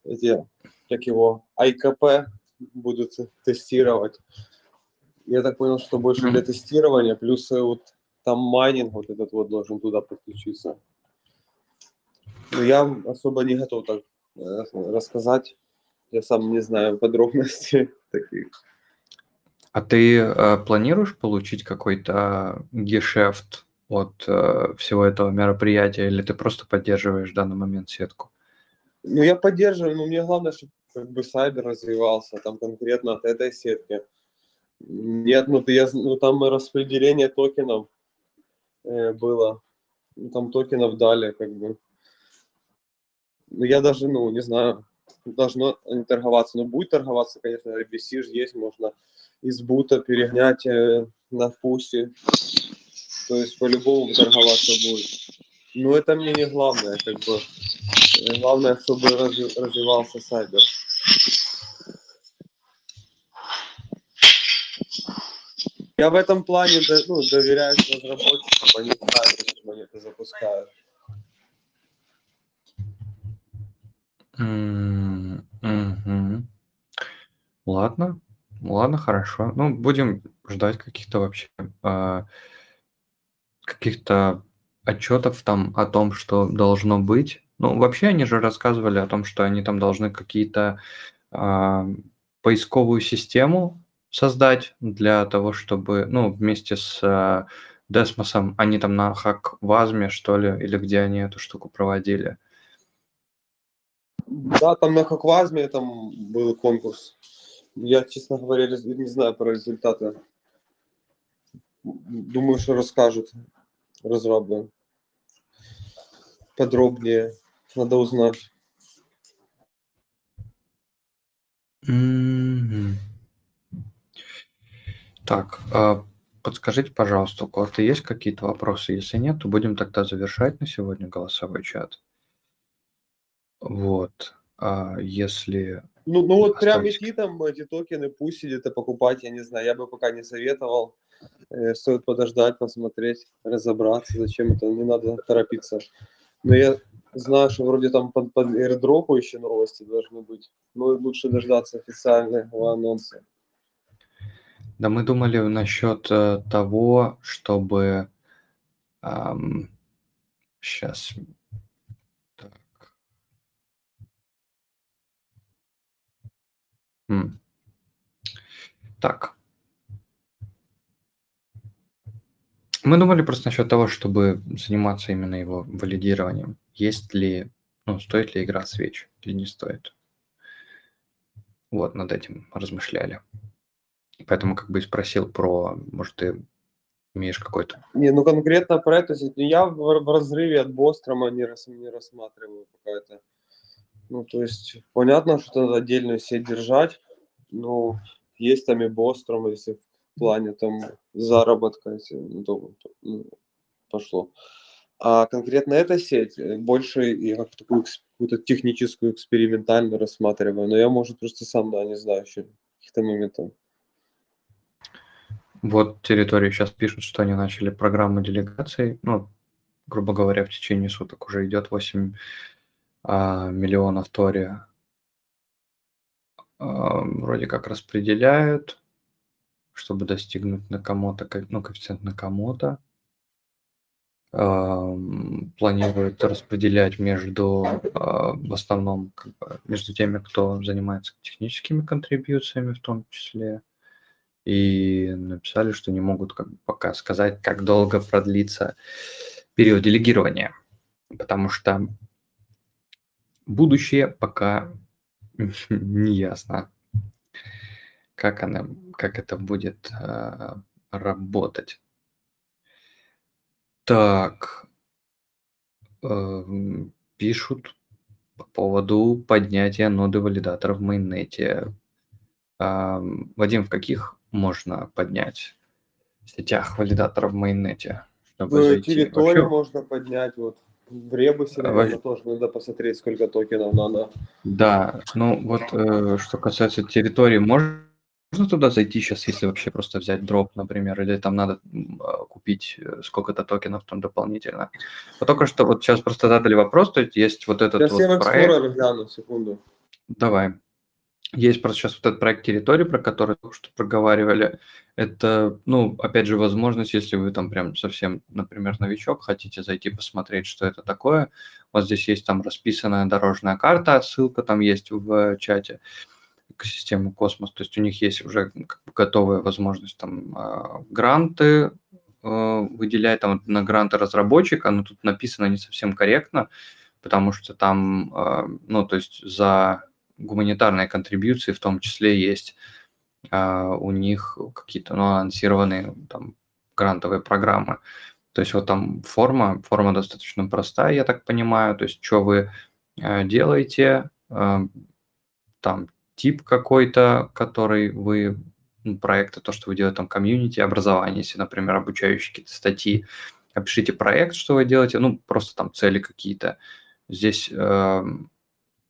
эти, как его, IKP будут тестировать. Я так понял, что больше для тестирования, плюс э, вот там майнинг вот этот вот должен туда подключиться. Но я особо не готов так э, рассказать. Я сам не знаю подробностей таких. А ты э, планируешь получить какой-то гешефт от э, всего этого мероприятия, или ты просто поддерживаешь в данный момент сетку? Ну, я поддерживаю, но мне главное, чтобы как бы сайбер развивался, там конкретно от этой сетки. Нет, ну, я, ну там распределение токенов э, было. Ну, там токенов дали, как бы. Ну, я даже, ну, не знаю, должно не торговаться. Но будет торговаться, конечно, RBC же есть, можно из бута перегнять э, на пусе. То есть по-любому торговаться будет. Но это мне не главное, как бы. Главное, чтобы развивался сайбер. Я в этом плане ну, доверяю разработчикам, они знают, почему они это запускают. Мгм. Ладно, ладно, хорошо. Ну, будем ждать каких-то вообще а, каких-то отчетов там о том, что должно быть. Ну, вообще они же рассказывали о том, что они там должны какие-то а, поисковую систему создать для того, чтобы, ну, вместе с а, Десмосом они там на хак Вазме, что ли, или где они эту штуку проводили. Да, там на Хаквазме там был конкурс. Я, честно говоря, не знаю про результаты. Думаю, что расскажут разрабы подробнее. Надо узнать. Mm-hmm. Так, а подскажите, пожалуйста, у кого-то есть какие-то вопросы? Если нет, то будем тогда завершать на сегодня голосовой чат. Вот. А если... Ну, ну вот прям идти там эти токены, пусть где-то покупать, я не знаю, я бы пока не советовал. Э, стоит подождать, посмотреть, разобраться, зачем это, не надо торопиться. Но я знаю, что вроде там под, под airdrop еще новости должны быть. Но лучше дождаться официального анонса. Да мы думали насчет э, того, чтобы... Эм, сейчас. Так. Мы думали просто насчет того, чтобы заниматься именно его валидированием. Есть ли, ну, стоит ли игра свеч или не стоит. Вот, над этим размышляли. Поэтому как бы и спросил про, может, ты имеешь какой-то... Не, ну конкретно про это, я в, в разрыве от Бострома не, рас, не рассматриваю пока это. Ну, то есть, понятно, что надо отдельную сеть держать, но есть там и Бостром, если в плане там заработка, если ну, то, ну, пошло. А конкретно эта сеть э, больше я как такую какую-то техническую, экспериментальную рассматриваю, но я, может, просто сам, да, не знаю еще каких-то моментов. Вот территории сейчас пишут, что они начали программу делегаций. Ну, грубо говоря, в течение суток уже идет 8 а, миллионов тори. А, вроде как распределяют, чтобы достигнуть Накамото, ну, коэффициент Накамото. А, планируют распределять между, а, в основном, между теми, кто занимается техническими контрибьюциями в том числе, и написали, что не могут как бы пока сказать, как долго продлится период делегирования, потому что будущее пока не ясно, как, она, как это будет э, работать. Так, э, пишут по поводу поднятия ноды валидатора в майнете. Э, Вадим, в каких можно поднять сетях валидаторов в майнете. Чтобы в зайти. территории Вообще... можно поднять, вот в ребусе, наверное, тоже надо посмотреть, сколько токенов надо. Да, ну вот э, что касается территории, можно туда зайти сейчас, если вообще просто взять дроп, например, или там надо а, купить э, сколько-то токенов там дополнительно. Вот только что вот сейчас просто задали вопрос, то есть есть вот этот сейчас вот я проект. гляну, секунду. Давай. Есть просто сейчас вот этот проект территории, про который что проговаривали. Это, ну, опять же, возможность, если вы там прям совсем, например, новичок, хотите зайти посмотреть, что это такое. Вот здесь есть там расписанная дорожная карта, ссылка там есть в чате экосистемы Космос. То есть у них есть уже готовая возможность там а, гранты а, выделять там на гранты разработчика, но тут написано не совсем корректно, потому что там, ну, то есть за гуманитарные контрибьюции в том числе есть а, у них какие-то ну, анонсированные там грантовые программы. То есть вот там форма, форма достаточно простая, я так понимаю. То есть что вы а, делаете, а, там тип какой-то, который вы ну, проекта, то, что вы делаете, там, комьюнити, образование, если, например, обучающие какие-то статьи, опишите проект, что вы делаете, ну, просто там цели какие-то. Здесь э,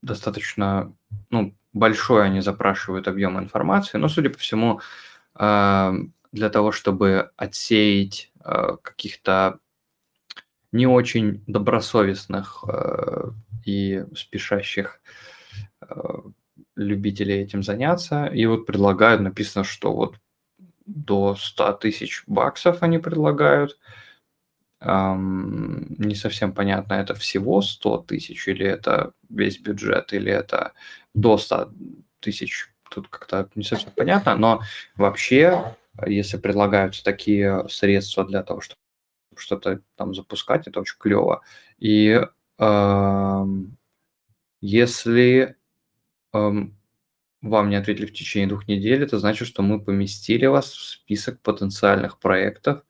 достаточно ну, большой они запрашивают объем информации, но, судя по всему, э, для того, чтобы отсеять э, каких-то не очень добросовестных э, и спешащих любителей этим заняться. И вот предлагают, написано, что вот до 100 тысяч баксов они предлагают – не совсем понятно, это всего 100 тысяч или это весь бюджет, или это до 100 тысяч. Тут как-то не совсем понятно, но вообще, если предлагаются такие средства для того, чтобы что-то там запускать, это очень клево. И э, Если эм, вам не ответили в течение двух недель, это значит, что мы поместили вас в список потенциальных проектов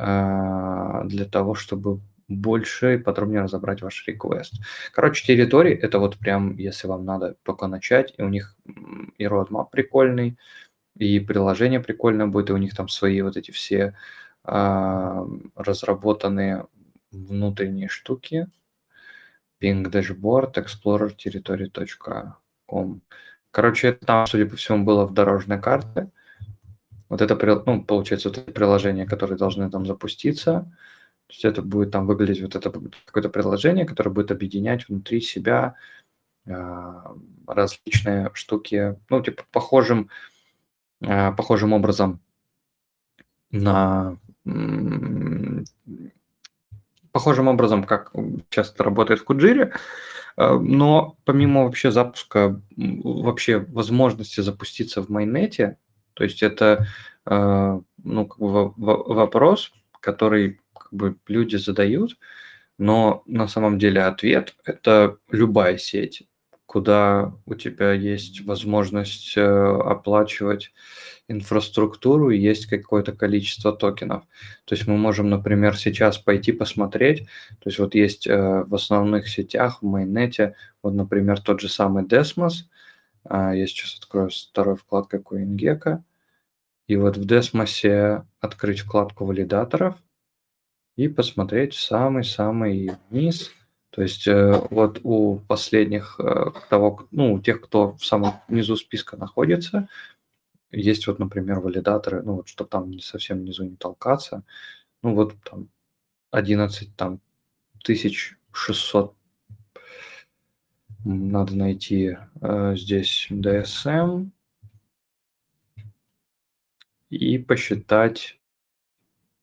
для того, чтобы больше и подробнее разобрать ваш реквест. Короче, территории это вот прям, если вам надо только начать, и у них и roadmap прикольный, и приложение прикольное будет, и у них там свои вот эти все э, разработанные внутренние штуки. Ping Dashboard, Explorer Territory.com. Короче, там, судя по всему, было в дорожной карте. Вот это, ну, получается, вот это приложение, которое должны там запуститься. То есть это будет там выглядеть вот это какое-то приложение, которое будет объединять внутри себя э, различные штуки, ну, типа, похожим, э, похожим образом на похожим образом, как часто работает в Куджире, э, но помимо вообще запуска, вообще возможности запуститься в майнете, то есть это ну, как бы вопрос, который как бы люди задают, но на самом деле ответ – это любая сеть, куда у тебя есть возможность э, оплачивать инфраструктуру есть какое-то количество токенов. То есть мы можем, например, сейчас пойти посмотреть, то есть вот есть э, в основных сетях, в майнете, вот, например, тот же самый Desmos, я сейчас открою второй вкладкой CoinGecko, и вот в Desmos открыть вкладку валидаторов – и посмотреть самый-самый низ. То есть э, вот у последних э, того, ну, у тех, кто в самом низу списка находится, есть вот, например, валидаторы, ну, вот, чтобы там совсем внизу не толкаться, ну, вот там 11 там, тысяч 600 надо найти э, здесь DSM и посчитать.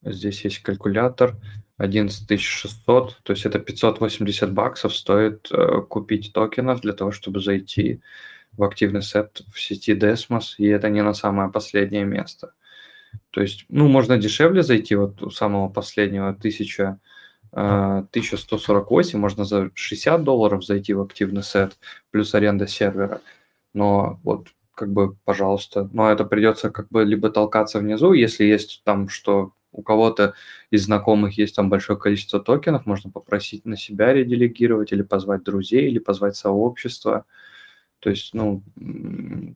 Здесь есть калькулятор. 11600, то есть это 580 баксов стоит э, купить токенов для того, чтобы зайти в активный сет в сети Desmos, и это не на самое последнее место. То есть, ну, можно дешевле зайти, вот у самого последнего 1000, э, 1148, можно за 60 долларов зайти в активный сет, плюс аренда сервера. Но вот как бы, пожалуйста, но это придется как бы либо толкаться внизу, если есть там, что у кого-то из знакомых есть там большое количество токенов, можно попросить на себя ределегировать или позвать друзей, или позвать сообщество. То есть, ну,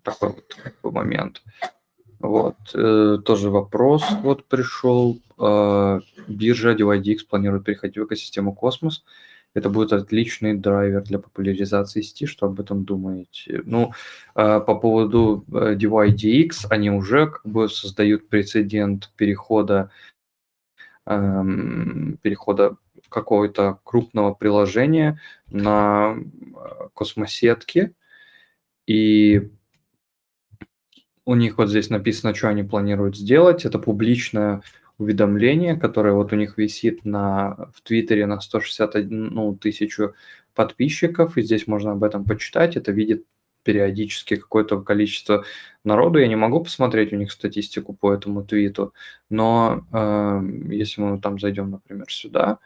такой вот как бы момент. Вот, э, тоже вопрос вот пришел. Э, биржа DYDX планирует переходить в экосистему Космос. Это будет отличный драйвер для популяризации сети. Что об этом думаете? Ну, э, по поводу э, DYDX, они уже как бы создают прецедент перехода Эм, перехода какого-то крупного приложения на э, космосетки. И у них вот здесь написано, что они планируют сделать. Это публичное уведомление, которое вот у них висит на, в Твиттере на 161 ну, тысячу подписчиков, и здесь можно об этом почитать. Это видит периодически какое-то количество народу. Я не могу посмотреть у них статистику по этому твиту, но э, если мы там зайдем, например, сюда,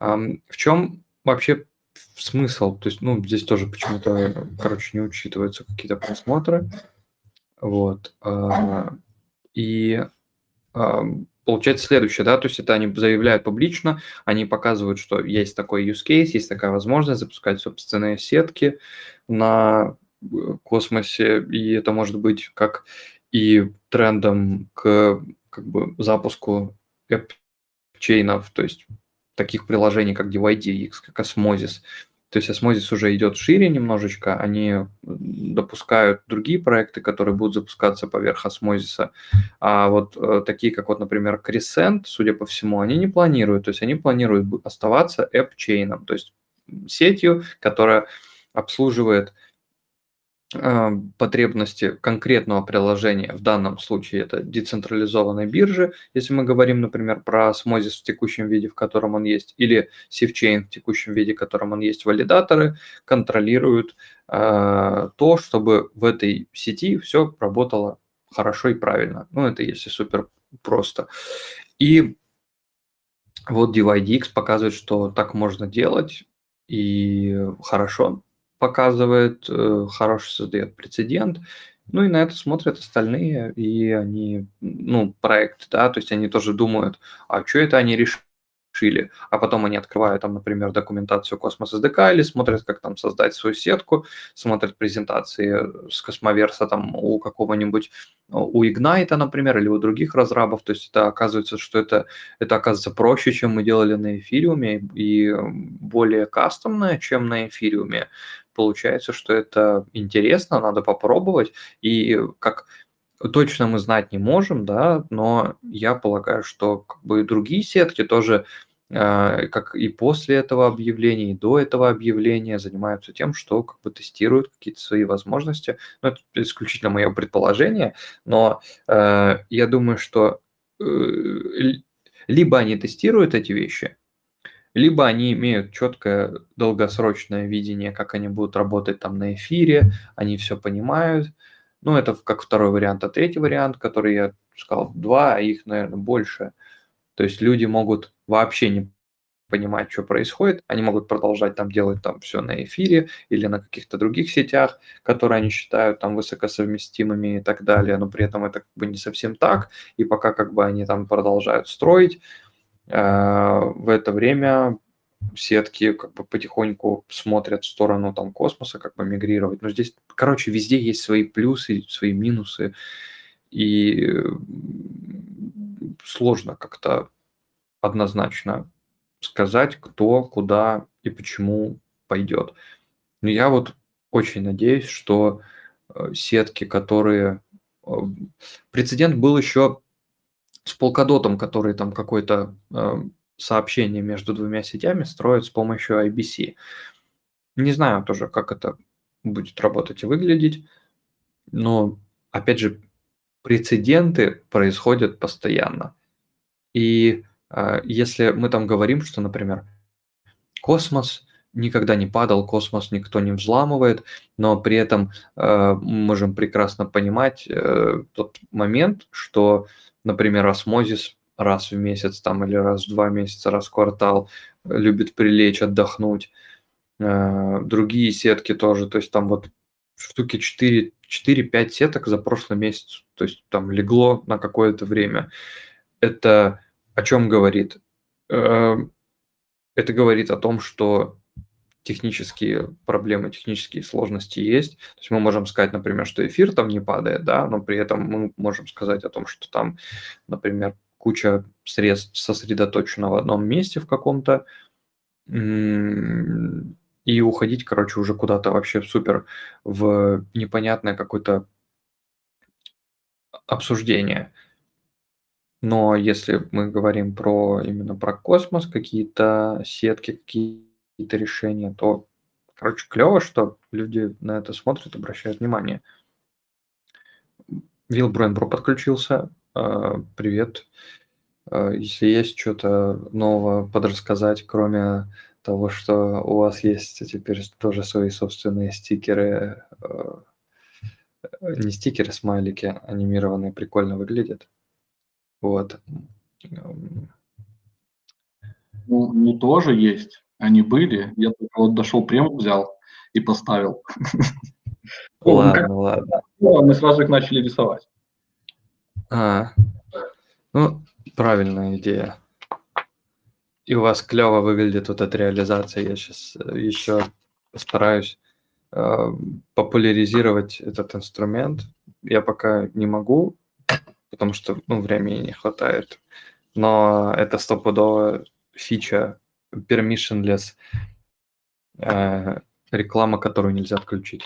э, в чем вообще смысл? То есть, ну, здесь тоже почему-то, короче, не учитываются какие-то просмотры. Вот. Э, и э, получается следующее, да, то есть это они заявляют публично, они показывают, что есть такой use case, есть такая возможность запускать собственные сетки на э, космосе, и это может быть как и трендом к как бы запуску чейнов, то есть таких приложений, как DYDX, как Osmosis, то есть Osmosis уже идет шире немножечко, они допускают другие проекты, которые будут запускаться поверх Osmosis. А вот э, такие, как вот, например, Crescent, судя по всему, они не планируют. То есть они планируют оставаться app-чейном, то есть сетью, которая обслуживает а, потребности конкретного приложения, в данном случае это децентрализованной биржи, если мы говорим, например, про Osmosis в текущем виде, в котором он есть, или SafeChain в текущем виде, в котором он есть, валидаторы контролируют э, то, чтобы в этой сети все работало хорошо и правильно. Ну, это если супер просто. И вот DYDX показывает, что так можно делать, и хорошо показывает, э, хороший создает прецедент. Ну и на это смотрят остальные, и они, ну, проект, да, то есть они тоже думают, а что это они решили? шили, а потом они открывают там, например, документацию Космос SDK или смотрят, как там создать свою сетку, смотрят презентации с Космоверса там у какого-нибудь, у Ignite, например, или у других разрабов, то есть это оказывается, что это, это оказывается проще, чем мы делали на эфириуме и более кастомное, чем на эфириуме. Получается, что это интересно, надо попробовать, и как точно мы знать не можем, да, но я полагаю, что как бы другие сетки тоже а, как и после этого объявления, и до этого объявления занимаются тем, что как бы тестируют какие-то свои возможности. Ну, это исключительно мое предположение, но э, я думаю, что э, либо они тестируют эти вещи, либо они имеют четкое долгосрочное видение, как они будут работать там на эфире, они все понимают, ну, это как второй вариант, а третий вариант, который я сказал, два, а их, наверное, больше. То есть люди могут вообще не понимать, что происходит, они могут продолжать там делать там все на эфире или на каких-то других сетях, которые они считают там высокосовместимыми и так далее, но при этом это как бы не совсем так, и пока как бы они там продолжают строить, в это время сетки как бы потихоньку смотрят в сторону там космоса, как бы мигрировать. Но здесь, короче, везде есть свои плюсы, свои минусы, и сложно как-то однозначно сказать, кто, куда и почему пойдет. Но я вот очень надеюсь, что э, сетки, которые... Э, прецедент был еще с полкодотом, который там какой-то э, сообщение между двумя сетями строят с помощью IBC. Не знаю тоже, как это будет работать и выглядеть, но, опять же, прецеденты происходят постоянно. И э, если мы там говорим, что, например, космос никогда не падал, космос никто не взламывает, но при этом э, можем прекрасно понимать э, тот момент, что, например, осмозис раз в месяц там или раз в два месяца, раз в квартал, любит прилечь, отдохнуть. Э, другие сетки тоже, то есть там вот штуки 4, 4-5 сеток за прошлый месяц, то есть там легло на какое-то время. Это о чем говорит? Э, это говорит о том, что технические проблемы, технические сложности есть. То есть мы можем сказать, например, что эфир там не падает, да, но при этом мы можем сказать о том, что там, например, куча средств сосредоточена в одном месте в каком-то, и уходить, короче, уже куда-то вообще супер в непонятное какое-то обсуждение. Но если мы говорим про именно про космос, какие-то сетки, какие-то решения, то, короче, клево, что люди на это смотрят, обращают внимание. Вилл Бренбро подключился. А, привет. А, если есть что-то нового подрассказать, кроме того, что у вас есть теперь тоже свои собственные стикеры, а, не стикеры, смайлики анимированные, прикольно выглядят. Вот. Ну, не тоже есть. Они были. Я только вот дошел прям взял и поставил. Ладно, ладно. Мы сразу их начали рисовать. А, ну, правильная идея. И у вас клево выглядит вот эта реализация. Я сейчас э, еще постараюсь э, популяризировать этот инструмент. Я пока не могу, потому что ну, времени не хватает. Но это стопудово фича permissionless э, реклама, которую нельзя отключить.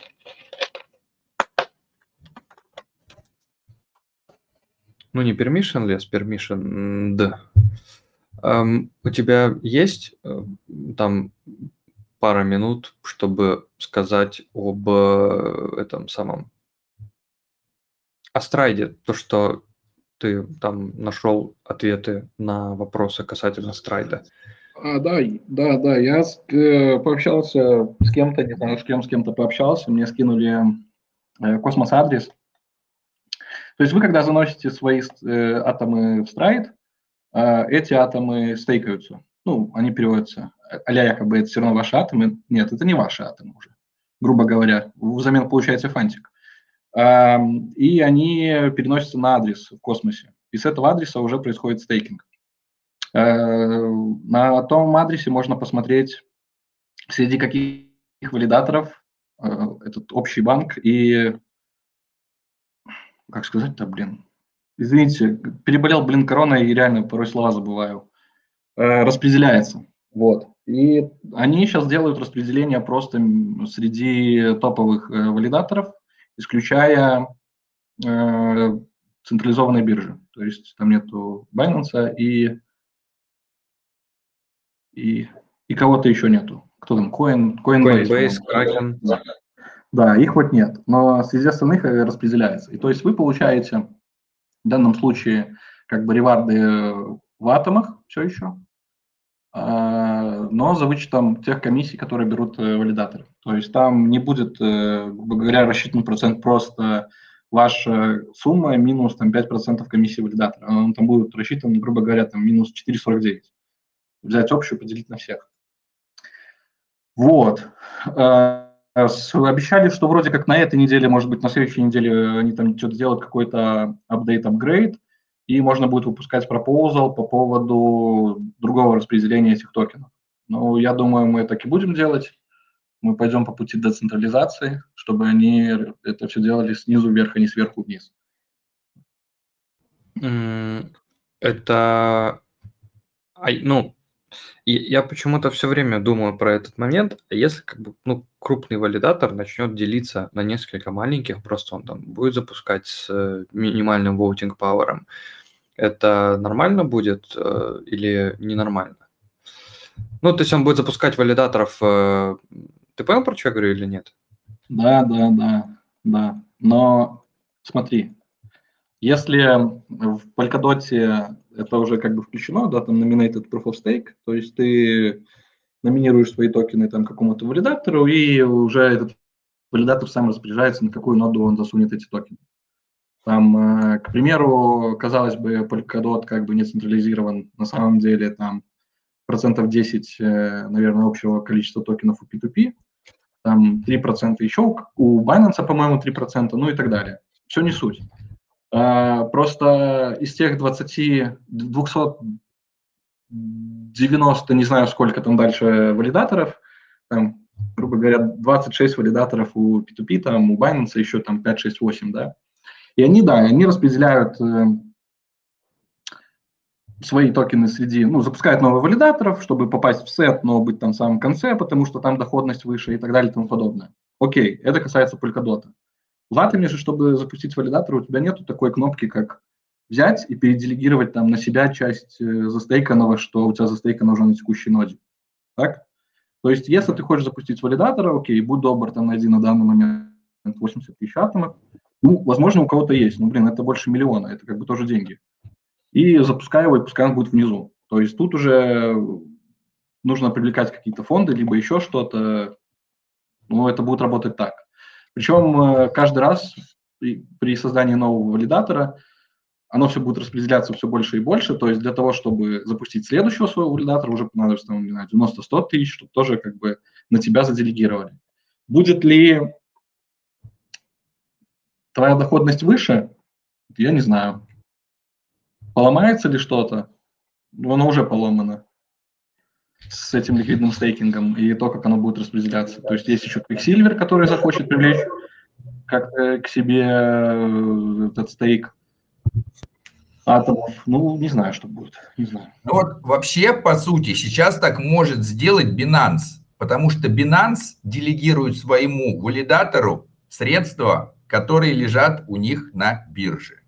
Ну, не permissionless, permissioned. Um, у тебя есть э, там пара минут, чтобы сказать об э, этом самом Stride, то, что ты там нашел ответы на вопросы касательно Stride а. А, да, да, да, я э, пообщался с кем-то, не знаю, с кем, с кем-то пообщался, мне скинули э, космос-адрес, то есть вы, когда заносите свои э, атомы в страйд, э, эти атомы стейкаются. ну, они переводятся, а якобы это все равно ваши атомы. Нет, это не ваши атомы уже, грубо говоря. Взамен получается фантик. И они переносятся на адрес в космосе. И с этого адреса уже происходит стейкинг. Э, на том адресе можно посмотреть, среди каких валидаторов э, этот общий банк и, как сказать-то, блин, извините, переболел, блин, короной и реально порой слова забываю, э, распределяется. Вот. И они сейчас делают распределение просто среди топовых валидаторов, исключая централизованной биржи. То есть там нету Binance и и, и кого-то еще нету. Кто там? Coin, Coinbase. Coinbase, Kraken. Да. да, их вот нет, но среди остальных э, распределяется. И то есть вы получаете в данном случае как бы реварды в атомах все еще, а, но за вычетом тех комиссий, которые берут э, валидаторы. То есть там не будет, э, грубо говоря, рассчитан процент просто ваша сумма минус там, 5% комиссии валидатора. Он там будет рассчитан, грубо говоря, там, минус 4,49 взять общую, поделить на всех. Вот. Э, обещали, что вроде как на этой неделе, может быть, на следующей неделе они там что-то сделают, какой-то апдейт, апгрейд, и можно будет выпускать пропозал по поводу другого распределения этих токенов. Ну, я думаю, мы так и будем делать. Мы пойдем по пути децентрализации, чтобы они это все делали снизу вверх, а не сверху вниз. Это, ну, и я почему-то все время думаю про этот момент. А если как бы, ну, крупный валидатор начнет делиться на несколько маленьких, просто он там будет запускать с э, минимальным voting power, это нормально будет э, или ненормально? Ну, то есть он будет запускать валидаторов. Э, ты понял, про что я говорю или нет? Да, да, да, да. Но смотри, если в Polkadot это уже как бы включено, да, там nominated proof of stake, то есть ты номинируешь свои токены там какому-то валидатору, и уже этот валидатор сам распоряжается, на какую ноду он засунет эти токены. Там, э, к примеру, казалось бы, Polkadot как бы не централизирован, на самом деле там процентов 10, э, наверное, общего количества токенов у P2P, там 3% еще у Binance, по-моему, 3%, ну и так далее. Все не суть. А, просто из тех 20, 290, не знаю сколько там дальше валидаторов, там, грубо говоря, 26 валидаторов у P2P, там, у Binance еще там 5, 6, 8, да. И они, да, они распределяют э, свои токены среди, ну, запускают новых валидаторов, чтобы попасть в сет, но быть там в самом конце, потому что там доходность выше и так далее и тому подобное. Окей, это касается Polkadot. В Atom же, чтобы запустить валидатор, у тебя нету такой кнопки, как взять и переделегировать там на себя часть э, застейканного, что у тебя застейкано уже на текущей ноде. Так? То есть, если ты хочешь запустить валидатора, окей, будь добр, там найди на данный момент 80 тысяч атомов. Ну, возможно, у кого-то есть, но, блин, это больше миллиона, это как бы тоже деньги. И запускай его, и пускай он будет внизу. То есть тут уже нужно привлекать какие-то фонды, либо еще что-то. Ну, это будет работать так. Причем э, каждый раз при создании нового валидатора оно все будет распределяться все больше и больше. То есть для того, чтобы запустить следующего своего валидатора, уже понадобится, там, не знаю, 90-100 тысяч, чтобы тоже как бы на тебя заделегировали. Будет ли твоя доходность выше? Я не знаю. Поломается ли что-то? Оно уже поломано с этим ликвидным стейкингом и то, как оно будет распределяться. То есть есть еще Quicksilver, который захочет привлечь как к себе э, этот стейк атомов. Ну, не знаю, что будет. Не знаю. Ну вот вообще, по сути, сейчас так может сделать Binance, потому что Binance делегирует своему валидатору средства, которые лежат у них на бирже.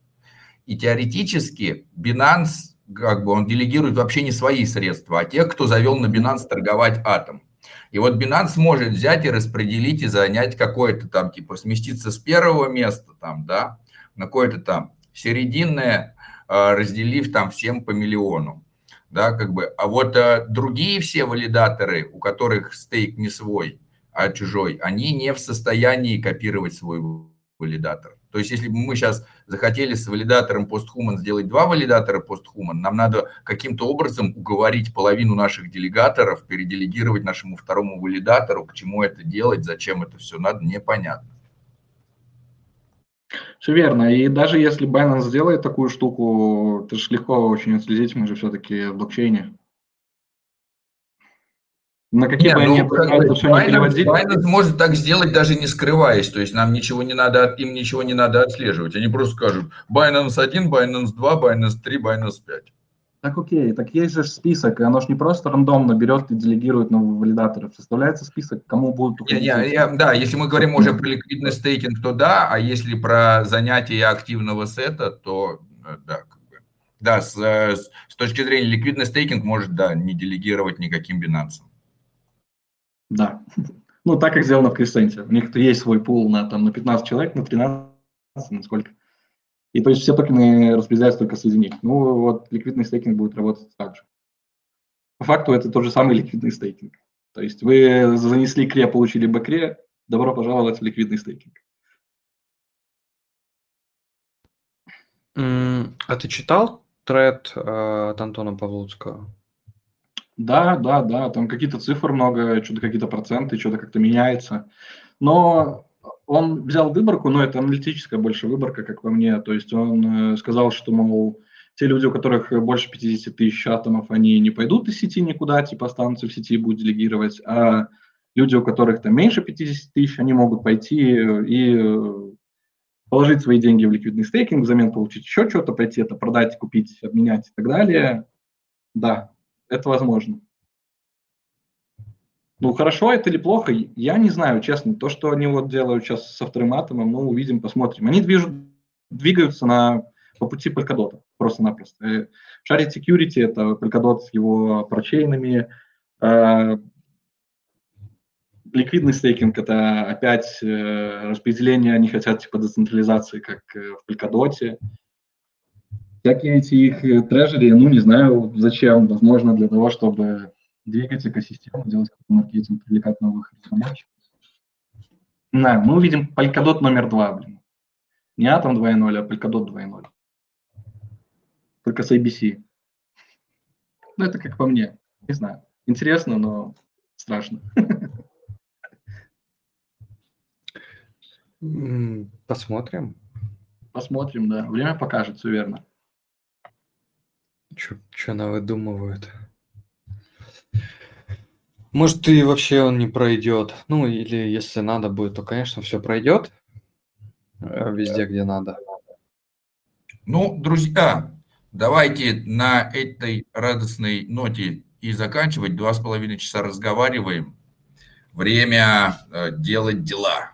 И теоретически Binance как бы он делегирует вообще не свои средства, а тех, кто завел на Binance торговать атом. И вот Binance может взять и распределить и занять какое-то там, типа, сместиться с первого места там, да, на какое-то там серединное, а, разделив там всем по миллиону. Да, как бы. А вот а, другие все валидаторы, у которых стейк не свой, а чужой, они не в состоянии копировать свой валидатор. То есть если бы мы сейчас захотели с валидатором PostHuman сделать два валидатора PostHuman, нам надо каким-то образом уговорить половину наших делегаторов переделегировать нашему второму валидатору, к чему это делать, зачем это все надо, непонятно. Все верно. И даже если Binance сделает такую штуку, это же легко очень отследить, мы же все-таки в блокчейне. На какие бы они это все не переводили. Binance может так сделать, даже не скрываясь. То есть нам ничего не надо, им ничего не надо отслеживать. Они просто скажут Binance 1, Binance 2, Binance 3, Binance 5. Так окей, так есть же список, и оно же не просто рандомно берет и делегирует на валидаторов. Составляется список, кому будут уходить. Я, я, да, если мы говорим уже про ликвидный стейкинг, то да, а если про занятие активного сета, то э, да, как бы, да, с, с, с точки зрения ликвидный стейкинг может, да, не делегировать никаким бинансам. Да. Ну, так как сделано в Crescent е. У них есть свой пул на, там, на 15 человек, на 13, на сколько. И то есть все токены распределяются только среди них. Ну, вот ликвидный стейкинг будет работать так же. По факту это тот же самый ликвидный стейкинг. То есть вы занесли кре, получили бэкре, добро пожаловать в ликвидный стейкинг. А ты читал тред э, от Антона Павлуцкого? Да, да, да, там какие-то цифры много, что-то какие-то проценты, что-то как-то меняется. Но он взял выборку, но это аналитическая больше выборка, как по мне. То есть он э, сказал, что, мол, те люди, у которых больше 50 тысяч атомов, они не пойдут из сети никуда, типа останутся в сети и будут делегировать, а люди, у которых там меньше 50 тысяч, они могут пойти и э, положить свои деньги в ликвидный стейкинг, взамен получить еще что-то, пойти это продать, купить, обменять и так далее. Да, это возможно. Ну, хорошо это или плохо, я не знаю, честно. То, что они вот делают сейчас со вторым атомом, ну, увидим, посмотрим. Они движут, двигаются на, по пути Polkadot, просто-напросто. Shard Security – это Polkadot с его прочейнами. Э, ликвидный стейкинг – это опять э, распределение, они хотят типа децентрализации, как э, в Polkadot всякие эти их э, трежери, ну, не знаю, зачем, возможно, для того, чтобы двигать экосистему, делать какой-то маркетинг, привлекать новых разработчиков. Да, мы увидим Polkadot номер два, блин. Не Atom 2.0, а Polkadot 2.0. Только с ABC. Ну, это как по мне. Не знаю. Интересно, но страшно. Посмотрим. Посмотрим, да. Время покажет, все верно. Что она выдумывает? Может, и вообще он не пройдет. Ну, или если надо будет, то, конечно, все пройдет э, везде, где надо. Ну, друзья, давайте на этой радостной ноте и заканчивать. Два с половиной часа разговариваем. Время э, делать дела.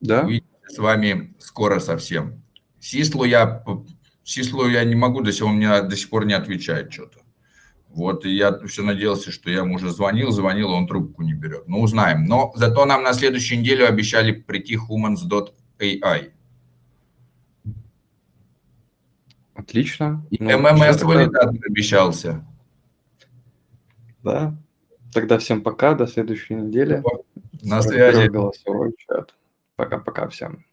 Да. Увидимся с вами скоро совсем. Сислу я число я не могу, до сих пор, мне до сих пор не отвечает что-то. Вот, и я все надеялся, что я ему уже звонил, звонил, он трубку не берет. Ну, узнаем. Но зато нам на следующую неделю обещали прийти humans.ai. Отлично. И ну, ММС валидатор обещался. Да. Тогда всем пока, до следующей недели. На связи. Голосовой чат. Пока-пока всем.